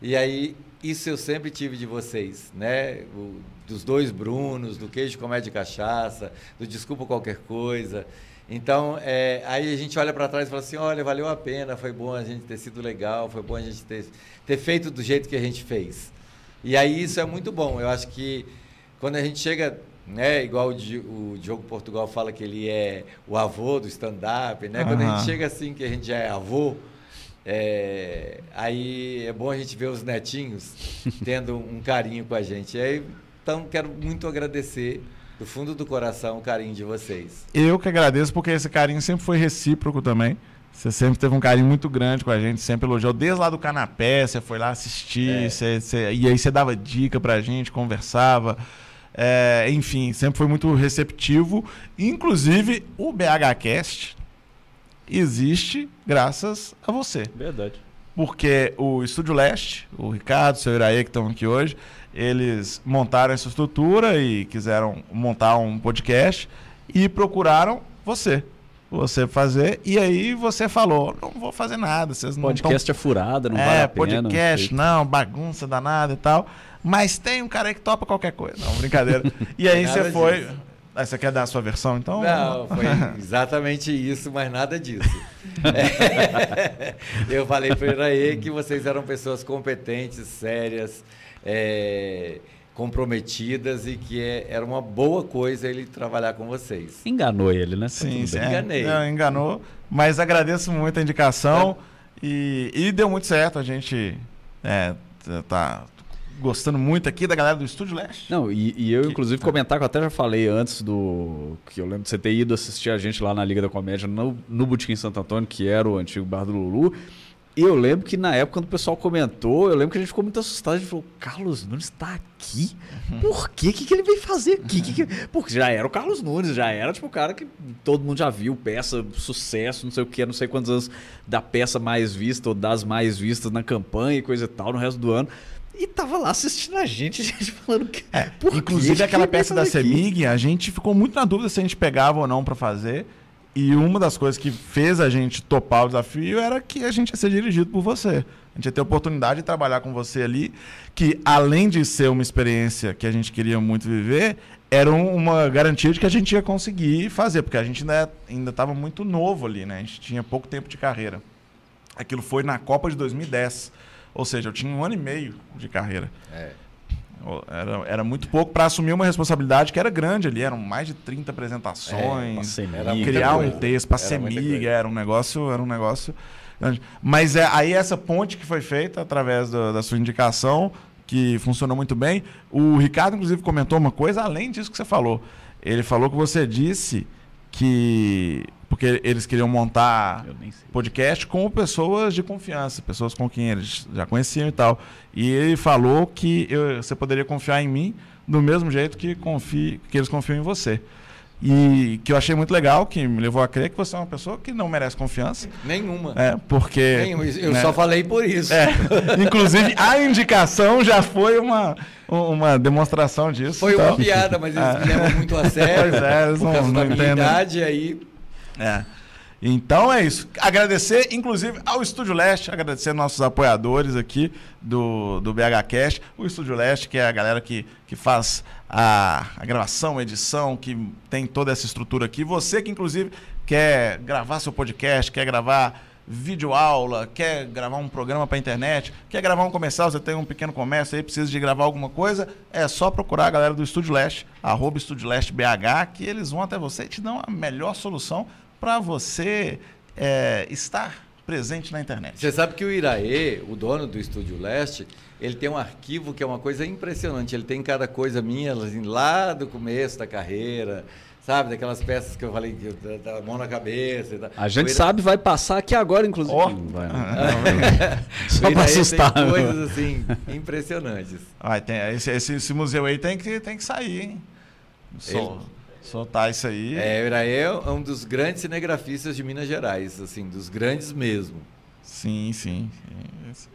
E aí isso eu sempre tive de vocês, né? O- dos dois Brunos, do queijo comédia e cachaça, do desculpa qualquer coisa. Então, é, aí a gente olha para trás e fala assim, olha, valeu a pena, foi bom a gente ter sido legal, foi bom a gente ter, ter feito do jeito que a gente fez. E aí isso é muito bom. Eu acho que quando a gente chega, né, igual o, o Diogo Portugal fala que ele é o avô do stand-up, né? Quando a gente chega assim, que a gente já é avô, é, aí é bom a gente ver os netinhos (laughs) tendo um carinho com a gente. E aí, então, quero muito agradecer do fundo do coração o carinho de vocês. Eu que agradeço, porque esse carinho sempre foi recíproco também. Você sempre teve um carinho muito grande com a gente, sempre elogiou. Desde lá do canapé, você foi lá assistir, É. você- você- e aí você dava dica pra gente, conversava. É, enfim, sempre foi muito receptivo. Inclusive, o BHCast existe graças a você. Verdade. Porque o Estúdio Leste, o Ricardo, o seu Iraê, que estão aqui hoje, eles montaram essa estrutura e quiseram montar um podcast e procuraram você. Você fazer, e aí você falou: não vou fazer nada, vocês não Podcast é furada, não tão... vale É, a pena. podcast, não, bagunça danada e tal. Mas tem um cara aí que topa qualquer coisa. Não, brincadeira. E aí você foi. disso. Aí você quer dar a sua versão, então? Não, foi (laughs) exatamente isso, mas nada disso. É, (laughs) (laughs) eu falei para Iraê que vocês eram pessoas competentes, sérias, é, comprometidas e que é- era uma boa coisa ele trabalhar com vocês. Enganou ele, né? Tá Sim, sim. Enganei. não, enganou. Mas agradeço muito a indicação. E, e deu muito certo. A gente é, tá gostando muito aqui da galera do Estúdio Leste. Não, e, e eu, inclusive, comentar que eu até já falei antes do. Que eu lembro de você ter ido assistir a gente lá na Liga da Comédia no, no Botequim Santo Antônio, que era o antigo bar do Lulu. Eu lembro que na época, quando o pessoal comentou, eu lembro que a gente ficou muito assustado. A gente falou: Carlos Nunes está aqui? Por quê? O que, que ele veio fazer aqui? Que que- (laughs) Porque já era o Carlos Nunes, já era tipo o cara que todo mundo já viu, peça, sucesso, não sei o que, não sei quantos anos da peça mais vista ou das mais vistas na campanha e coisa e tal no resto do ano. E tava lá assistindo a gente, a (laughs) gente falando que. quê? Inclusive, Que aquela peça da? Semig, a gente ficou muito na dúvida se a gente pegava ou não pra fazer. E uma das coisas que fez a gente topar o desafio era que a gente ia ser dirigido por você. A gente ia ter a oportunidade de trabalhar com você ali, que além de ser uma experiência que a gente queria muito viver, era um- uma garantia de que a gente ia conseguir fazer, porque a gente ainda ainda estava muito novo ali, né? A gente tinha pouco tempo de carreira. Aquilo foi na Copa de 2010. Ou seja, eu tinha um ano e meio de carreira. É. Era, era muito pouco para assumir uma responsabilidade que era grande ali, eram mais de 30 É, apresentações. passei Era criar um texto para Era ser muita miga, coisa. era um negócio, era um negócio grande. Mas é, aí essa ponte que foi feita através do- da sua indicação, que funcionou muito bem. O Ricardo, inclusive, comentou uma coisa além disso que você falou. Ele falou que você disse que. Porque eles queriam montar podcast com pessoas de confiança, pessoas com quem eles já conheciam e tal. E ele falou que eu- você poderia confiar em mim do mesmo jeito que, confie, que eles confiam em você. E que eu achei muito legal, que me levou a crer que você é uma pessoa que não merece confiança. Nenhuma. É, porque. Nenhuma. Eu né, só falei por isso. é, inclusive, a indicação já foi uma, uma demonstração disso. Foi então- uma piada, mas eles me levam muito a sério. Pois é, eles por não- causa não da minha entendem. idade, aí É. Então é isso. Agradecer, inclusive, ao Estúdio Leste, agradecer nossos apoiadores aqui do, do BH. O Estúdio Leste, que é a galera que, que faz a, a gravação, a edição, que tem toda essa estrutura aqui. Você que, inclusive, quer gravar seu podcast, quer gravar vídeo aula, quer gravar um programa para internet, quer gravar um comercial, você tem um pequeno comércio aí, precisa de gravar alguma coisa, é só procurar a galera do Estúdio Leste, arroba Estúdio Leste BH, que eles vão até você e te dão a melhor solução para você é, estar presente na internet. Você sabe que o Iraê, o dono do Estúdio Leste, ele tem um arquivo que é uma coisa impressionante. Ele tem cada coisa minha assim, lá do começo da carreira, sabe? Daquelas peças que eu falei, que eu- da, mão na cabeça. A gente O Ira- sabe, vai passar aqui agora, inclusive. Não vai, (laughs) Só pra Iraê assustar. Tem coisas assim impressionantes. Ah, tem, esse, esse, esse museu aí tem que, tem que sair, hein? Sol- soltar isso aí. É, o Iraê é um dos grandes cinegrafistas de Minas Gerais, assim, dos grandes mesmo. Sim, sim. sim.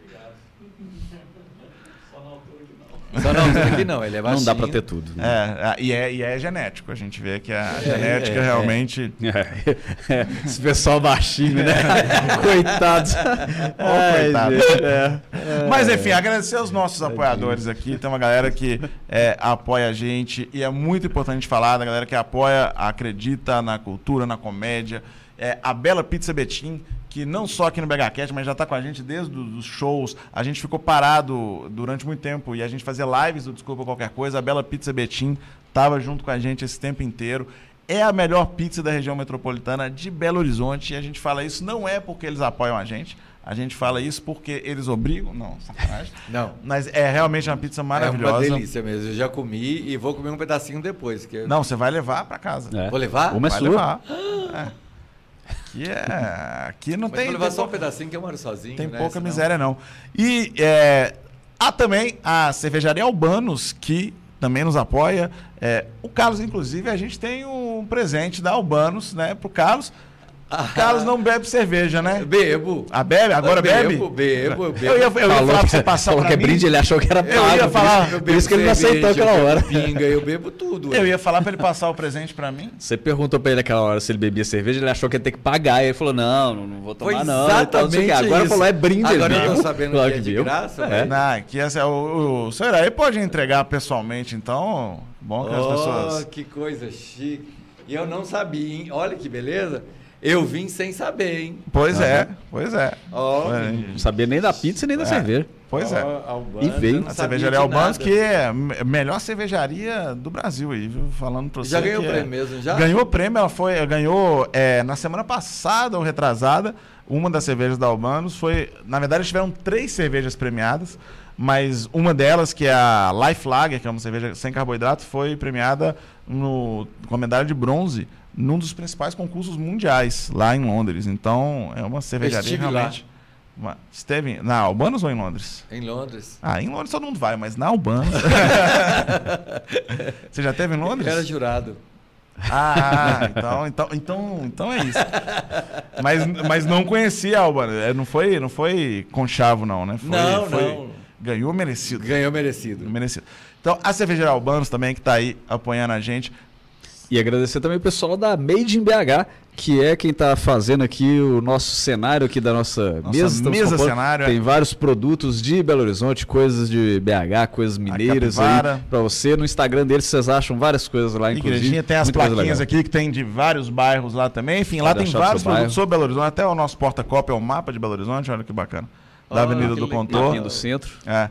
Só não, aqui não, ele é baixinho. Não dá pra ter tudo. né? É, é, e, é, e é genético. A gente vê que a genética é, é. realmente. É, é, esse pessoal baixinho, né? (laughs) Coitados. Ai, coitado. é. Mas enfim, agradecer aos nossos apoiadores aqui. Tem uma galera que é, apoia a gente e é muito importante falar da galera que apoia, acredita na cultura, na comédia. É, a Bela Pizza Betim, que não só aqui no BHCast, mas já está com a gente desde os shows. A gente ficou parado durante muito tempo e a gente fazia lives do Desculpa Qualquer Coisa. A Bela Pizza Betim estava junto com a gente esse tempo inteiro. É a melhor pizza da região metropolitana de Belo Horizonte. E a gente fala isso não é porque eles apoiam a gente. A gente fala isso porque eles obrigam. Não, sacanagem. (laughs) Não. Mas é realmente uma pizza É maravilhosa. uma delícia mesmo. Eu já comi e vou comer um pedacinho depois. Eu- Não, você vai levar para casa. É. Vou levar? Uma é vai sua. levar. (gasps) É. Aqui é. Aqui não Mas tem. vou levar tem só um pouca- pedacinho que eu moro sozinho. Tem né? pouca Senão- miséria, não. E é, há também a cervejaria Albanos, que também nos apoia. É, o Carlos, inclusive, a gente tem um presente da Albanos, né, pro Carlos. (laughs) Carlos não bebe cerveja, né? Bebo. Ah, bebe? Agora bebe? Bebo, bebo, bebo. Eu ia, eu ia falar pra você passar falou pra que é mim. brinde, ele achou que era Eu pago. ia por falar- isso- Eu Por isso que ele não aceitou aquela eu hora. Pinga, eu bebo tudo. Eu ia falar pra ele passar o presente pra mim. Você perguntou pra ele aquela hora se ele bebia cerveja, ele achou que ia ter que pagar. E ele falou: Não, não, não vou tomar, Foi não. exatamente. Agora isso. falou: É brinde, Agora eu tô sabendo Claro que é de bebo. graça, É. né? Não, que essa, o, o senhor aí pode entregar pessoalmente, então. Bom que as Oh, pessoas. que coisa chique. E eu não sabia, hein? Olha que beleza. Eu vim sem saber, hein? Pois Aham. é, pois é. Ó, É, Não sabia nem da pizza nem da É. cerveja. Pois é. Albano, E veio. A cervejaria Albanos, que é a me- melhor cervejaria do Brasil aí, viu? Falando pra você. Já ganhou o é- prêmio mesmo, já? Ganhou prêmio, ela foi, ganhou é, na semana passada ou retrasada, uma das cervejas da Albanos foi, na verdade eles tiveram três cervejas premiadas, mas uma delas, que é a Life Lager, que é uma cerveja sem carboidrato, foi premiada no, com a medalha de bronze num dos principais concursos mundiais lá em Londres. Então, é uma cervejaria estive lá. realmente... Uma, esteve na Albanos ou em Londres? Em Londres. Ah, em Londres todo mundo vai, mas na Albanos... (laughs) Você já teve em Londres? Eu era jurado. Ah, então, então, então, então é isso. Mas, mas não conhecia a Albana. É, Não foi, não foi conchavo, não, né? Foi, não, foi- não. Ganhou merecido. Ganhou merecido. Merecido. Então, a cervejaria Albanos também, que tá aí apoiando a gente. E agradecer também o pessoal da Made in BH, que é quem está fazendo aqui o nosso cenário aqui da nossa, Nossa mesa. Mesa cenário, é. Tem vários produtos de Belo Horizonte, coisas de BH, coisas mineiras aí para você. No Instagram deles vocês acham várias coisas lá, inclusive. Igrejinha tem as plaquinhas aqui que tem de vários bairros lá também. Enfim, lá Pode tem achar o vários produtos bairro. sobre Belo Horizonte. Até o nosso porta-copa é o mapa de Belo Horizonte. Olha que bacana. Da Ah, Avenida do. Contor. Do centro. É.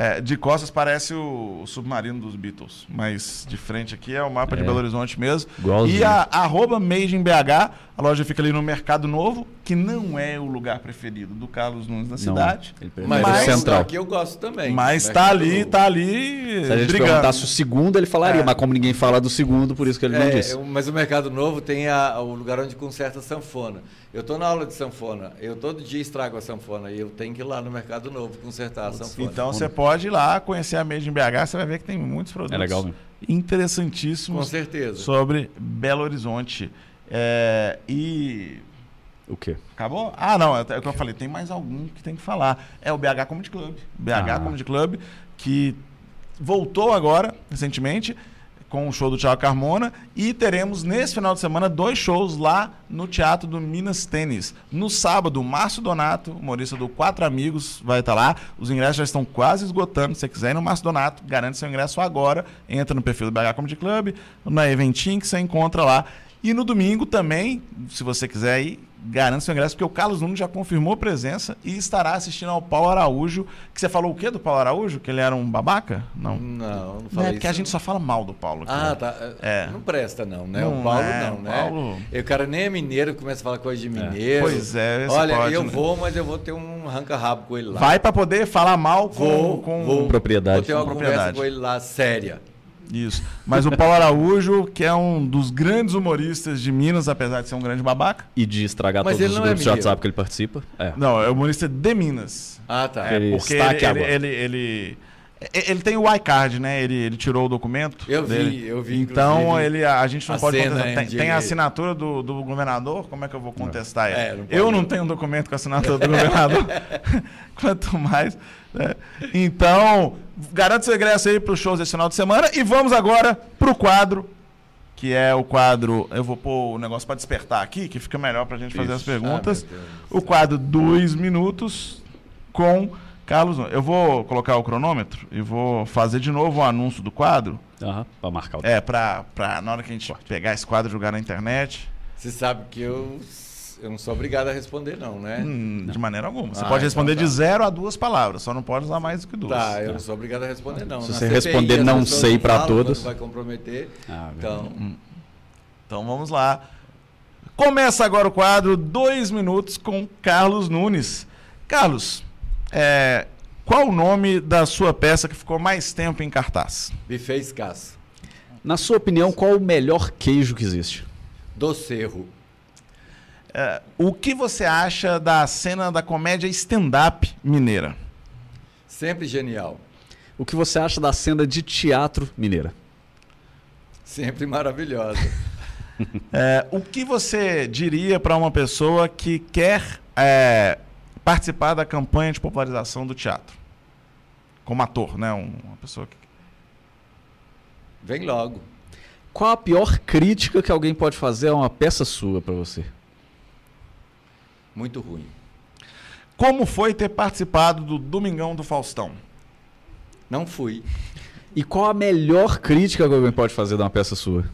É, de costas parece o, o submarino dos Beatles, mas de frente aqui é o mapa de É. Belo Horizonte mesmo. Igualzinho. E a arroba BH, a loja fica ali no Mercado Novo, que não é o lugar preferido do Carlos Nunes na Não, cidade. ele prefere Mas, central. aqui eu gosto também. Mas Mercado tá ali, Novo. tá ali Se a gente brigando. perguntasse o segundo, ele falaria, É. mas como ninguém fala do segundo, por isso que ele não É, disse. eu- mas o Mercado Novo tem a- o lugar onde conserta a sanfona. Eu estou na aula de sanfona, eu todo dia estrago a sanfona e eu tenho que ir lá no Mercado Novo consertar a sanfona. Então você pode ir lá conhecer a Made in BH, você vai ver que tem muitos produtos É legal. Com interessantíssimos certeza. sobre Belo Horizonte. É, e O quê? Acabou? Ah, não, é o que eu falei, tem mais algum que tem que falar. É o BH Comedy Club. BH Ah. Comedy Club, que voltou agora, recentemente, com o show do Thiago Carmona. E teremos nesse final de semana dois shows lá no Teatro do Minas Tênis. No sábado, Márcio Donato, humorista do Quatro Amigos, vai estar lá. Os ingressos já estão quase esgotando. Se você quiser ir no Márcio Donato, garante seu ingresso agora. Entra no perfil do BH Comedy Club, na Eventim, que você encontra lá. E no domingo também, se você quiser ir, garante seu ingresso, porque o Carlos Nunes já confirmou presença e estará assistindo ao Paulo Araújo. Que você falou o quê do Paulo Araújo? Que ele era um babaca? Não. Não, não Não, falei é porque a isso, gente só fala mal do Paulo aqui. Ah, né? tá. É. Não presta, não, né? Não o Paulo é, não, o né? Paulo- o cara nem é mineiro, começa a falar coisa de mineiro. Pois é, esse Olha, pode, eu né? vou, mas eu vou ter um arranca-rabo com ele lá. Vai pra poder falar mal com. Vou, com... vou. Propriedade. Vou ter uma Com conversa propriedade. com ele lá, séria. Isso. Mas o Paulo Araújo, que é um dos grandes humoristas de Minas, apesar de ser um grande babaca. E de estragar Mas todos os é grupos de mineiro. WhatsApp que ele participa. É. Não, é humorista de Minas. Ah, tá. É, Ele porque está ele, aqui ele, agora. ele, ele, ele- ele tem o iCard, né? Ele, ele tirou o documento. Eu vi, dele. eu vi, Então ele, a gente não a pode contestar. Tem, tem a assinatura do, do governador, como é que eu vou contestar ele? É, não eu não não. tenho um documento com a assinatura do (laughs) governador. (laughs) Quanto mais. né? Então, garante seu ingresso aí para os shows desse final de semana. E vamos agora para o quadro, que é o quadro. Eu vou pôr o negócio para despertar aqui, que fica melhor para a gente fazer as Isso. perguntas. Ah, meu Deus. o quadro Dois Minutos com Carlos. Eu vou colocar o cronômetro e vou fazer de novo o anúncio do quadro. Aham, pra marcar o É, pra, pra na hora que a gente pegar esse quadro e jogar na internet. Você sabe que eu, eu não sou obrigado a responder, não, né? Hum, de maneira alguma. Você Ah, pode responder então de tá. zero a duas palavras, só não pode usar mais do que duas. Tá, eu não sou obrigado a responder, não. Se Na você CPI, responder não sei todas. quando Vai comprometer. Ah, Então, Então vamos lá. Começa agora o quadro Dois Minutos com Carlos Nunes. Carlos, é, qual o nome da sua peça que ficou mais tempo em cartaz? buffet escasso. Na sua opinião, qual o melhor queijo que existe? Do Cerro. É, o que você acha da cena da comédia stand-up mineira? Sempre genial. O que você acha da cena de teatro mineira? Sempre maravilhosa. (laughs) É, o que você diria para uma pessoa que quer é, participar da campanha de popularização do teatro? Como ator, né? Um- uma pessoa que. Vem logo. Qual a pior crítica que alguém pode fazer a uma peça sua pra você? Muito ruim. Como foi ter participado do Domingão do Faustão? Não fui. E qual a melhor crítica que alguém pode fazer de uma peça sua?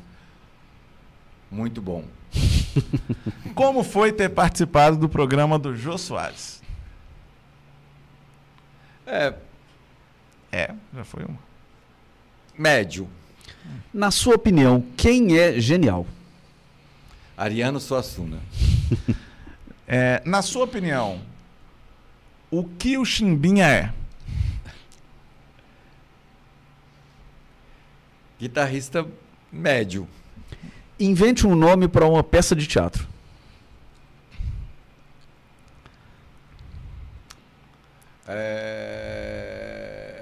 Muito bom. (laughs) Como foi ter participado do programa do Jô Soares? É, É, já foi uma. médio. Na sua opinião, quem é genial? Ariano Suassuna. (laughs) É, na sua opinião, o que o Chimbinha é? Guitarrista médio. Invente um nome para uma peça de teatro. É...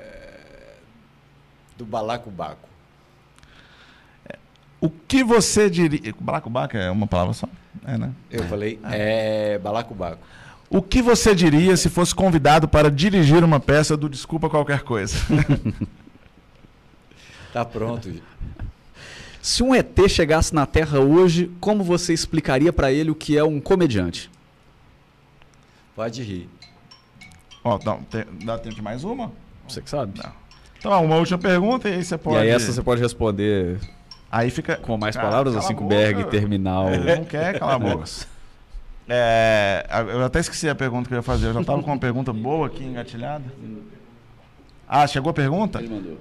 Do Balacobaco. O que você diria. Balacobaca é uma palavra só? É, né? Eu falei, é Balacobaco. O que você diria se fosse convidado para dirigir uma peça do Desculpa Qualquer Coisa? (laughs) Tá pronto. Se um ET chegasse na Terra hoje, como você explicaria para ele o que é um comediante? Pode rir. Ó, dá, tem- dá tempo de mais uma? Você que sabe. Não. Então, uma última pergunta e aí você pode. E aí essa você pode responder Aí fica. com mais Cara, palavras, cala assim com boca. Berg, terminal. Ele não quer, cala a boca. Negócio. É, eu até esqueci a pergunta que eu ia fazer. Eu já estava com uma pergunta boa aqui engatilhada. Ah, chegou a pergunta? Ele mandou.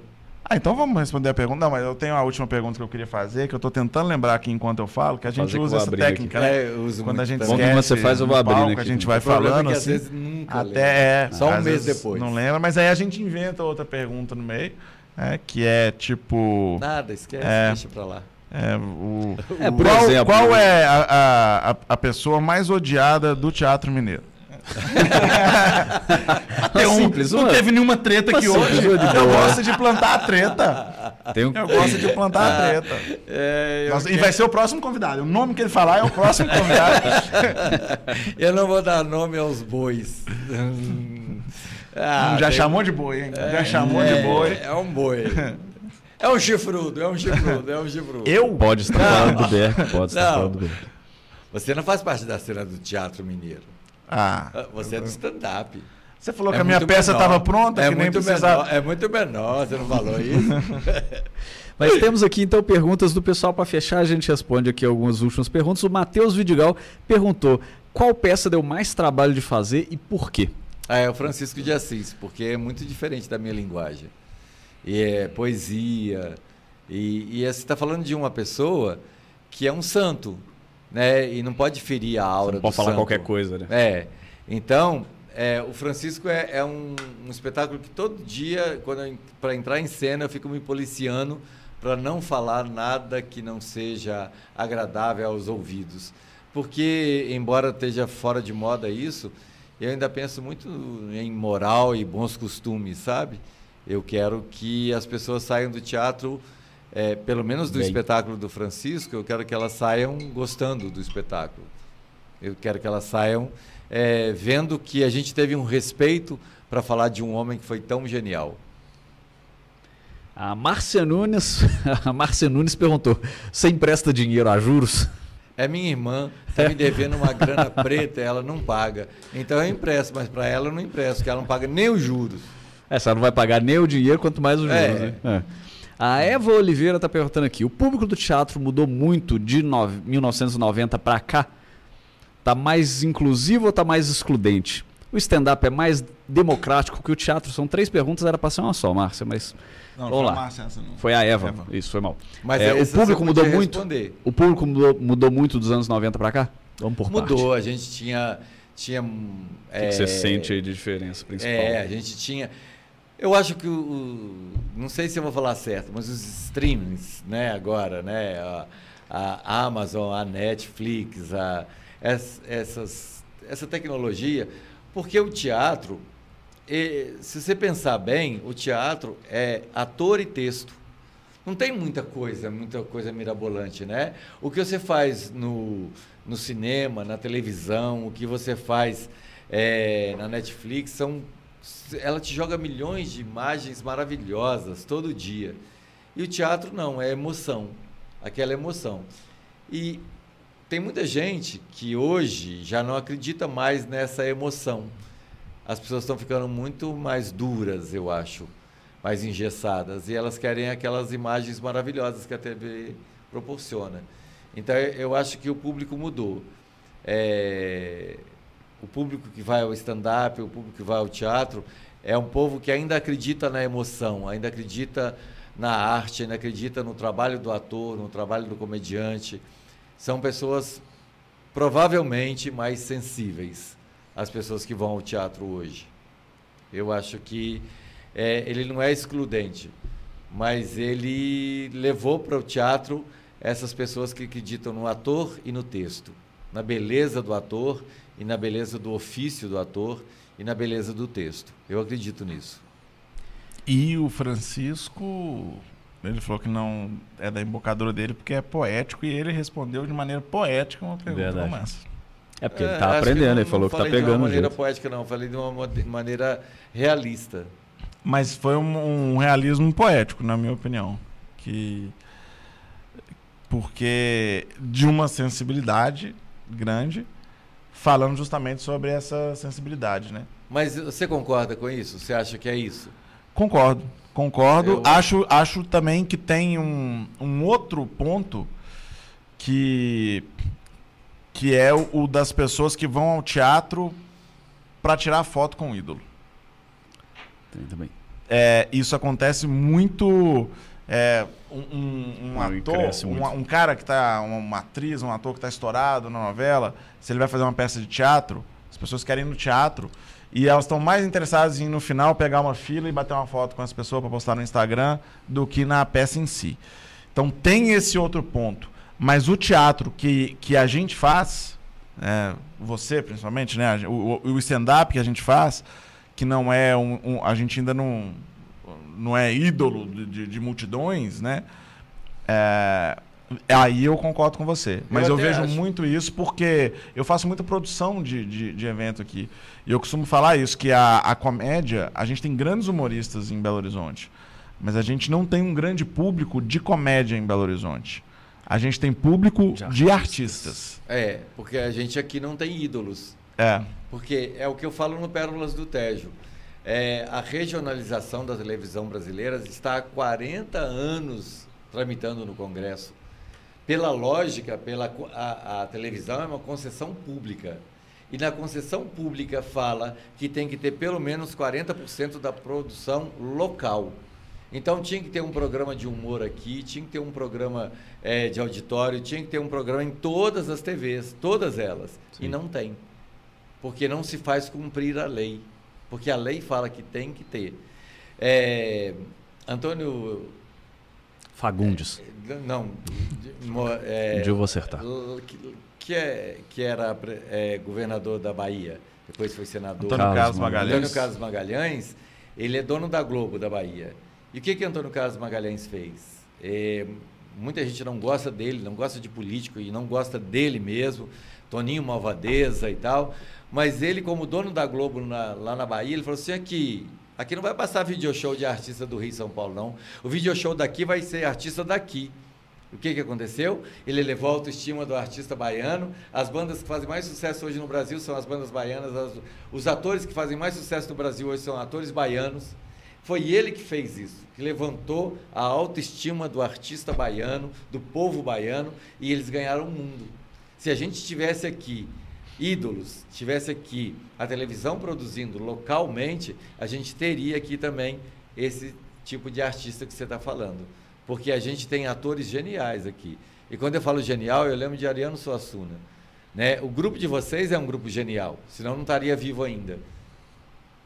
Ah, então vamos responder a pergunta. Não, mas eu tenho a última pergunta que eu queria fazer, que eu estou tentando lembrar aqui enquanto eu falo, que a gente Fazer usa essa técnica, aqui. né? É, eu uso Quando a gente também. Esquece você faz, eu vou abrindo palco, aqui. a gente O vai problema falando é que assim. às vezes nunca. Até é. Só um mês depois. Não lembra, mas aí a gente inventa outra pergunta no meio, né, que é tipo. Nada, esquece, É. deixa pra lá. É, o, É, por qual, exemplo, qual é a, a- a pessoa mais odiada do teatro mineiro? (laughs) Tem um- simples, não teve nenhuma treta aqui hoje. Eu gosto de plantar a treta. Tem um... Eu gosto de plantar a treta. É, Nossa, e quero- vai ser o próximo convidado. O nome que ele falar é o próximo convidado. (laughs) eu não vou dar nome aos bois. Ah, Já tem- chamou de boi, hein? Já É, chamou de boi. É um boi. É um chifrudo, é um chifrudo, é um chifrudo. Eu? Pode estar falando do Berg, pode estar Não. falando do Berg. Você não faz parte da cena do teatro mineiro. Ah, Ah, Você é do stand-up. você falou É que a minha peça estava pronta, é que nem muito precisava. menor, É muito menor, você não falou isso? (laughs) Mas temos aqui então perguntas do pessoal para fechar. A gente responde aqui algumas últimas perguntas. O Matheus Vidigal perguntou: qual peça deu mais trabalho de fazer e por quê? Ah, é o Francisco de Assis, porque é muito diferente da minha linguagem. E é poesia. E, e você está falando de uma pessoa que é um santo, né? E não pode ferir a aura Não pode falar santo. qualquer coisa, né? É. Então, é, o Francisco é, é um, um espetáculo que todo dia, quando para entrar em cena, eu fico me policiando para não falar nada que não seja agradável aos ouvidos. Porque, embora esteja fora de moda isso, eu ainda penso muito em moral e bons costumes, sabe? Eu quero que as pessoas saiam do teatro, é, pelo menos do Bem. espetáculo do Francisco, eu quero que elas saiam gostando do espetáculo. Eu quero que elas saiam é, vendo que a gente teve um respeito para falar de um homem que foi tão genial. A Márcia Nunes, (laughs) a Márcia Nunes perguntou: você empresta dinheiro a juros? É minha irmã, está me devendo uma grana (laughs) preta, ela não paga. Então eu empresto, mas para ela eu não empresto, porque ela não paga nem os juros. Essa É, não vai pagar nem o dinheiro, quanto mais os juros, É. né? É. A Eva Oliveira está perguntando aqui: o público do teatro mudou muito de nove- 1990 para cá? Tá mais inclusivo ou tá mais excludente? O stand-up é mais democrático que o teatro? São três perguntas, era para ser uma só, Márcia, mas Não, Vamos lá. Márcia, essa não. foi a Eva. Eva. Isso, foi mal. Mas É, o público mudou muito? responder. O público mudou, mudou muito dos anos 90 para cá? Vamos por parte. Mudou, a gente tinha. tinha O que, que você sente aí de diferença principal? É, a gente tinha. Eu acho que o, o- não sei se eu vou falar certo, mas os streamings, né, agora, né, a, a Amazon, a Netflix, a, es- essas, essa tecnologia, porque o teatro, se você pensar bem, o teatro é ator e texto. Não tem muita coisa, muita coisa mirabolante, né? O que você faz no, no cinema, na televisão, o que você faz eh, na Netflix, são, ela te joga milhões de imagens maravilhosas todo dia. E o teatro não, é emoção, aquela emoção. E tem muita gente que hoje já não acredita mais nessa emoção. As pessoas estão ficando muito mais duras, eu acho, mais engessadas, e elas querem aquelas imagens maravilhosas que a TV proporciona. Então eu acho que o público mudou. É, o público que vai ao stand-up, o público que vai ao teatro, é um povo que ainda acredita na emoção, ainda acredita na arte, ainda acredita no trabalho do ator, no trabalho do comediante. São pessoas provavelmente mais sensíveis as pessoas que vão ao teatro hoje. Eu acho que é, ele não é excludente, mas ele levou para o teatro essas pessoas que acreditam no ator e no texto, na beleza do ator e na beleza do ofício do ator e na beleza do texto. Eu acredito nisso. E o Francisco, ele falou que não é da embocadura dele porque é poético e ele respondeu de maneira poética uma pergunta Verdade. como essa. É porque ele É, tá acho que aprendendo, não- ele falou não que tá falei de pegando uma maneira jeito. poética, não. Falei de uma maneira realista. Mas foi um, um realismo poético, na minha opinião. Que. Porque de uma sensibilidade grande, falando justamente sobre essa sensibilidade, né? Mas você concorda com isso? Você acha que é isso? Concordo, concordo. Eu- Acho, acho também que tem um, um outro ponto que, que é o, o das pessoas que vão ao teatro para tirar foto com o ídolo. Tem também. É, isso acontece muito. É, um, um- um ator, um, um cara que tá. Uma, atriz, um ator que está estourado na novela, se ele vai fazer uma peça de teatro, as pessoas querem ir no teatro e elas estão mais interessadas em no final pegar uma fila e bater uma foto com as pessoas para postar no Instagram do que na peça em si. Então tem esse outro ponto. Mas o teatro que, que a gente faz, é, você principalmente, né? o- o stand-up que a gente faz, que não é um, um- A gente ainda não, não é ídolo de, de- de multidões, né? É, aí eu concordo com você. Mas eu, até vejo acho. muito isso porque eu faço muita produção de, de, de evento aqui. E eu costumo falar isso, que a, a comédia, a gente tem grandes humoristas em Belo Horizonte. mas a gente não tem um grande público de comédia em Belo Horizonte. A gente tem público De de artistas. É, porque a gente aqui não tem ídolos. É. Porque é o que eu falo no Pérolas do Tejo. É, a regionalização da televisão brasileira está há 40 anos tramitando no Congresso. Pela lógica, pela, a, a televisão é uma concessão pública. E na concessão pública fala que tem que ter pelo menos 40% da produção local. Então tinha que ter um programa de humor aqui, tinha que ter um programa eh, de auditório, tinha que ter um programa em todas as TVs, todas elas. E Sim. não tem. Porque não se faz cumprir a lei. Porque a lei fala que tem que ter. Eh, Antônio Fagundes. não. de- mo- é, dia eu vou acertar. Que, que, é, que era é, governador da Bahia, depois foi senador. Antônio Carlos Carlos Magalhães. Magalhães. Antônio Carlos Magalhães, ele é dono da Globo da Bahia. E o que que Antônio Carlos Magalhães fez? É, muita gente não gosta dele, não gosta de político e não gosta dele mesmo, Toninho Malvadeza e tal. Mas ele, como dono da Globo na- lá na Bahia, ele falou assim: aqui, aqui não vai passar video show de artista do Rio e São Paulo, não. O video show daqui vai ser artista daqui. O que, que aconteceu? Ele elevou a autoestima do artista baiano. As bandas que fazem mais sucesso hoje no Brasil são as bandas baianas. as- os atores que fazem mais sucesso no Brasil hoje são atores baianos. Foi ele que fez isso, que levantou a autoestima do artista baiano, do povo baiano, e eles ganharam o mundo. Se a gente tivesse aqui ídolos, tivesse aqui a televisão produzindo localmente, a gente teria aqui também esse tipo de artista que você está falando. Porque a gente tem atores geniais aqui. E quando eu falo genial, eu lembro de Ariano Suassuna. Né? O grupo de vocês é um grupo genial, senão não estaria vivo ainda.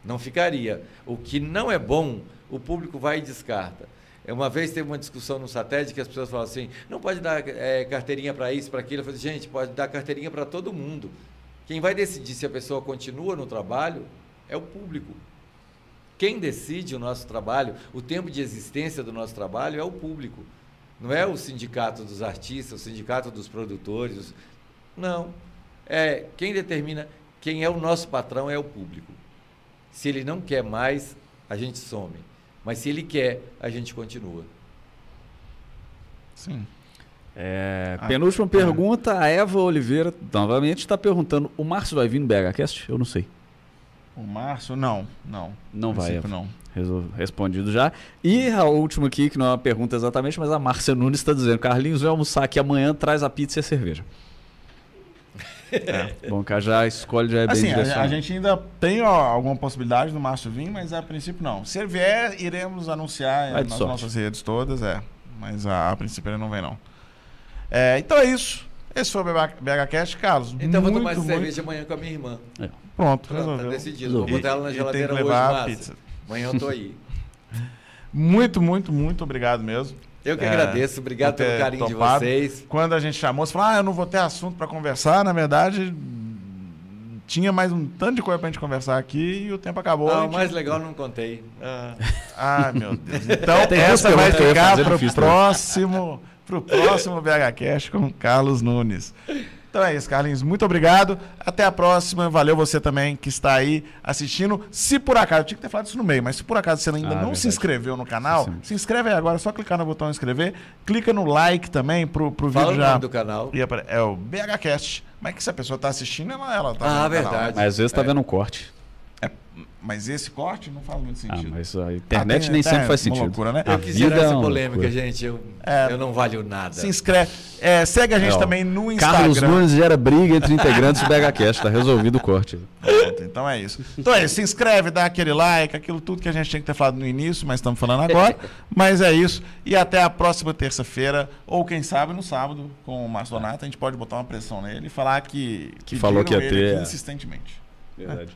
Não ficaria. O que não é bom, o público vai e descarta. É, Uma vez teve uma discussão no satélite que as pessoas falavam assim: não pode dar eh, carteirinha para isso, para aquilo. Eu falei, gente, pode dar carteirinha para todo mundo. Quem vai decidir se a pessoa continua no trabalho é o público. Quem decide o nosso trabalho, o tempo de existência do nosso trabalho é o público. Não é o sindicato dos artistas, o sindicato dos produtores. Não. É quem determina quem é o nosso patrão é o público. Se ele não quer mais, a gente some. Mas se ele quer, a gente continua. Sim. É, Ah, penúltima pergunta, a Eva Oliveira novamente está perguntando: o Márcio vai vir no BHCast? Eu não sei. O Márcio, não. Não. Não vai, Eva. não. Resol- Respondido já. E a última aqui, que não é uma pergunta exatamente, mas a Márcia Nunes está dizendo: Carlinhos vai almoçar aqui amanhã, traz a pizza e a cerveja. (laughs) Bom, que já escolhe já é bem Assim, a, direcionado. a gente ainda tem ó, alguma possibilidade do Márcio vir, mas a princípio não. Se ele vier, iremos anunciar nas sorte. nossas redes todas, é. Mas a, a princípio ele não vem, não. É, então é isso. Esse foi o BH BHCast, Carlos. Então muito, vou tomar essa muito... cerveja amanhã com a minha irmã. Pronto, Pronto, tá resolveu. decidido. Vou botar ela na geladeira hoje, levar a Márcia. pizza. Amanhã eu tô aí. (laughs) Muito, muito, muito obrigado mesmo. Eu que É, agradeço. Obrigado pelo carinho de topado. vocês. Quando a gente chamou, você falou, ah, eu não vou ter assunto pra conversar. Na verdade, tinha mais um tanto de coisa pra gente conversar aqui e o tempo acabou. Ah, o mais legal eu não contei. Ah, meu Deus. (laughs) Então, essa vai eu ficar não pro fiz próximo, pro próximo BHCast com Carlos Nunes. Então é isso, Carlinhos. Muito obrigado. Até a próxima. Valeu você também que está aí assistindo. Se por acaso, eu tinha que ter falado isso no meio, mas se por acaso você ainda Ah, não verdade. se inscreveu no canal, Sim. se inscreve aí agora. É só clicar no botão inscrever. Clica no like também pro, pro Fala vídeo o já. nome do canal. É o BHCast. Mas que se a pessoa está assistindo, ela, ela tá Ah, no canal, verdade. né? Mas às vezes tá É. vendo um corte. Mas esse corte não faz muito Ah, sentido. mas a internet Ah, tem- nem tem sempre faz uma sentido. loucura, né? A Eu quis vida é essa uma polêmica, loucura. gente. Eu, É. eu não valho nada. Se inscreve. É, segue a gente É, também no Instagram. Carlos Nunes gera briga entre integrantes do BHCast. Tá resolvido o corte. Pronto, então é isso. Então é isso. Se inscreve, dá aquele like, aquilo tudo que a gente tinha que ter falado no início, mas estamos falando agora. (laughs) mas é isso. E até a próxima terça-feira, ou quem sabe no sábado, com o Márcio Donato, a gente pode botar uma pressão nele e falar que. Que falou que ia ter, é. insistentemente. Verdade.